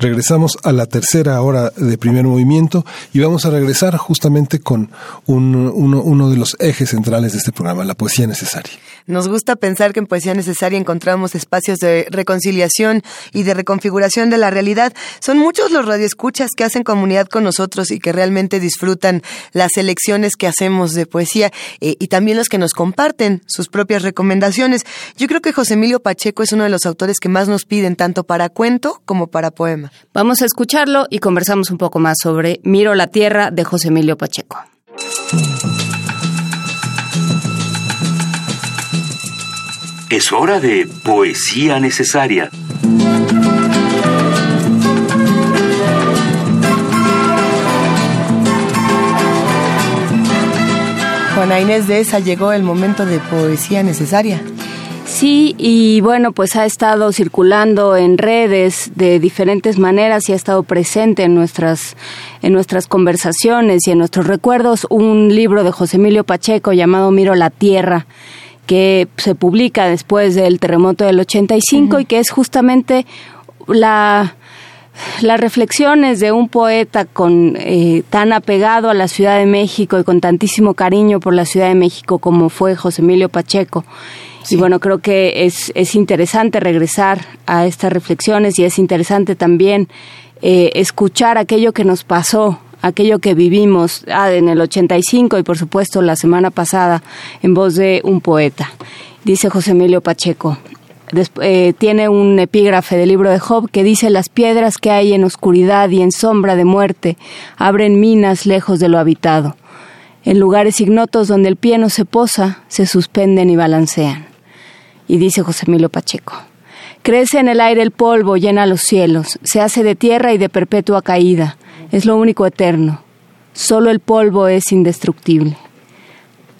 Regresamos a la tercera hora de primer movimiento y vamos a regresar justamente con uno, uno de los ejes centrales de este programa, la poesía necesaria. Nos gusta pensar que en Poesía Necesaria encontramos espacios de reconciliación y de reconfiguración de la realidad. Son muchos los radioescuchas que hacen comunidad con nosotros y que realmente disfrutan las elecciones que hacemos de poesía eh, y también los que nos comparten sus propias recomendaciones. Yo creo que José Emilio Pacheco es uno de los autores que más nos piden tanto para cuento como para poema. Vamos a escucharlo y conversamos un poco más sobre Miro la Tierra de José Emilio Pacheco. Es hora de poesía necesaria. Juana Inés de esa llegó el momento de poesía necesaria. Sí, y bueno, pues ha estado circulando en redes de diferentes maneras y ha estado presente en nuestras, en nuestras conversaciones y en nuestros recuerdos un libro de José Emilio Pacheco llamado Miro la Tierra, que se publica después del terremoto del 85 y que es justamente la las reflexiones de un poeta con eh, tan apegado a la Ciudad de México y con tantísimo cariño por la Ciudad de México como fue José Emilio Pacheco y bueno, creo que es, es interesante regresar a estas reflexiones y es interesante también eh, escuchar aquello que nos pasó, aquello que vivimos ah, en el 85 y por supuesto la semana pasada en voz de un poeta. Dice José Emilio Pacheco. Eh, tiene un epígrafe del libro de Job que dice las piedras que hay en oscuridad y en sombra de muerte abren minas lejos de lo habitado. En lugares ignotos donde el pie no se posa, se suspenden y balancean. Y dice José Emilio Pacheco, crece en el aire el polvo, llena los cielos, se hace de tierra y de perpetua caída, es lo único eterno. Solo el polvo es indestructible.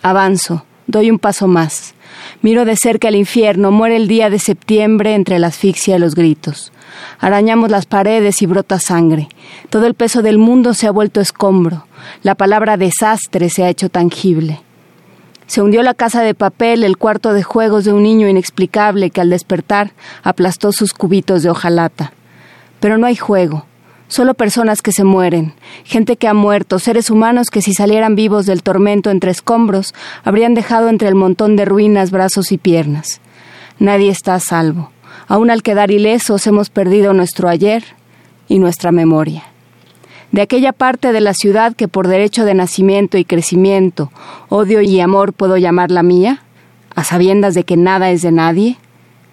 Avanzo, doy un paso más. Miro de cerca el infierno, muere el día de septiembre entre la asfixia y los gritos. Arañamos las paredes y brota sangre. Todo el peso del mundo se ha vuelto escombro. La palabra desastre se ha hecho tangible. Se hundió la casa de papel, el cuarto de juegos de un niño inexplicable que al despertar aplastó sus cubitos de hojalata. Pero no hay juego, solo personas que se mueren, gente que ha muerto, seres humanos que si salieran vivos del tormento entre escombros, habrían dejado entre el montón de ruinas brazos y piernas. Nadie está a salvo. Aún al quedar ilesos hemos perdido nuestro ayer y nuestra memoria. De aquella parte de la ciudad que por derecho de nacimiento y crecimiento, odio y amor puedo llamar la mía, a sabiendas de que nada es de nadie,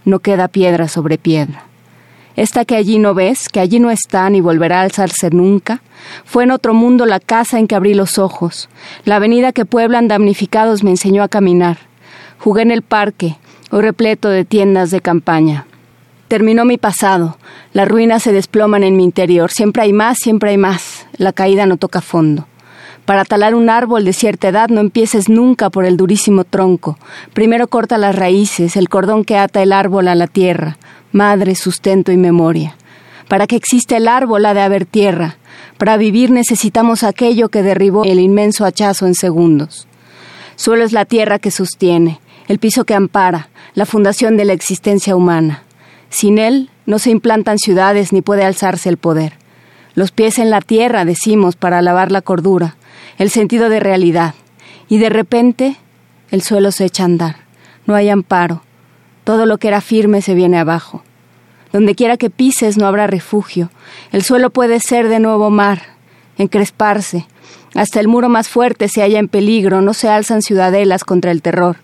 no queda piedra sobre piedra. Esta que allí no ves, que allí no está ni volverá a alzarse nunca, fue en otro mundo la casa en que abrí los ojos, la avenida que pueblan damnificados me enseñó a caminar. Jugué en el parque, hoy repleto de tiendas de campaña. Terminó mi pasado, las ruinas se desploman en mi interior, siempre hay más, siempre hay más, la caída no toca fondo. Para talar un árbol de cierta edad no empieces nunca por el durísimo tronco. Primero corta las raíces, el cordón que ata el árbol a la tierra, madre, sustento y memoria. Para que exista el árbol ha de haber tierra. Para vivir necesitamos aquello que derribó el inmenso hachazo en segundos. Suelo es la tierra que sostiene, el piso que ampara, la fundación de la existencia humana. Sin él no se implantan ciudades ni puede alzarse el poder. Los pies en la tierra, decimos, para alabar la cordura, el sentido de realidad. Y de repente el suelo se echa a andar. No hay amparo. Todo lo que era firme se viene abajo. Donde quiera que pises no habrá refugio. El suelo puede ser de nuevo mar, encresparse. Hasta el muro más fuerte se halla en peligro, no se alzan ciudadelas contra el terror.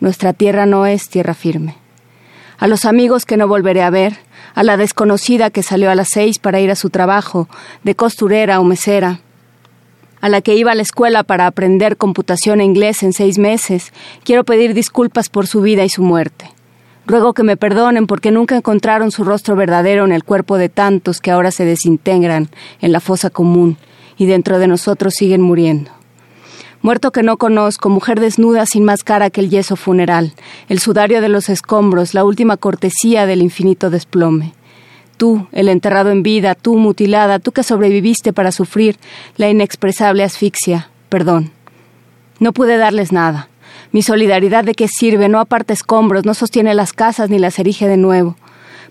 Nuestra tierra no es tierra firme a los amigos que no volveré a ver, a la desconocida que salió a las seis para ir a su trabajo, de costurera o mesera, a la que iba a la escuela para aprender computación e inglés en seis meses, quiero pedir disculpas por su vida y su muerte. Ruego que me perdonen porque nunca encontraron su rostro verdadero en el cuerpo de tantos que ahora se desintegran en la fosa común y dentro de nosotros siguen muriendo muerto que no conozco, mujer desnuda sin más cara que el yeso funeral, el sudario de los escombros, la última cortesía del infinito desplome. Tú, el enterrado en vida, tú mutilada, tú que sobreviviste para sufrir la inexpresable asfixia, perdón. No pude darles nada. Mi solidaridad de qué sirve, no aparta escombros, no sostiene las casas ni las erige de nuevo.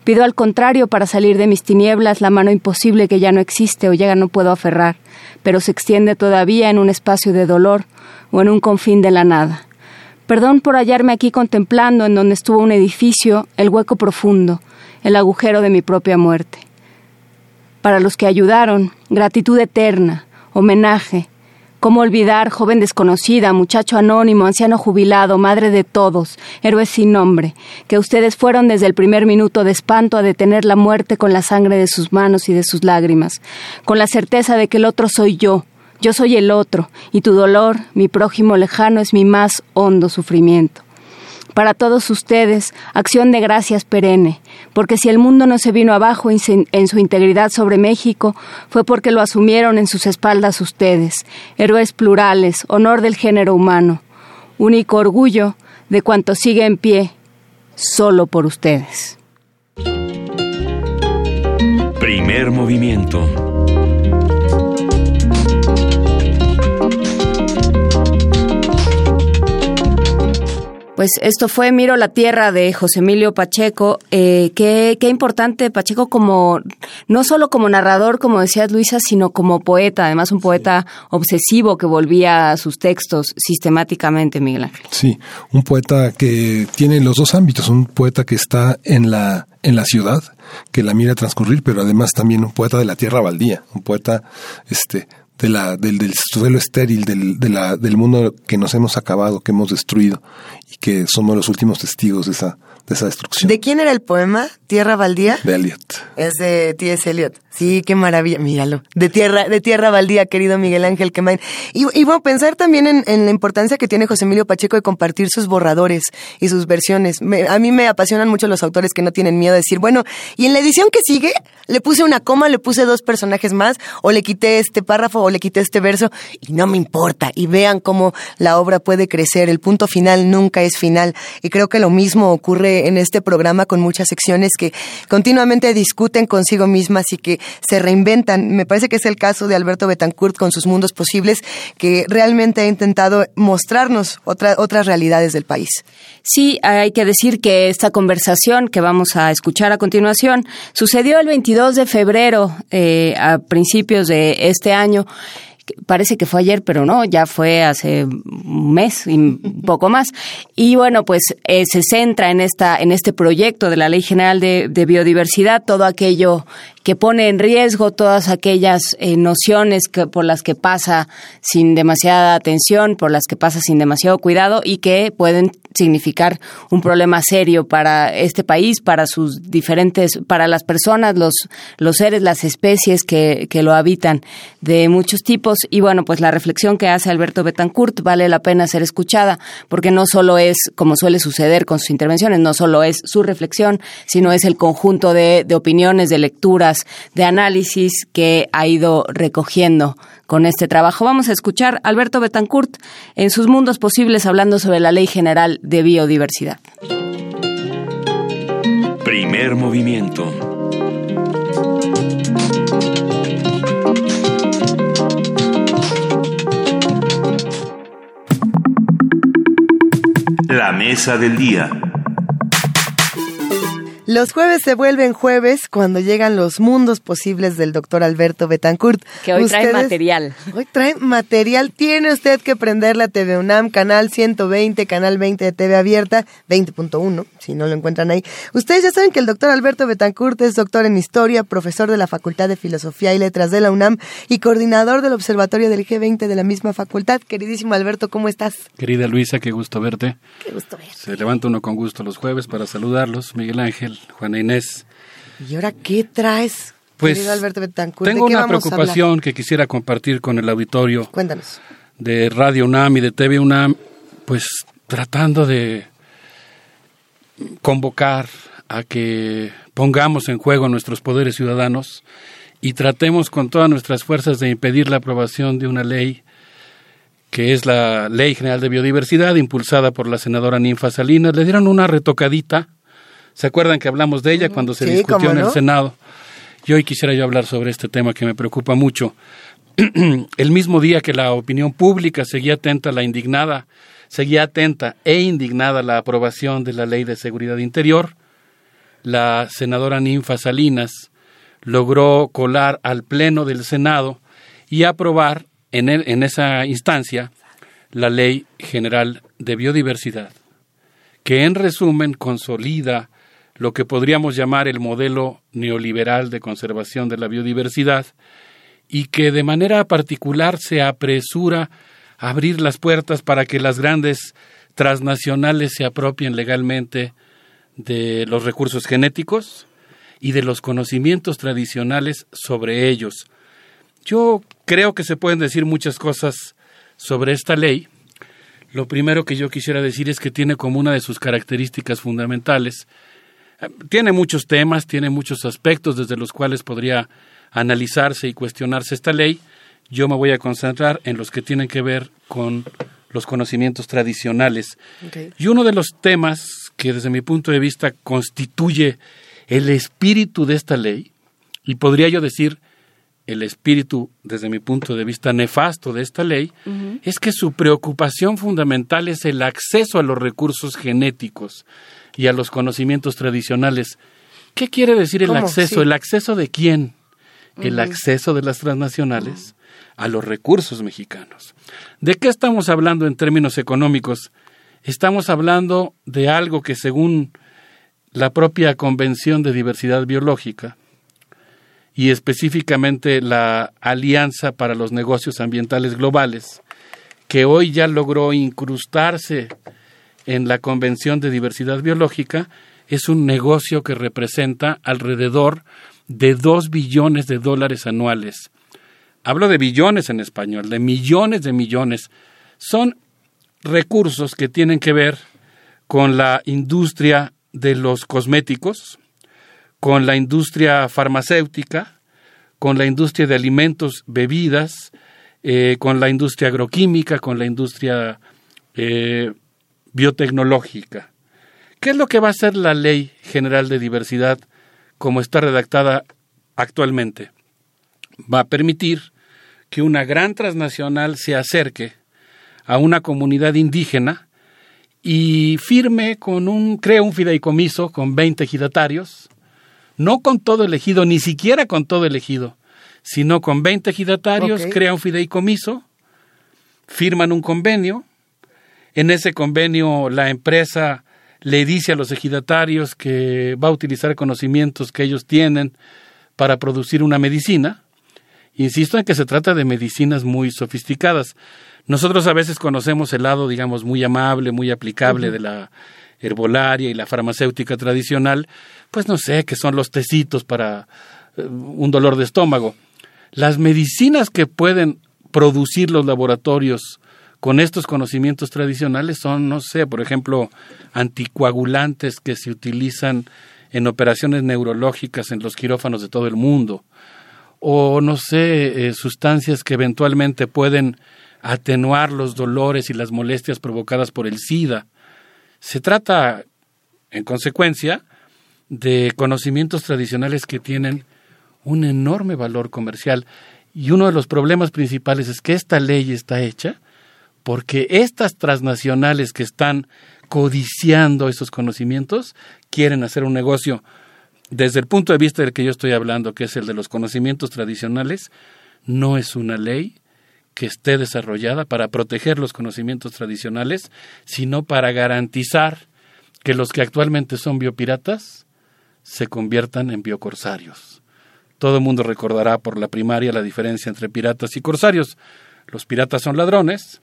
Pido al contrario para salir de mis tinieblas la mano imposible que ya no existe o ya no puedo aferrar, pero se extiende todavía en un espacio de dolor o en un confín de la nada. Perdón por hallarme aquí contemplando en donde estuvo un edificio el hueco profundo, el agujero de mi propia muerte. Para los que ayudaron, gratitud eterna, homenaje, ¿Cómo olvidar, joven desconocida, muchacho anónimo, anciano jubilado, madre de todos, héroes sin nombre, que ustedes fueron desde el primer minuto de espanto a detener la muerte con la sangre de sus manos y de sus lágrimas, con la certeza de que el otro soy yo, yo soy el otro, y tu dolor, mi prójimo lejano, es mi más hondo sufrimiento? Para todos ustedes, acción de gracias perenne, porque si el mundo no se vino abajo en su integridad sobre México, fue porque lo asumieron en sus espaldas ustedes, héroes plurales, honor del género humano, único orgullo de cuanto sigue en pie, solo por ustedes. Primer movimiento Pues esto fue Miro la Tierra de José Emilio Pacheco. Eh, qué, qué importante Pacheco como, no solo como narrador, como decías Luisa, sino como poeta, además un poeta obsesivo que volvía a sus textos sistemáticamente, Miguel Ángel. Sí, un poeta que tiene los dos ámbitos, un poeta que está en la, en la ciudad, que la mira transcurrir, pero además también un poeta de la tierra baldía, un poeta este de la, del, del suelo estéril, del, de la, del mundo que nos hemos acabado, que hemos destruido y que somos los últimos testigos de esa, de esa destrucción. ¿De quién era el poema? ¿Tierra Baldía? De Eliot. Es de T.S. Eliot. Sí, qué maravilla. Míralo. De tierra, de tierra baldía, querido Miguel Ángel Quemain. Y, y bueno, pensar también en, en, la importancia que tiene José Emilio Pacheco de compartir sus borradores y sus versiones. a mí me apasionan mucho los autores que no tienen miedo de decir, bueno, y en la edición que sigue, le puse una coma, le puse dos personajes más, o le quité este párrafo, o le quité este verso, y no me importa. Y vean cómo la obra puede crecer. El punto final nunca es final. Y creo que lo mismo ocurre este, en este programa con muchas secciones que continuamente discuten consigo mismas y que se reinventan. Me parece que es el caso de Alberto Betancourt con sus mundos posibles, que realmente ha intentado mostrarnos otras realidades del país. Sí, hay que decir que esta conversación que vamos a escuchar a continuación sucedió el 22 de febrero, eh, a principios de este año parece que fue ayer, pero no, ya fue hace un mes y un poco más. Y bueno, pues eh, se centra en esta, en este proyecto de la Ley General de, de Biodiversidad, todo aquello que pone en riesgo todas aquellas eh, nociones que, por las que pasa sin demasiada atención, por las que pasa sin demasiado cuidado y que pueden significar un problema serio para este país, para sus diferentes, para las personas, los, los seres, las especies que, que lo habitan de muchos tipos. Y bueno, pues la reflexión que hace Alberto Betancourt vale la pena ser escuchada, porque no solo es, como suele suceder con sus intervenciones, no solo es su reflexión, sino es el conjunto de, de opiniones, de lecturas, de análisis que ha ido recogiendo con este trabajo. Vamos a escuchar a Alberto Betancourt en sus mundos posibles hablando sobre la Ley General de Biodiversidad. Primer movimiento. La mesa del día. Los jueves se vuelven jueves cuando llegan los mundos posibles del doctor Alberto Betancourt. Que hoy trae material. Hoy trae material. Tiene usted que prender la TV UNAM, canal 120, canal 20 de TV abierta, 20.1, si no lo encuentran ahí. Ustedes ya saben que el doctor Alberto Betancourt es doctor en historia, profesor de la Facultad de Filosofía y Letras de la UNAM y coordinador del Observatorio del G20 de la misma facultad. Queridísimo Alberto, ¿cómo estás? Querida Luisa, qué gusto verte. Qué gusto verte. Se levanta uno con gusto los jueves para saludarlos. Miguel Ángel, Juana Inés. ¿Y ahora qué traes? Pues Alberto Betancourt? tengo una preocupación que quisiera compartir con el auditorio Cuéntanos. de Radio UNAM y de TV UNAM, pues tratando de convocar a que pongamos en juego nuestros poderes ciudadanos y tratemos con todas nuestras fuerzas de impedir la aprobación de una ley que es la Ley General de Biodiversidad, impulsada por la senadora Ninfa Salinas. Le dieron una retocadita ¿Se acuerdan que hablamos de ella cuando se discutió en el Senado? Y hoy quisiera yo hablar sobre este tema que me preocupa mucho. el mismo día que la opinión pública seguía atenta la indignada, seguía atenta e indignada la aprobación de la Ley de Seguridad Interior, la senadora Ninfa Salinas logró colar al Pleno del Senado y aprobar en, en esa instancia la Ley General de Biodiversidad, que en resumen consolida lo que podríamos llamar el modelo neoliberal de conservación de la biodiversidad y que de manera particular se apresura a abrir las puertas para que las grandes transnacionales se apropien legalmente de los recursos genéticos y de los conocimientos tradicionales sobre ellos. Yo creo que se pueden decir muchas cosas sobre esta ley. Lo primero que yo quisiera decir es que tiene como una de sus características fundamentales tiene muchos temas, tiene muchos aspectos desde los cuales podría analizarse y cuestionarse esta ley. Yo me voy a concentrar en los que tienen que ver con los conocimientos tradicionales. Y uno de los temas que desde mi punto de vista constituye el espíritu de esta ley, y podría yo decir el espíritu desde mi punto de vista nefasto de esta ley, es que su preocupación fundamental es el acceso a los recursos genéticos y a los conocimientos tradicionales. ¿Qué quiere decir el acceso? ¿El acceso de quién? El acceso de las transnacionales a los recursos mexicanos. ¿De qué estamos hablando en términos económicos? Estamos hablando de algo que según la propia Convención de Diversidad Biológica y específicamente la Alianza para los Negocios Ambientales Globales, que hoy ya logró incrustarse en la Convención de Diversidad Biológica es un negocio que representa alrededor de dos billones de dólares anuales. Hablo de billones en español, de millones de millones. Son recursos que tienen que ver con la industria de los cosméticos, con la industria farmacéutica, con la industria de alimentos, bebidas, eh, con la industria agroquímica, con la industria eh, biotecnológica, ¿Qué es lo que va a hacer la Ley General de Diversidad como está redactada actualmente? Va a permitir que una gran transnacional se acerque a una comunidad indígena y firme con un, crea un fideicomiso con 20 ejidatarios, no con todo elegido, ni siquiera con todo elegido, sino con 20 ejidatarios, crea un fideicomiso, firman un convenio, en ese convenio la empresa le dice a los ejidatarios que va a utilizar conocimientos que ellos tienen para producir una medicina. Insisto en que se trata de medicinas muy sofisticadas. Nosotros a veces conocemos el lado, digamos, muy amable, muy aplicable de la herbolaria y la farmacéutica tradicional, pues no sé, que son los tecitos para eh, un dolor de estómago. Las medicinas que pueden producir los laboratorios con estos conocimientos tradicionales son, no sé, por ejemplo, anticoagulantes que se utilizan en operaciones neurológicas en los quirófanos de todo el mundo, o no sé, eh, sustancias que eventualmente pueden atenuar los dolores y las molestias provocadas por el SIDA. Se trata, en consecuencia, de conocimientos tradicionales que tienen un enorme valor comercial. Y uno de los problemas principales es que esta ley está hecha porque estas transnacionales que están codiciando esos conocimientos quieren hacer un negocio desde el punto de vista del que yo estoy hablando, que es el de los conocimientos tradicionales, no es una ley, que esté desarrollada para proteger los conocimientos tradicionales, sino para garantizar que los que actualmente son biopiratas se conviertan en biocorsarios. Todo el mundo recordará por la primaria la diferencia entre piratas y corsarios. Los piratas son ladrones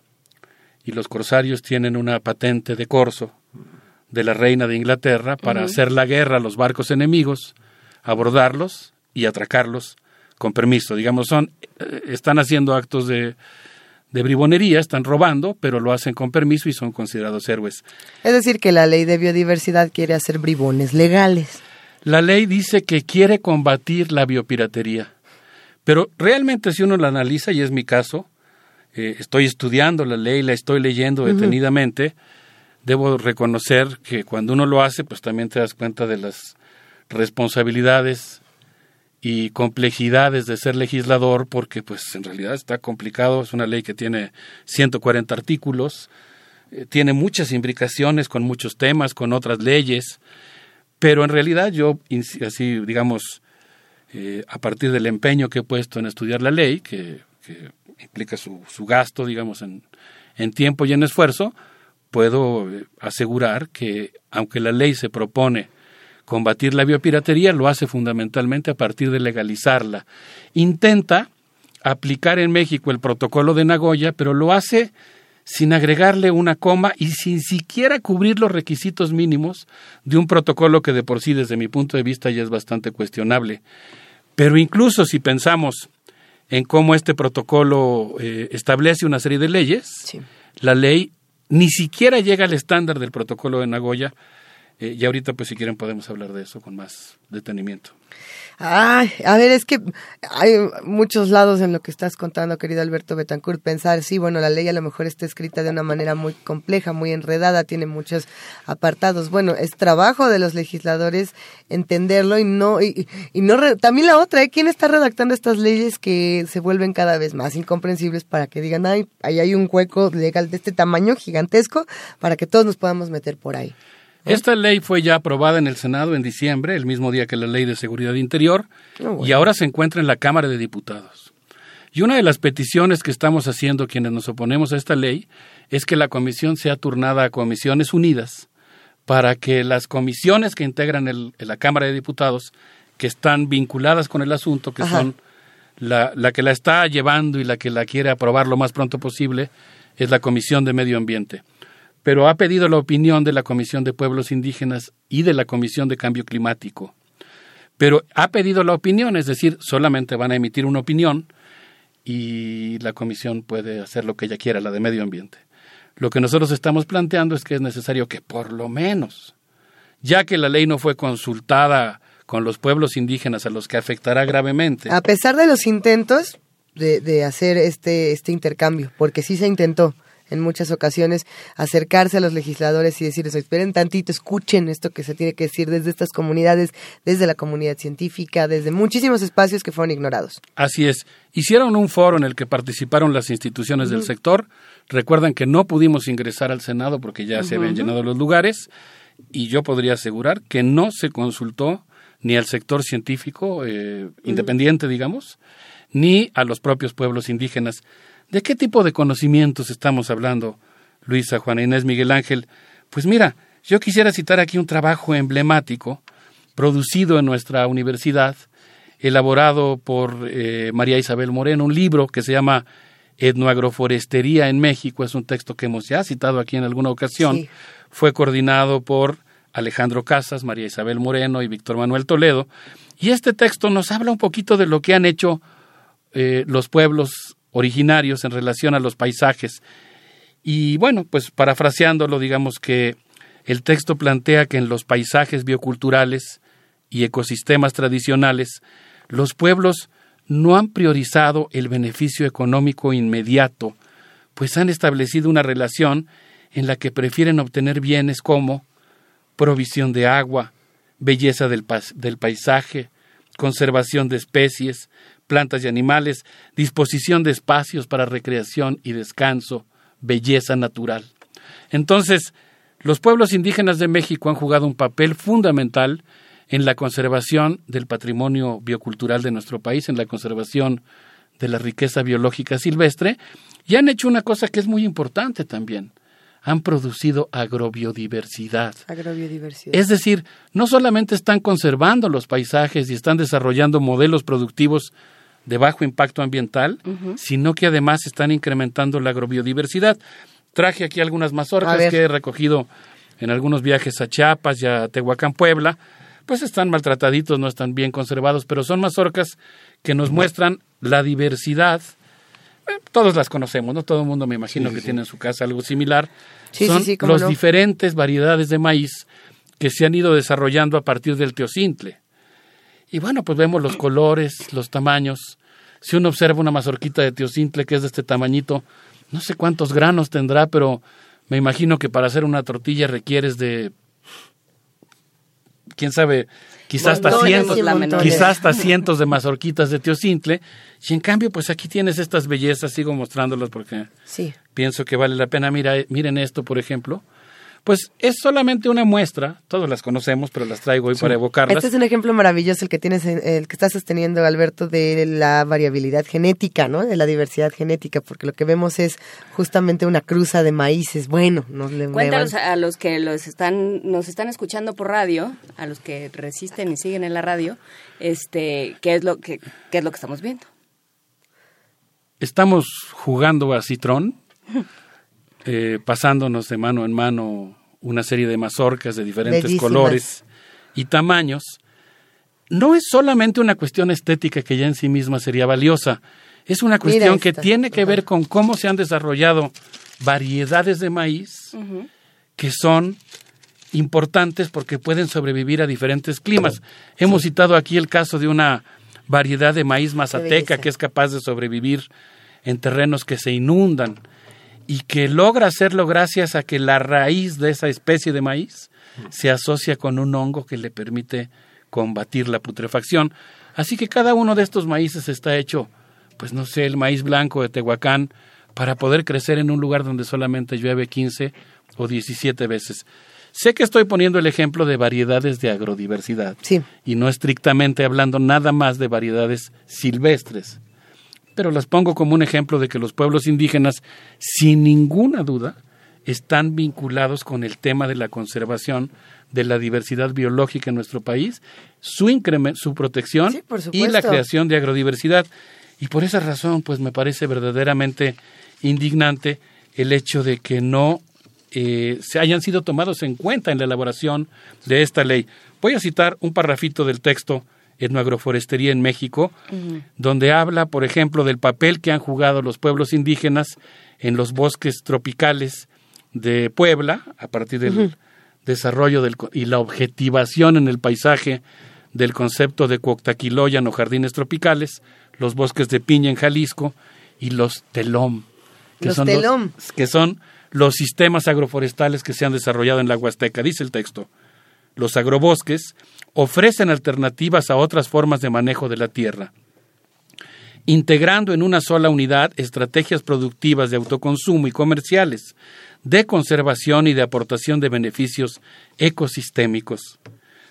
y los corsarios tienen una patente de corso de la reina de Inglaterra para hacer la guerra a los barcos enemigos, abordarlos y atracarlos con permiso. Digamos, son, eh, están haciendo actos de, de bribonería, están robando, pero lo hacen con permiso y son considerados héroes. Es decir, que la ley de biodiversidad quiere hacer bribones legales. La ley dice que quiere combatir la biopiratería, pero realmente si uno la analiza, y es mi caso, eh, estoy estudiando la ley, la estoy leyendo detenidamente, debo reconocer que cuando uno lo hace, pues también te das cuenta de las responsabilidades y complejidades de ser legislador porque pues en realidad está complicado, es una ley que tiene 140 artículos, eh, tiene muchas implicaciones con muchos temas, con otras leyes, pero en realidad yo, así digamos, eh, a partir del empeño que he puesto en estudiar la ley, que, implica su, su, gasto, digamos, en, en tiempo y en esfuerzo, puedo eh, asegurar que aunque la ley se propone combatir la biopiratería lo hace fundamentalmente a partir de legalizarla. Intenta aplicar en México el protocolo de Nagoya, pero lo hace sin agregarle una coma y sin siquiera cubrir los requisitos mínimos de un protocolo que de por sí desde mi punto de vista ya es bastante cuestionable. Pero incluso si pensamos en cómo este protocolo eh, establece una serie de leyes, la ley ni siquiera llega al estándar del protocolo de Nagoya, eh, y ahorita, pues si quieren, podemos hablar de eso con más detenimiento. Ay, a ver, es que hay muchos lados en lo que estás contando, querido Alberto Betancourt. Pensar, sí, bueno, la ley a lo mejor está escrita de una manera muy compleja, muy enredada, tiene muchos apartados. Bueno, es trabajo de los legisladores entenderlo y no, y, no, también la otra, ¿eh? ¿quién está redactando estas leyes que se vuelven cada vez más incomprensibles para que digan, ay, ahí hay un hueco legal de este tamaño gigantesco para que todos nos podamos meter por ahí? Esta ley fue ya aprobada en el Senado en diciembre, el mismo día que la Ley de Seguridad Interior, ah, y ahora se encuentra en la Cámara de Diputados. Y una de las peticiones que estamos haciendo quienes nos oponemos a esta ley es que la comisión sea turnada a comisiones unidas para que las comisiones que integran el, la Cámara de Diputados, que están vinculadas con el asunto, que son la, la que la está llevando y la que la quiere aprobar lo más pronto posible, es la Comisión de Medio Ambiente pero ha pedido la opinión de la Comisión de Pueblos Indígenas y de la Comisión de Cambio Climático. Pero ha pedido la opinión, es decir, solamente van a emitir una opinión y la comisión puede hacer lo que ella quiera, la de medio ambiente. Lo que nosotros estamos planteando es que es necesario que por lo menos, ya que la ley no fue consultada con los pueblos indígenas a los que afectará gravemente. A pesar de los intentos de, hacer este, este intercambio, porque sí se intentó, en muchas ocasiones acercarse a los legisladores y decirles, esperen tantito, escuchen esto que se tiene que decir desde estas comunidades, desde la comunidad científica, desde muchísimos espacios que fueron ignorados. Así es. Hicieron un foro en el que participaron las instituciones del sector. Recuerdan que no pudimos ingresar al Senado porque ya se habían llenado los lugares y yo podría asegurar que no se consultó ni al sector científico eh, independiente, digamos, ni a los propios pueblos indígenas. ¿De qué tipo de conocimientos estamos hablando, Luisa, Juana Inés, Miguel Ángel? Pues mira, yo quisiera citar aquí un trabajo emblemático producido en nuestra universidad, elaborado por eh, María Isabel Moreno, un libro que se llama Etnoagroforestería en México, es un texto que hemos ya citado aquí en alguna ocasión, fue coordinado por Alejandro Casas, María Isabel Moreno y Víctor Manuel Toledo, y este texto nos habla un poquito de lo que han hecho eh, los pueblos originarios en relación a los paisajes. Y bueno, pues parafraseándolo, digamos que el texto plantea que en los paisajes bioculturales y ecosistemas tradicionales, los pueblos no han priorizado el beneficio económico inmediato, pues han establecido una relación en la que prefieren obtener bienes como provisión de agua, belleza del, paisaje, conservación de especies, plantas y animales, disposición de espacios para recreación y descanso, belleza natural. Entonces, los pueblos indígenas de México han jugado un papel fundamental en la conservación del patrimonio biocultural de nuestro país, en la conservación de la riqueza biológica silvestre, y han hecho una cosa que es muy importante también. Han producido agrobiodiversidad. Agrobiodiversidad. Es decir, no solamente están conservando los paisajes y están desarrollando modelos productivos de bajo impacto ambiental, sino que además están incrementando la agrobiodiversidad. Traje aquí algunas mazorcas que he recogido en algunos viajes a Chiapas y a Tehuacán, Puebla. Pues están maltrataditos, no están bien conservados, pero son mazorcas que nos muestran la diversidad. Eh, todos las conocemos, ¿no? Todo el mundo me imagino que tiene en su casa algo similar. son los diferentes variedades de maíz que se han ido desarrollando a partir del teocintle. Y bueno, pues vemos los colores, los tamaños. Si uno observa una mazorquita de teocintle que es de este tamañito, no sé cuántos granos tendrá, pero me imagino que para hacer una tortilla requieres de quién sabe, quizás hasta cientos, quizás hasta cientos de mazorquitas de teocintle, y en cambio, pues aquí tienes estas bellezas, sigo mostrándolas porque pienso que vale la pena. Mira, miren esto, por ejemplo, pues es solamente una muestra, todos las conocemos, pero las traigo hoy para evocarlas. Este es un ejemplo maravilloso el que tienes, el que está sosteniendo Alberto de la variabilidad genética, ¿no? De la diversidad genética, porque lo que vemos es justamente una cruza de maíces. Bueno, nos le Cuéntanos a los que los están, nos están escuchando por radio, a los que resisten y siguen en la radio, este, qué es lo que, qué es lo que estamos viendo. Estamos jugando a Citrón. Eh, pasándonos de mano en mano una serie de mazorcas de diferentes colores y tamaños, no es solamente una cuestión estética que ya en sí misma sería valiosa, es una cuestión que tiene que ver con cómo se han desarrollado variedades de maíz que son importantes porque pueden sobrevivir a diferentes climas. Hemos citado aquí el caso de una variedad de maíz mazateca que es capaz de sobrevivir en terrenos que se inundan y que logra hacerlo gracias a que la raíz de esa especie de maíz se asocia con un hongo que le permite combatir la putrefacción. Así que cada uno de estos maíces está hecho, pues no sé, el maíz blanco de Tehuacán, para poder crecer en un lugar donde solamente llueve 15 o 17 veces. Sé que estoy poniendo el ejemplo de variedades de agrodiversidad y no estrictamente hablando nada más de variedades silvestres pero las pongo como un ejemplo de que los pueblos indígenas, sin ninguna duda, están vinculados con el tema de la conservación de la diversidad biológica en nuestro país, su incremento, su protección y la creación de agrodiversidad. Y por esa razón, pues me parece verdaderamente indignante el hecho de que no eh, se hayan sido tomados en cuenta en la elaboración de esta ley. Voy a citar un parrafito del texto etnoagroforestería en México, donde habla, por ejemplo, del papel que han jugado los pueblos indígenas en los bosques tropicales de Puebla, a partir del desarrollo del, y la objetivación en el paisaje del concepto de Cuoctaquiloyan o jardines tropicales, los bosques de piña en Jalisco y los telom que Los son telom. que son los sistemas agroforestales que se han desarrollado en la Huasteca. Dice el texto, los agrobosques ofrecen alternativas a otras formas de manejo de la tierra, integrando en una sola unidad estrategias productivas de autoconsumo y comerciales, de conservación y de aportación de beneficios ecosistémicos.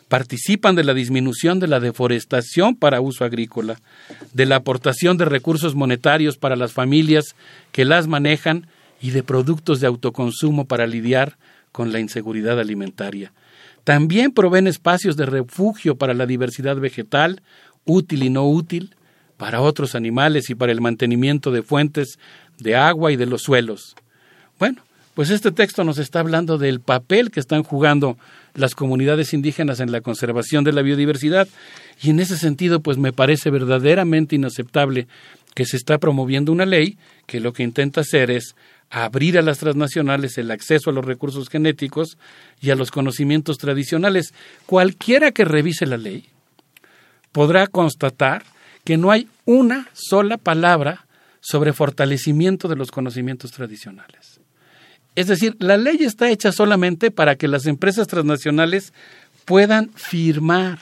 Participan de la disminución de la deforestación para uso agrícola, de la aportación de recursos monetarios para las familias que las manejan y de productos de autoconsumo para lidiar con la inseguridad alimentaria. También proveen espacios de refugio para la diversidad vegetal, útil y no útil, para otros animales y para el mantenimiento de fuentes de agua y de los suelos. Bueno, pues este texto nos está hablando del papel que están jugando las comunidades indígenas en la conservación de la biodiversidad y en ese sentido pues me parece verdaderamente inaceptable que se está promoviendo una ley que lo que intenta hacer es abrir a las transnacionales el acceso a los recursos genéticos y a los conocimientos tradicionales. Cualquiera que revise la ley podrá constatar que no hay una sola palabra sobre fortalecimiento de los conocimientos tradicionales. Es decir, la ley está hecha solamente para que las empresas transnacionales puedan firmar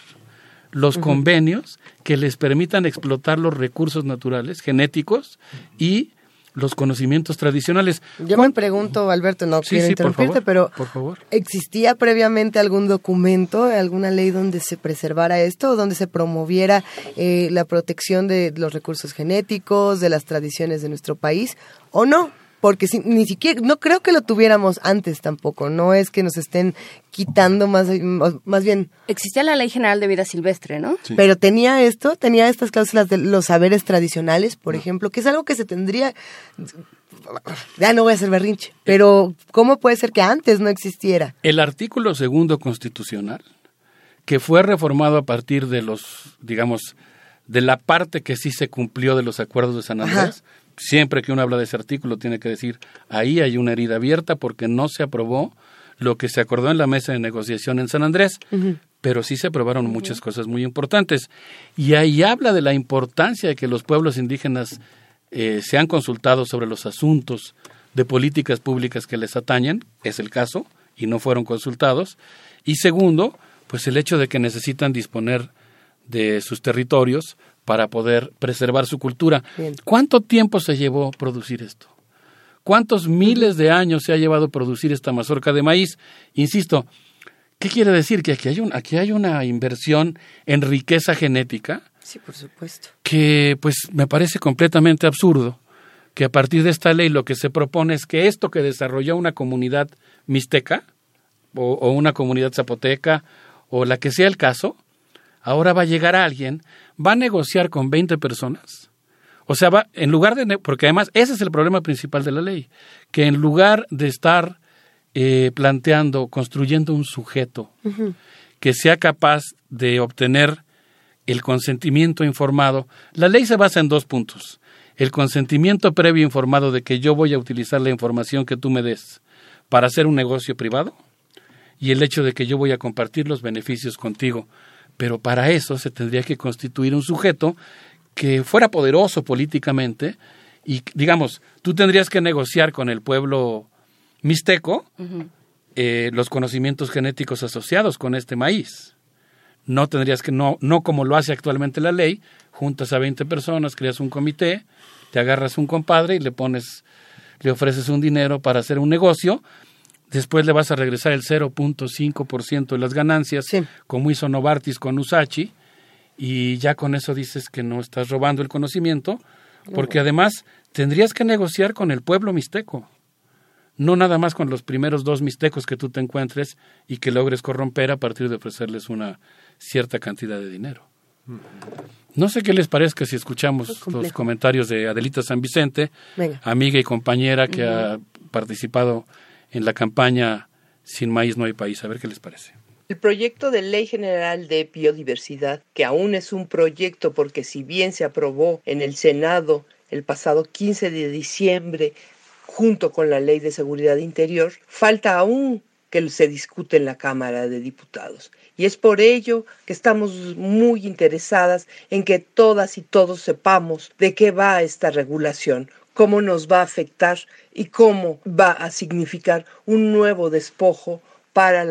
los convenios que les permitan explotar los recursos naturales, genéticos y los conocimientos tradicionales. Yo me pregunto, Alberto, no Sí, quiero sí, por interrumpirte, favor, pero por favor. ¿existía previamente algún documento, alguna ley donde se preservara esto, o donde se promoviera eh, la protección de los recursos genéticos, de las tradiciones de nuestro país, o no? Porque si- ni siquiera, no creo que lo tuviéramos antes tampoco, no es que nos estén quitando más, más bien... Existía la Ley General de Vida Silvestre, ¿no? Pero tenía esto, tenía estas cláusulas de los saberes tradicionales, por ejemplo, que es algo que se tendría. Ya no voy a hacer berrinche, pero ¿cómo puede ser que antes no existiera? El artículo segundo constitucional, que fue reformado a partir de los, digamos, de la parte que sí se cumplió de los acuerdos de San Andrés, siempre que uno habla de ese artículo tiene que decir, ahí hay una herida abierta porque no se aprobó lo que se acordó en la mesa de negociación en San Andrés, pero sí se aprobaron muchas cosas muy importantes. Y ahí habla de la importancia de que los pueblos indígenas eh, sean consultados sobre los asuntos de políticas públicas que les atañen, es el caso, y no fueron consultados. Y segundo, pues el hecho de que necesitan disponer de sus territorios para poder preservar su cultura. Bien. ¿Cuánto tiempo se llevó producir esto? ¿Cuántos miles de años se ha llevado producir esta mazorca de maíz? Insisto, ¿qué quiere decir? Que aquí hay, un, aquí hay una inversión en riqueza genética Sí, por supuesto. que pues me parece completamente absurdo que a partir de esta ley lo que se propone es que esto que desarrolló una comunidad mixteca o, o una comunidad zapoteca o la que sea el caso, ahora va a llegar alguien, va a negociar con 20 personas. O sea, va, en lugar de, porque además ese es el problema principal de la ley, que en lugar de estar eh, planteando, construyendo un sujeto que sea capaz de obtener el consentimiento informado. La ley se basa en dos puntos. El consentimiento previo informado de que yo voy a utilizar la información que tú me des para hacer un negocio privado y el hecho de que yo voy a compartir los beneficios contigo. Pero para eso se tendría que constituir un sujeto que fuera poderoso políticamente y, digamos, tú tendrías que negociar con el pueblo mixteco eh, los conocimientos genéticos asociados con este maíz. No tendrías que, no, no como lo hace actualmente la ley, juntas a 20 personas, creas un comité, te agarras un compadre y le pones, le ofreces un dinero para hacer un negocio, después le vas a regresar el 0.5% de las ganancias, como hizo Novartis con Usachi, y ya con eso dices que no estás robando el conocimiento, porque además tendrías que negociar con el pueblo mixteco. No nada más con los primeros dos mixtecos que tú te encuentres y que logres corromper a partir de ofrecerles una cierta cantidad de dinero. No sé qué les parezca si escuchamos los comentarios de Adelita San Vicente, Venga. amiga y compañera que ha participado en la campaña Sin maíz no hay país. A ver qué les parece. El proyecto de Ley General de Biodiversidad, que aún es un proyecto porque si bien se aprobó en el Senado el pasado 15 de diciembre junto con la Ley de Seguridad Interior, falta aún que se discute en la Cámara de Diputados. Y es por ello que estamos muy interesadas en que todas y todos sepamos de qué va esta regulación, cómo nos va a afectar y cómo va a significar un nuevo despojo para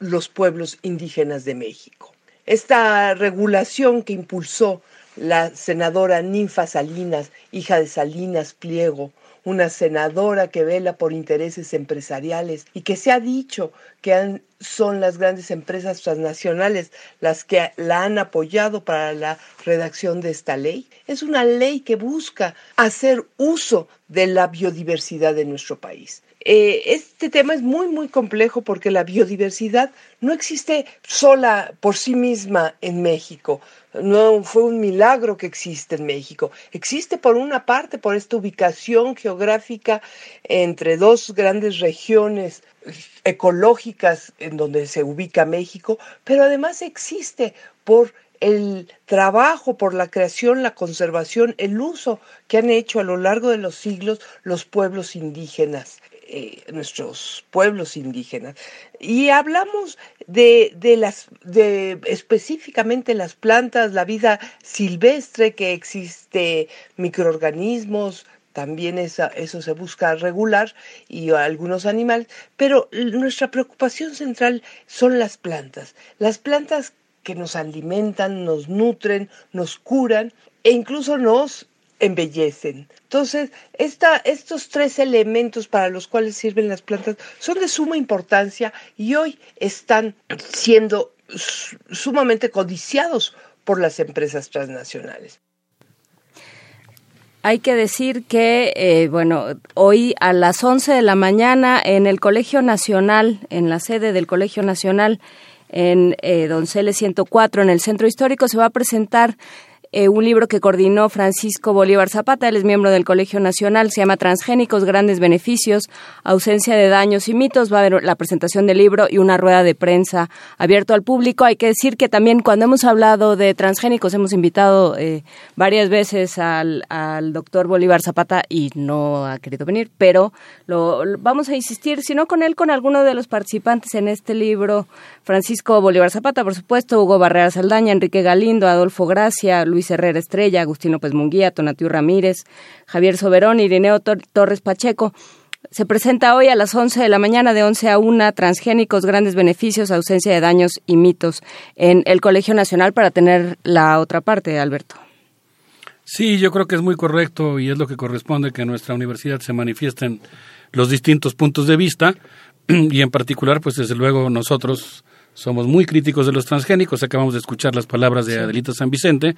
los pueblos indígenas de México. Esta regulación que impulsó la senadora Ninfa Salinas, hija de Salinas Pliego, una senadora que vela por intereses empresariales y que se ha dicho que son las grandes empresas transnacionales las que la han apoyado para la redacción de esta ley. Es una ley que busca hacer uso de la biodiversidad de nuestro país. Eh, este tema es muy, muy complejo porque la biodiversidad no existe sola por sí misma en México. No fue un milagro que existe en México. Existe por una parte por esta ubicación geográfica entre dos grandes regiones ecológicas en donde se ubica México, pero además existe por el trabajo por la creación, la conservación, el uso que han hecho a lo largo de los siglos los pueblos indígenas. Eh, nuestros pueblos indígenas. Y hablamos de, de, las, de específicamente las plantas, la vida silvestre, que existe microorganismos, también esa, eso se busca regular y algunos animales, pero nuestra preocupación central son las plantas, las plantas que nos alimentan, nos nutren, nos curan e incluso nos embellecen. Entonces, esta, estos tres elementos para los cuales sirven las plantas son de suma importancia y hoy están siendo sumamente codiciados por las empresas transnacionales. Hay que decir que, eh, bueno, hoy a las 11 de la mañana en el Colegio Nacional, en la sede del Colegio Nacional, en eh, Donceles 104, en el Centro Histórico, se va a presentar eh, un libro que coordinó Francisco Bolívar Zapata, él es miembro del Colegio Nacional, se llama Transgénicos, Grandes Beneficios, Ausencia de Daños y Mitos. Va a haber la presentación del libro y una rueda de prensa abierto al público. Hay que decir que también cuando hemos hablado de transgénicos hemos invitado eh, varias veces al, al, doctor Bolívar Zapata y no ha querido venir, pero lo, vamos a insistir, si no con él, con alguno de los participantes en este libro, Francisco Bolívar Zapata, por supuesto, Hugo Barrera Saldaña, Enrique Galindo, Adolfo Gracia, Luis Herrera Estrella, Agustino Pez Munguía, Tonatiu Ramírez, Javier Soberón, Irineo Torres Pacheco. Se presenta hoy a las 11 de la mañana, de 11 a 1, Transgénicos, Grandes Beneficios, Ausencia de Daños y Mitos, en el Colegio Nacional para tener la otra parte, Alberto. Sí, yo creo que es muy correcto y es lo que corresponde que nuestra universidad se manifiesten los distintos puntos de vista y en particular, pues desde luego nosotros somos muy críticos de los transgénicos. Acabamos de escuchar las palabras de Adelita San Vicente,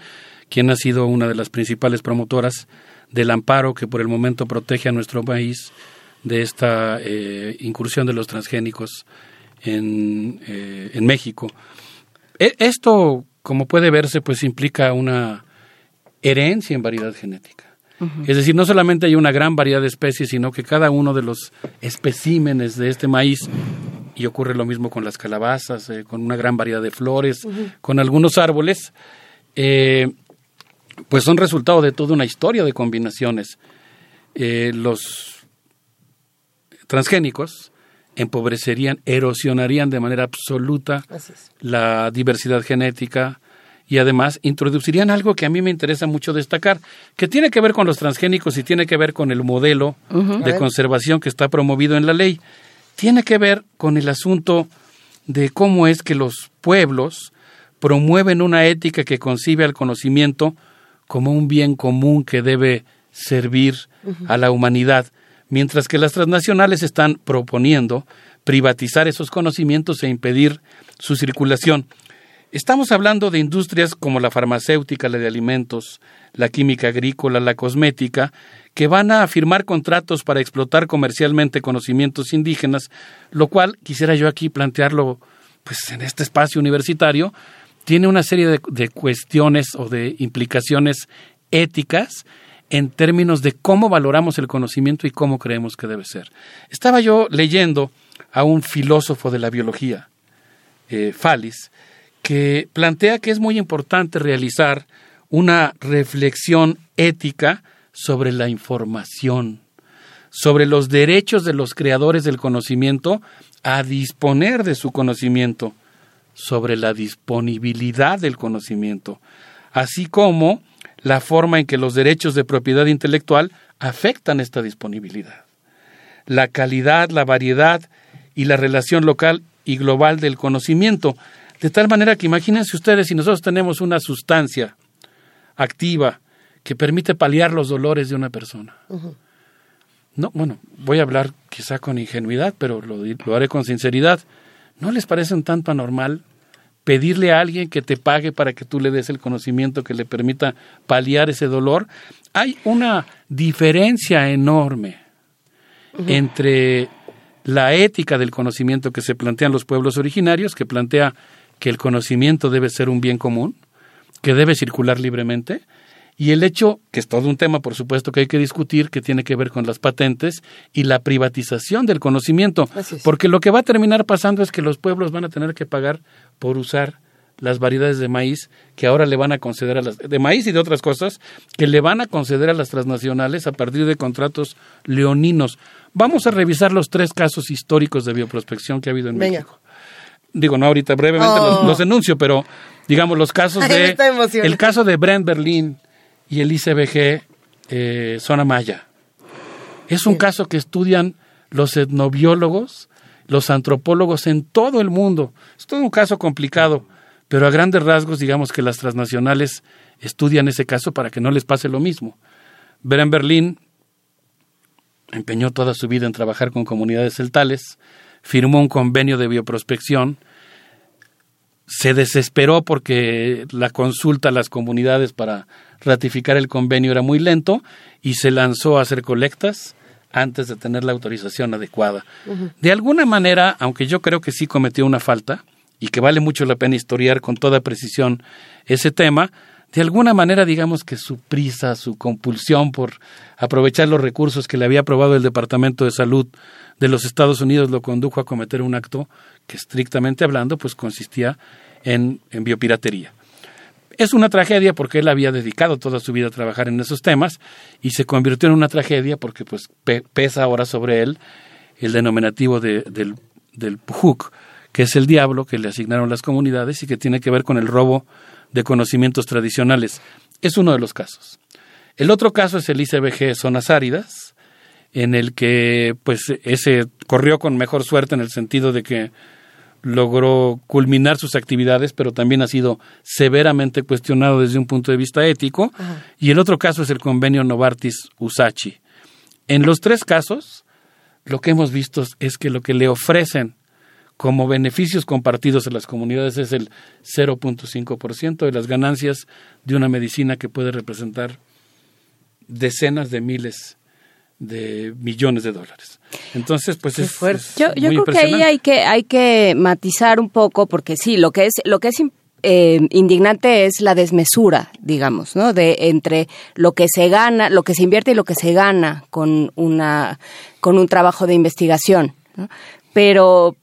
quien ha sido una de las principales promotoras del amparo que por el momento protege a nuestro país de esta eh, incursión de los transgénicos en, eh, en México. E, esto, como puede verse, pues implica una herencia en variedad genética. Es decir, no solamente hay una gran variedad de especies, sino que cada uno de los especímenes de este maíz, y ocurre lo mismo con las calabazas, eh, con una gran variedad de flores, con algunos árboles, eh, pues son resultado de toda una historia de combinaciones. Eh, los transgénicos empobrecerían, erosionarían de manera absoluta la diversidad genética, y además introducirían algo que a mí me interesa mucho destacar, que tiene que ver con los transgénicos y tiene que ver con el modelo de conservación que está promovido en la ley. Tiene que ver con el asunto de cómo es que los pueblos promueven una ética que concibe al conocimiento como un bien común que debe servir a la humanidad, mientras que las transnacionales están proponiendo privatizar esos conocimientos e impedir su circulación. Estamos hablando de industrias como la farmacéutica, la de alimentos, la química agrícola, la cosmética, que van a firmar contratos para explotar comercialmente conocimientos indígenas, lo cual quisiera yo aquí plantearlo pues en este espacio universitario, tiene una serie de, cuestiones o de implicaciones éticas en términos de cómo valoramos el conocimiento y cómo creemos que debe ser. Estaba yo leyendo a un filósofo de la biología, eh, Falis, que plantea que es muy importante realizar una reflexión ética sobre la información, sobre los derechos de los creadores del conocimiento a disponer de su conocimiento, sobre la disponibilidad del conocimiento, así como la forma en que los derechos de propiedad intelectual afectan esta disponibilidad. La calidad, la variedad y la relación local y global del conocimiento. De tal manera que imagínense ustedes si nosotros tenemos una sustancia activa que permite paliar los dolores de una persona. No, bueno, voy a hablar quizá con ingenuidad, pero lo, lo haré con sinceridad. ¿No les parece un tanto anormal pedirle a alguien que te pague para que tú le des el conocimiento que le permita paliar ese dolor? Hay una diferencia enorme entre la ética del conocimiento que se plantean los pueblos originarios, que plantea que el conocimiento debe ser un bien común, que debe circular libremente, y el hecho, que es todo un tema, por supuesto, que hay que discutir, que tiene que ver con las patentes y la privatización del conocimiento, porque lo que va a terminar pasando es que los pueblos van a tener que pagar por usar las variedades de maíz que ahora le van a conceder a las de maíz y de otras cosas que le van a conceder a las transnacionales a partir de contratos leoninos. Vamos a revisar los tres casos históricos de bioprospección que ha habido en México. Digo, no ahorita brevemente los, Oh. los enuncio, pero digamos los casos de el caso de Brent Berlin y el ICBG eh, Zona Maya. Es un caso que estudian los etnobiólogos, los antropólogos en todo el mundo. Es todo un caso complicado, pero a grandes rasgos digamos que las transnacionales estudian ese caso para que no les pase lo mismo. Brent Berlin empeñó toda su vida en trabajar con comunidades celtales, firmó un convenio de bioprospección, se desesperó porque la consulta a las comunidades para ratificar el convenio era muy lento y se lanzó a hacer colectas antes de tener la autorización adecuada. De alguna manera, aunque yo creo que sí cometió una falta y que vale mucho la pena historiar con toda precisión ese tema, de alguna manera digamos que su prisa, su compulsión por aprovechar los recursos que le había aprobado el Departamento de Salud de los Estados Unidos lo condujo a cometer un acto que estrictamente hablando pues consistía en, en biopiratería. Es una tragedia porque él había dedicado toda su vida a trabajar en esos temas y se convirtió en una tragedia porque pues pe- pesa ahora sobre él el denominativo de- del, del que es el diablo que le asignaron las comunidades y que tiene que ver con el robo de conocimientos tradicionales. Es uno de los casos. El otro caso es el ICBG Zonas Áridas, en el que pues ese corrió con mejor suerte en el sentido de que logró culminar sus actividades, pero también ha sido severamente cuestionado desde un punto de vista ético. Y el otro caso es el convenio Novartis-Usachi. En los tres casos, lo que hemos visto es que lo que le ofrecen como beneficios compartidos a las comunidades es el 0.5% de las ganancias de una medicina que puede representar decenas de miles de millones de dólares. Entonces, pues es, es Yo, yo muy creo que ahí hay que hay que matizar un poco porque sí, lo que es lo que es eh, indignante es la desmesura, digamos, ¿no? De entre lo que se gana, lo que se invierte y lo que se gana con una con un trabajo de investigación, ¿no? Pero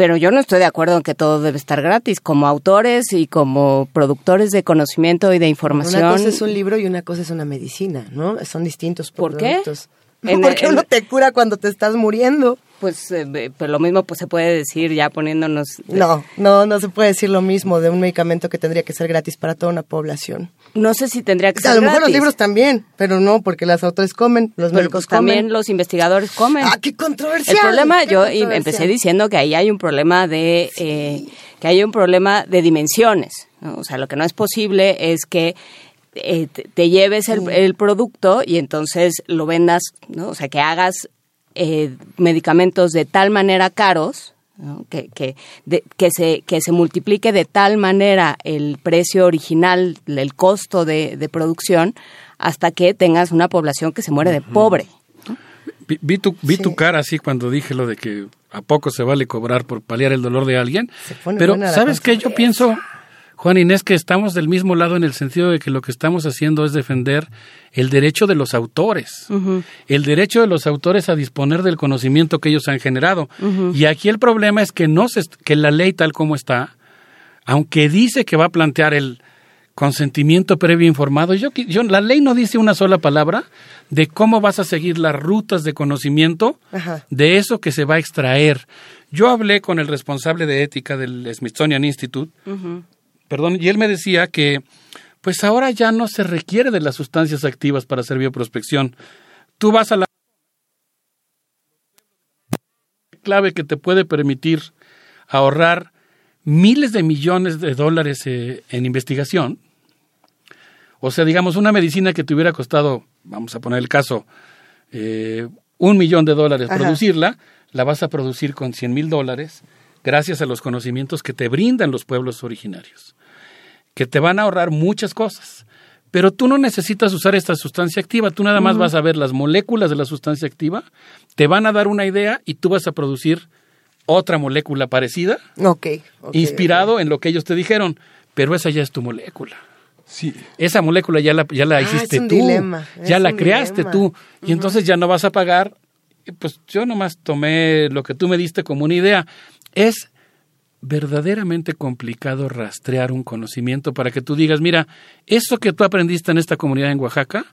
pero yo no estoy de acuerdo en que todo debe estar gratis. Como autores y como productores de conocimiento y de información. Una cosa es un libro y una cosa es una medicina, ¿no? Son distintos ¿Por qué? productos. En- Porque en- uno te cura cuando te estás muriendo. Pues, eh, pero lo mismo pues se puede decir ya poniéndonos. No, no, no se puede decir lo mismo de un medicamento que tendría que ser gratis para toda una población. No sé si tendría que O sea, ser a lo mejor los libros también, pero no, porque los autores comen, los Pero médicos pues también comen. los investigadores comen. ¡Ah, qué controversial! El problema, yo empecé diciendo que ahí hay un problema de eh, que hay un problema de dimensiones. ¿no? O sea, lo que no es posible es que eh, te, te lleves el, el producto y entonces lo vendas, ¿no? O sea, que hagas eh, medicamentos de tal manera caros. ¿no? Que, que, de- que, se, que se multiplique de tal manera el precio original, el costo de, de producción, hasta que tengas una población que se muere de pobre. Vi, vi tu, vi tu cara así cuando dije lo de que a poco se vale cobrar por paliar el dolor de alguien. Pero, ¿sabes qué? Yo pienso, Juan Inés, que estamos del mismo lado en el sentido de que lo que estamos haciendo es defender el derecho de los autores. El derecho de los autores a disponer del conocimiento que ellos han generado. Y aquí el problema es que, no se, que la ley tal como está, aunque dice que va a plantear el consentimiento previo informado, yo, yo, la ley no dice una sola palabra de cómo vas a seguir las rutas de conocimiento Ajá. de eso que se va a extraer. Yo hablé con el responsable de ética del Smithsonian Institute, perdón, y él me decía que pues ahora ya no se requiere de las sustancias activas para hacer bioprospección. Tú vas a la clave que te puede permitir ahorrar miles de millones de dólares eh, en investigación. O sea, digamos, una medicina que te hubiera costado, vamos a poner el caso, eh, un millón de dólares producirla, la vas a producir con 100 mil dólares gracias a los conocimientos que te brindan los pueblos originarios, que te van a ahorrar muchas cosas. Pero tú no necesitas usar esta sustancia activa, tú nada más vas a ver las moléculas de la sustancia activa, te van a dar una idea y tú vas a producir otra molécula parecida, inspirado en lo que ellos te dijeron, pero esa ya es tu molécula. Sí. Esa molécula ya la, ya la Ah, hiciste es un tú, dilema, ya es la un creaste dilema. tú, y entonces ya no vas a pagar. Pues yo nomás tomé lo que tú me diste como una idea. Es verdaderamente complicado rastrear un conocimiento para que tú digas, mira, eso que tú aprendiste en esta comunidad en Oaxaca,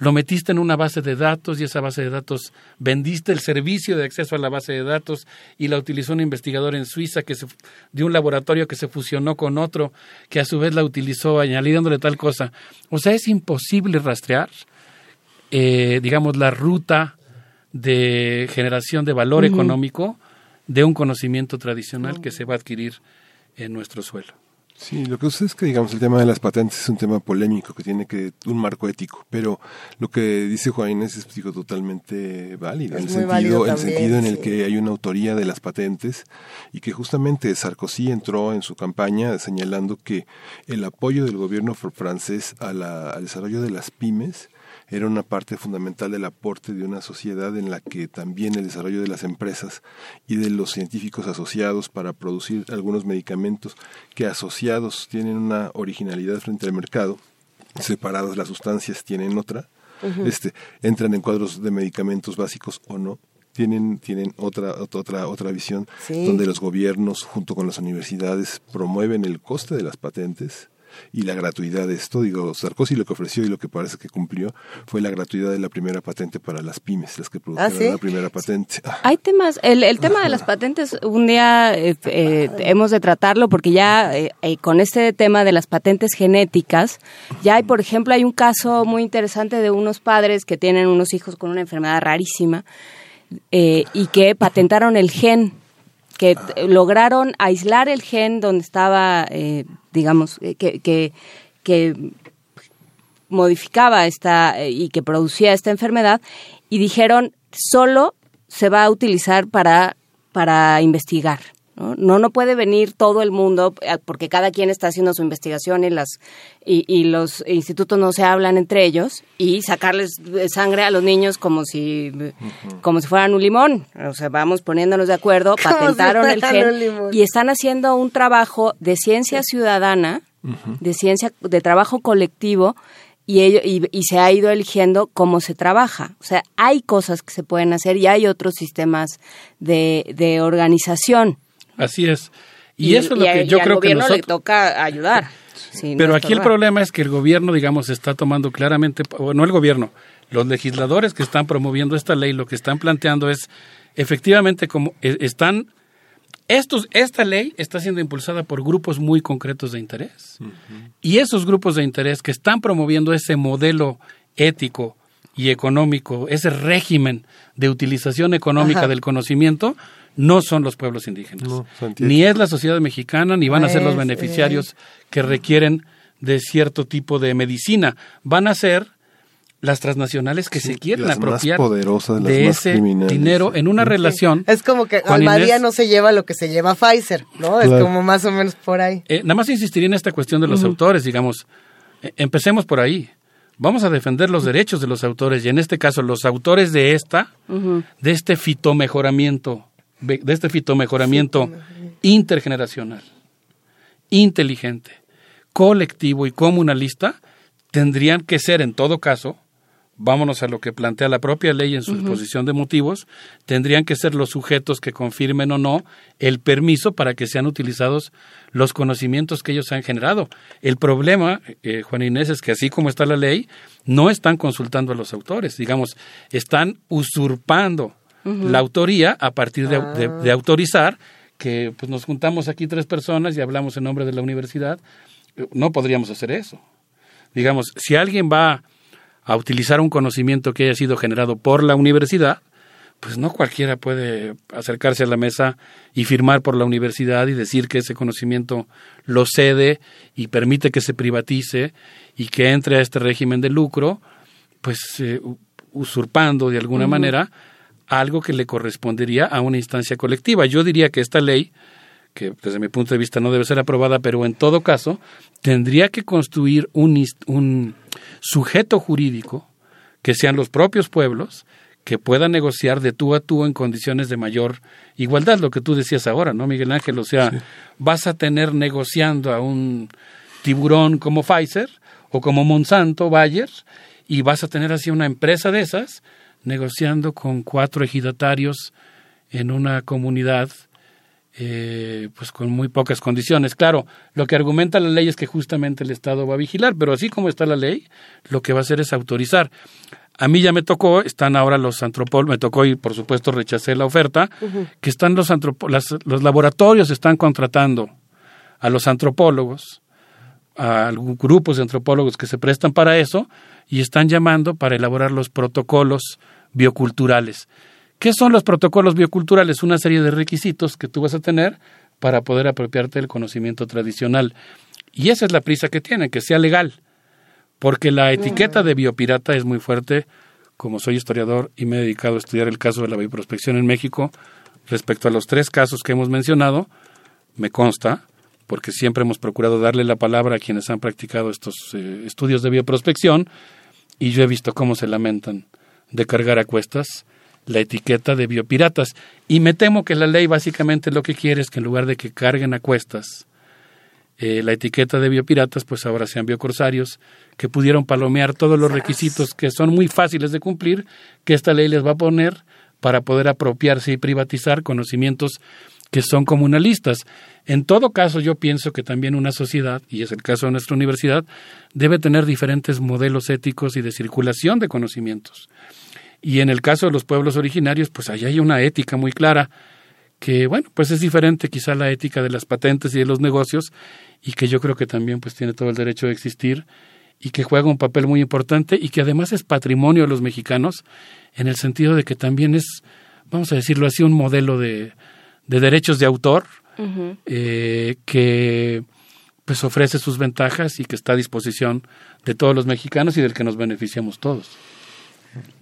lo metiste en una base de datos y esa base de datos vendiste el servicio de acceso a la base de datos y la utilizó un investigador en Suiza que se, de un laboratorio que se fusionó con otro que a su vez la utilizó añadiéndole tal cosa. O sea, es imposible rastrear, eh, digamos, la ruta de generación de valor económico de un conocimiento tradicional que se va a adquirir en nuestro suelo. Sí, lo que sucede es que, digamos, el tema de las patentes es un tema polémico que tiene que un marco ético, pero lo que dice Juan Inés es digo, totalmente válido, Es en el sentido, válido en el también, sentido en el sí. que hay una autoría de las patentes y que justamente Sarkozy entró en su campaña señalando que el apoyo del gobierno fr- francés a la- al desarrollo de las pymes era una parte fundamental del aporte de una sociedad en la que también el desarrollo de las empresas y de los científicos asociados para producir algunos medicamentos que asociados tienen una originalidad frente al mercado, separadas las sustancias tienen otra, este, entran en cuadros de medicamentos básicos o no, tienen, tienen otra, otra, otra visión Sí. donde los gobiernos junto con las universidades promueven el coste de las patentes y la gratuidad de esto. Digo, Sarkozy lo que ofreció y lo que parece que cumplió fue la gratuidad de la primera patente para las pymes, las que produjeron ¿sí? la primera patente. Ah, Hay temas, el, el tema de las patentes, un día eh, eh, hemos de tratarlo porque ya eh, eh, con este tema de las patentes genéticas, ya hay, por ejemplo, hay un caso muy interesante de unos padres que tienen unos hijos con una enfermedad rarísima y que patentaron el gen, que lograron aislar el gen donde estaba, eh, digamos, eh, que, que, que modificaba esta eh, y que producía esta enfermedad y dijeron solo se va a utilizar para para investigar no no, no puede venir todo el mundo eh, porque cada quien está haciendo su investigación y las y, y los institutos no se hablan entre ellos y sacarles eh, sangre a los niños como si como si fueran un limón o sea vamos poniéndonos de acuerdo Como si patentaron el gen limón. y están haciendo un trabajo de ciencia ciudadana de ciencia, de trabajo colectivo, y, ello, y, y se ha ido eligiendo cómo se trabaja. O sea, hay cosas que se pueden hacer y hay otros sistemas de, de organización. Así es. Y, eso es lo que yo y al creo que gobierno le toca ayudar. Sí, Pero no aquí el problema es que el gobierno, digamos, está tomando claramente, o no el gobierno, los legisladores que están promoviendo esta ley, lo que están planteando es, efectivamente, como eh, están, estos, esta ley está siendo impulsada por grupos muy concretos de interés. Y esos grupos de interés que están promoviendo ese modelo ético y económico, ese régimen de utilización económica Ajá. del conocimiento, no son los pueblos indígenas. No, ni es la sociedad mexicana, ni van a ser los Pues, beneficiarios que requieren de cierto tipo de medicina. Van a ser las transnacionales que se quieren las más apropiar poderosas, las de más ese dinero en una relación. Es como que Juan Almadía Inés, no se lleva lo que se lleva Pfizer, ¿no? Es como más o menos por ahí. Eh, nada más insistiría en esta cuestión de los autores, digamos. Eh, empecemos por ahí. Vamos a defender los derechos de los autores y en este caso los autores de esta, de este fitomejoramiento, de este fitomejoramiento intergeneracional, inteligente, colectivo y comunalista, tendrían que ser en todo caso, vámonos a lo que plantea la propia ley en su exposición de motivos, tendrían que ser los sujetos que confirmen o no el permiso para que sean utilizados los conocimientos que ellos han generado. El problema, eh, Juan Inés, es que así como está la ley, no están consultando a los autores, digamos, están usurpando La autoría a partir de, Ah. de- de autorizar que pues nos juntamos aquí tres personas y hablamos en nombre de la universidad. Eh, No podríamos hacer eso. digamos, si alguien va a utilizar un conocimiento que haya sido generado por la universidad, pues no cualquiera puede acercarse a la mesa y firmar por la universidad y decir que ese conocimiento lo cede y permite que se privatice y que entre a este régimen de lucro, pues eh, usurpando de alguna manera algo que le correspondería a una instancia colectiva. Yo diría que esta ley, que desde mi punto de vista no debe ser aprobada, pero en todo caso tendría que construir un, un sujeto jurídico que sean los propios pueblos que puedan negociar de tú a tú en condiciones de mayor igualdad, lo que tú decías ahora, ¿no, Miguel Ángel? O sea, vas a tener negociando a un tiburón como Pfizer o como Monsanto, Bayer, y vas a tener así una empresa de esas negociando con cuatro ejidatarios en una comunidad eh, pues con muy pocas condiciones. Claro, lo que argumenta la ley es que justamente el Estado va a vigilar, pero así como está la ley, lo que va a hacer es autorizar. A mí ya me tocó, están ahora los antropólogos, me tocó y por supuesto rechacé la oferta, que están los, los laboratorios están contratando a los antropólogos, a grupos de antropólogos que se prestan para eso y están llamando para elaborar los protocolos bioculturales. ¿Qué son los protocolos bioculturales? Una serie de requisitos que tú vas a tener para poder apropiarte del conocimiento tradicional. Y esa es la prisa que tienen, que sea legal porque la etiqueta de biopirata es muy fuerte. Como soy historiador y me he dedicado a estudiar el caso de la bioprospección en México, respecto a los tres casos que hemos mencionado, me consta, porque siempre hemos procurado darle la palabra a quienes han practicado estos eh, estudios de bioprospección, y yo he visto cómo se lamentan de cargar a cuestas la etiqueta de biopiratas. Y me temo que la ley básicamente lo que quiere es que en lugar de que carguen a cuestas eh, la etiqueta de biopiratas, pues ahora sean biocorsarios, que pudieron palomear todos los requisitos que son muy fáciles de cumplir, que esta ley les va a poner para poder apropiarse y privatizar conocimientos que son comunalistas. En todo caso, yo pienso que también una sociedad, y es el caso de nuestra universidad, debe tener diferentes modelos éticos y de circulación de conocimientos. Y en el caso de los pueblos originarios, pues allá hay una ética muy clara que, bueno, pues es diferente quizá la ética de las patentes y de los negocios y que yo creo que también pues tiene todo el derecho de existir y que juega un papel muy importante y que además es patrimonio de los mexicanos en el sentido de que también es, vamos a decirlo así, un modelo de, de derechos de autor eh, que pues ofrece sus ventajas y que está a disposición de todos los mexicanos y del que nos beneficiamos todos.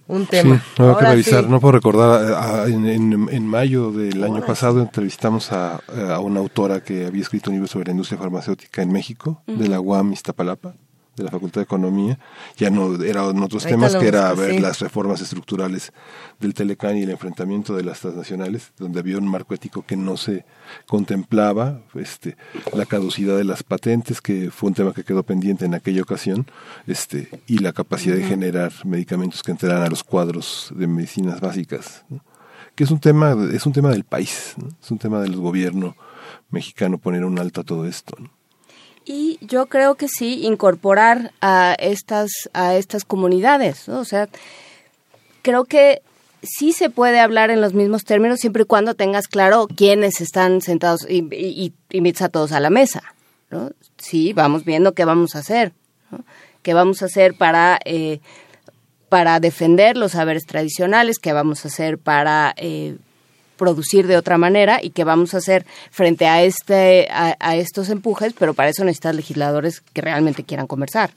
Un tema. no que revisar, no puedo recordar, en, en, mayo del año pasado entrevistamos a, a, una autora que había escrito un libro sobre la industria farmacéutica en México, de la UAM Iztapalapa, de la Facultad de Economía, ya no eran otros temas que era ver las reformas estructurales del Telecán y el enfrentamiento de las transnacionales, donde había un marco ético que no se contemplaba, este, la caducidad de las patentes, que fue un tema que quedó pendiente en aquella ocasión, este, y la capacidad de generar medicamentos que entraran a los cuadros de medicinas básicas, que es un tema, es un tema del país, es un tema del gobierno mexicano poner un alto a todo esto. Y yo creo que sí, incorporar a estas, a estas comunidades, O sea, creo que sí se puede hablar en los mismos términos siempre y cuando tengas claro quiénes están sentados y, invitas a todos a la mesa, ¿no? Sí, vamos viendo qué vamos a hacer, ¿Qué vamos a hacer para, eh, para defender los saberes tradicionales? ¿Qué vamos a hacer para eh, producir de otra manera y qué vamos a hacer frente a este a, estos empujes, pero para eso necesitas legisladores que realmente quieran conversar.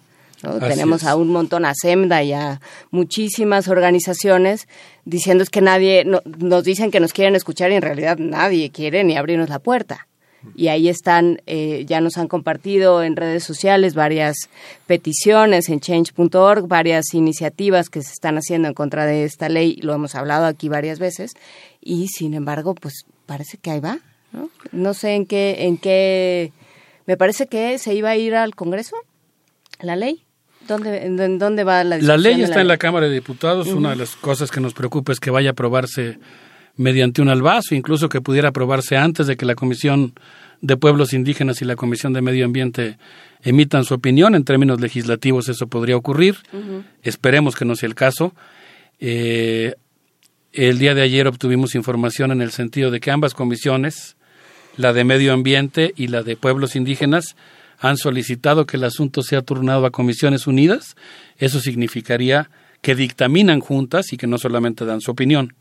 Tenemos a un montón, a SEMDA y a muchísimas organizaciones diciendo es que nadie, nos dicen que nos quieren escuchar y en realidad nadie quiere ni abrirnos la puerta. Y ahí están, eh, ya nos han compartido en redes sociales varias peticiones en change.org, varias iniciativas que se están haciendo en contra de esta ley, lo hemos hablado aquí varias veces, y sin embargo, pues parece que ahí va, ¿no? No sé en qué, en qué, me parece que se iba a ir al Congreso, la ley. ¿Dónde, en, dónde va la La ley está en la Cámara de Diputados. Una de las cosas que nos preocupa es que vaya a aprobarse mediante un albazo, incluso que pudiera aprobarse antes de que la Comisión de Pueblos Indígenas y la Comisión de Medio Ambiente emitan su opinión. En términos legislativos eso podría ocurrir. Esperemos que no sea el caso. Eh, el día de ayer obtuvimos información en el sentido de que ambas comisiones, la de medio ambiente y la de pueblos indígenas, han solicitado que el asunto sea turnado a comisiones unidas. Eso significaría que dictaminan juntas y que no solamente dan su opinión.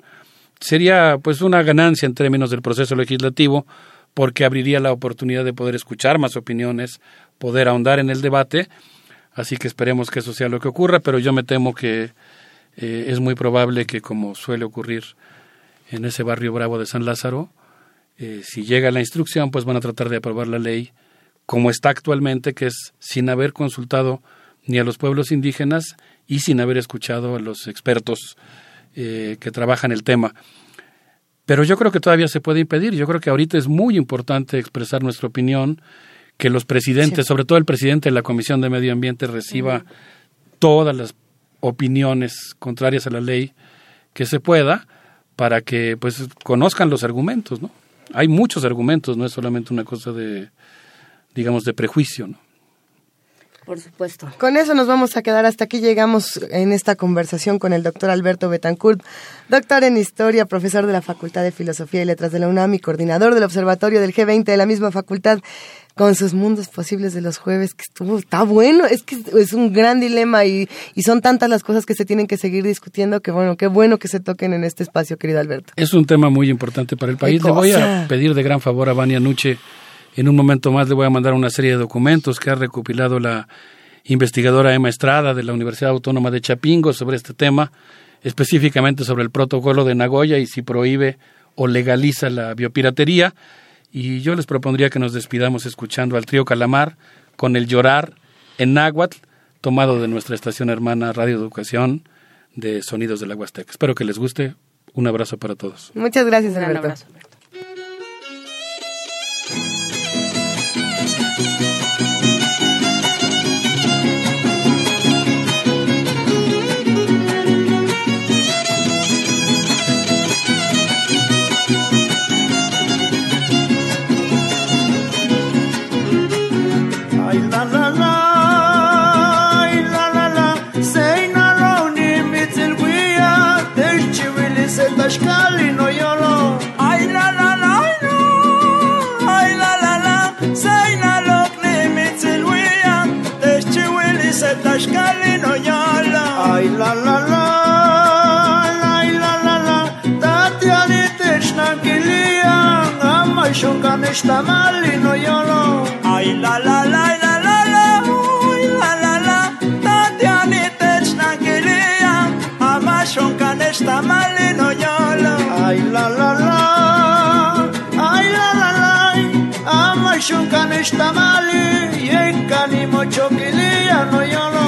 Sería pues una ganancia en términos del proceso legislativo porque abriría la oportunidad de poder escuchar más opiniones, poder ahondar en el debate. Así que esperemos que eso sea lo que ocurra, pero yo me temo que eh, es muy probable que, como suele ocurrir en ese barrio bravo de San Lázaro, eh, si llega la instrucción, pues van a tratar de aprobar la ley como está actualmente, que es sin haber consultado ni a los pueblos indígenas y sin haber escuchado a los expertos eh, que trabajan el tema. Pero yo creo que todavía se puede impedir. Yo creo que ahorita es muy importante expresar nuestra opinión, que los presidentes, sobre todo el presidente de la Comisión de Medio Ambiente, reciba todas las opiniones contrarias a la ley que se pueda para que pues conozcan los argumentos, ¿no? Hay muchos argumentos, no es solamente una cosa de digamos, de prejuicio, ¿no? Por supuesto. Con eso nos vamos a quedar. Hasta aquí llegamos en esta conversación con el doctor Alberto Betancourt, doctor en Historia, profesor de la Facultad de Filosofía y Letras de la UNAM y coordinador del Observatorio del G20 de la misma facultad, con sus mundos posibles de los jueves, que estuvo, está bueno, es que es un gran dilema y, y son tantas las cosas que se tienen que seguir discutiendo que bueno, qué bueno que se toquen en este espacio, querido Alberto. Es un tema muy importante para el país. Le voy a pedir de gran favor a Vania Nuche en un momento más le voy a mandar una serie de documentos que ha recopilado la investigadora Emma Estrada de la Universidad Autónoma de Chapingo sobre este tema, específicamente sobre el protocolo de Nagoya y si prohíbe o legaliza la biopiratería. Y yo les propondría que nos despidamos escuchando al trío Calamar con el llorar en náhuatl, tomado de nuestra estación hermana Radio Educación de Sonidos de la Huasteca. Espero que les guste. Un abrazo para todos. Muchas gracias, Alberto. esta escalino yo lo ay la la la ay no ay la la la say no the limits we are this city is da escalino yo lo ay la la la ay la la la tati anitishna killian ama shonka nesta malino yo lo ay la la la ay la la la, anitishna killian ama shonka nesta Amashon kan esta mali, yenkani mocho kilia no yolo.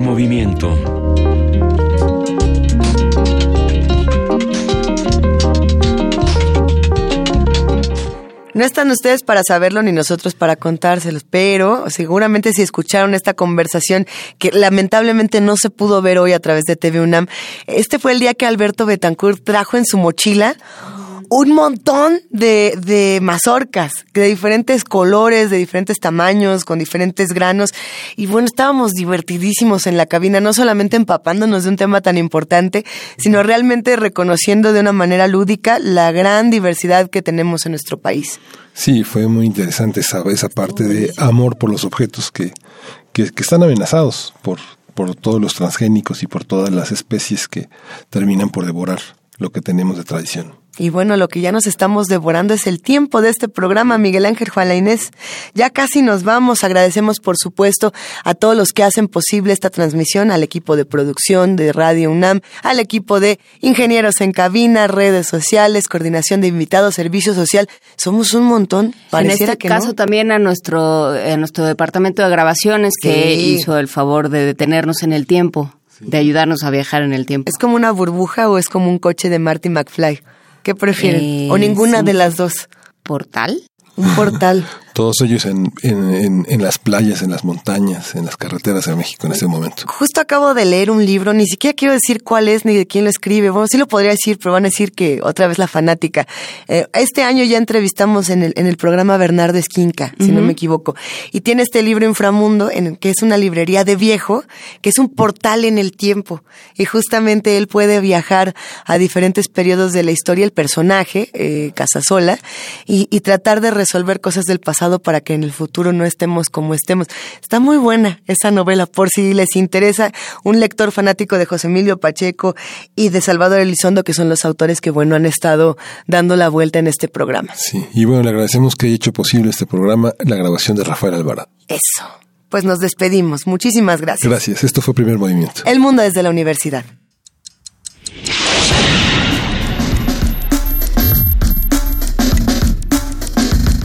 Movimiento. No están ustedes para saberlo ni nosotros para contárselos, pero seguramente si escucharon esta conversación que lamentablemente no se pudo ver hoy a través de TV UNAM, este fue el día que Alberto Betancourt trajo en su mochila un montón de, de mazorcas de diferentes colores, de diferentes tamaños, con diferentes granos. Y bueno, estábamos divertidísimos en la cabina, no solamente empapándonos de un tema tan importante, sino realmente reconociendo de una manera lúdica la gran diversidad que tenemos en nuestro país. Sí, fue muy interesante esa, esa parte de amor por los objetos que, que, están amenazados por, por todos los transgénicos y por todas las especies que terminan por devorar lo que tenemos de tradición. Y bueno, lo que ya nos estamos devorando es el tiempo de este programa, Miguel Ángel Juana Inés. Ya casi nos vamos. Agradecemos, por supuesto, a todos los que hacen posible esta transmisión, al equipo de producción de Radio UNAM, al equipo de ingenieros en cabina, redes sociales, coordinación de invitados, servicio social. Somos un montón. Pareciera en este que caso también a nuestro, a nuestro departamento de grabaciones que Sí. hizo el favor de detenernos en el tiempo, de ayudarnos a viajar en el tiempo. ¿Es como una burbuja o es como un coche de Marty McFly? ¿Qué prefieren? Eh, ¿O ninguna sí. de las dos? ¿Portal? Un portal. Todos ellos en, en, en, en las playas, en las montañas, en las carreteras de México en este momento. Justo acabo de leer un libro, ni siquiera quiero decir cuál es ni de quién lo escribe. Bueno, sí lo podría decir, pero van a decir que otra vez la fanática. Eh, este año ya entrevistamos en el, en el programa Bernardo Esquinca, si no me equivoco. Y tiene este libro Inframundo, en el que es una librería de viejo, que es un portal en el tiempo. Y justamente él puede viajar a diferentes periodos de la historia, el personaje, eh, Casasola, y, y tratar de resolver cosas del pasado para que en el futuro no estemos como estemos. Está muy buena esa novela, por si les interesa, un lector fanático de José Emilio Pacheco y de Salvador Elizondo, que son los autores que, bueno, han estado dando la vuelta en este programa. Sí, y bueno, le agradecemos que haya hecho posible este programa, la grabación de Rafael Alvarado. Eso. Pues nos despedimos. Muchísimas gracias. Gracias, esto fue Primer Movimiento. El mundo desde la universidad.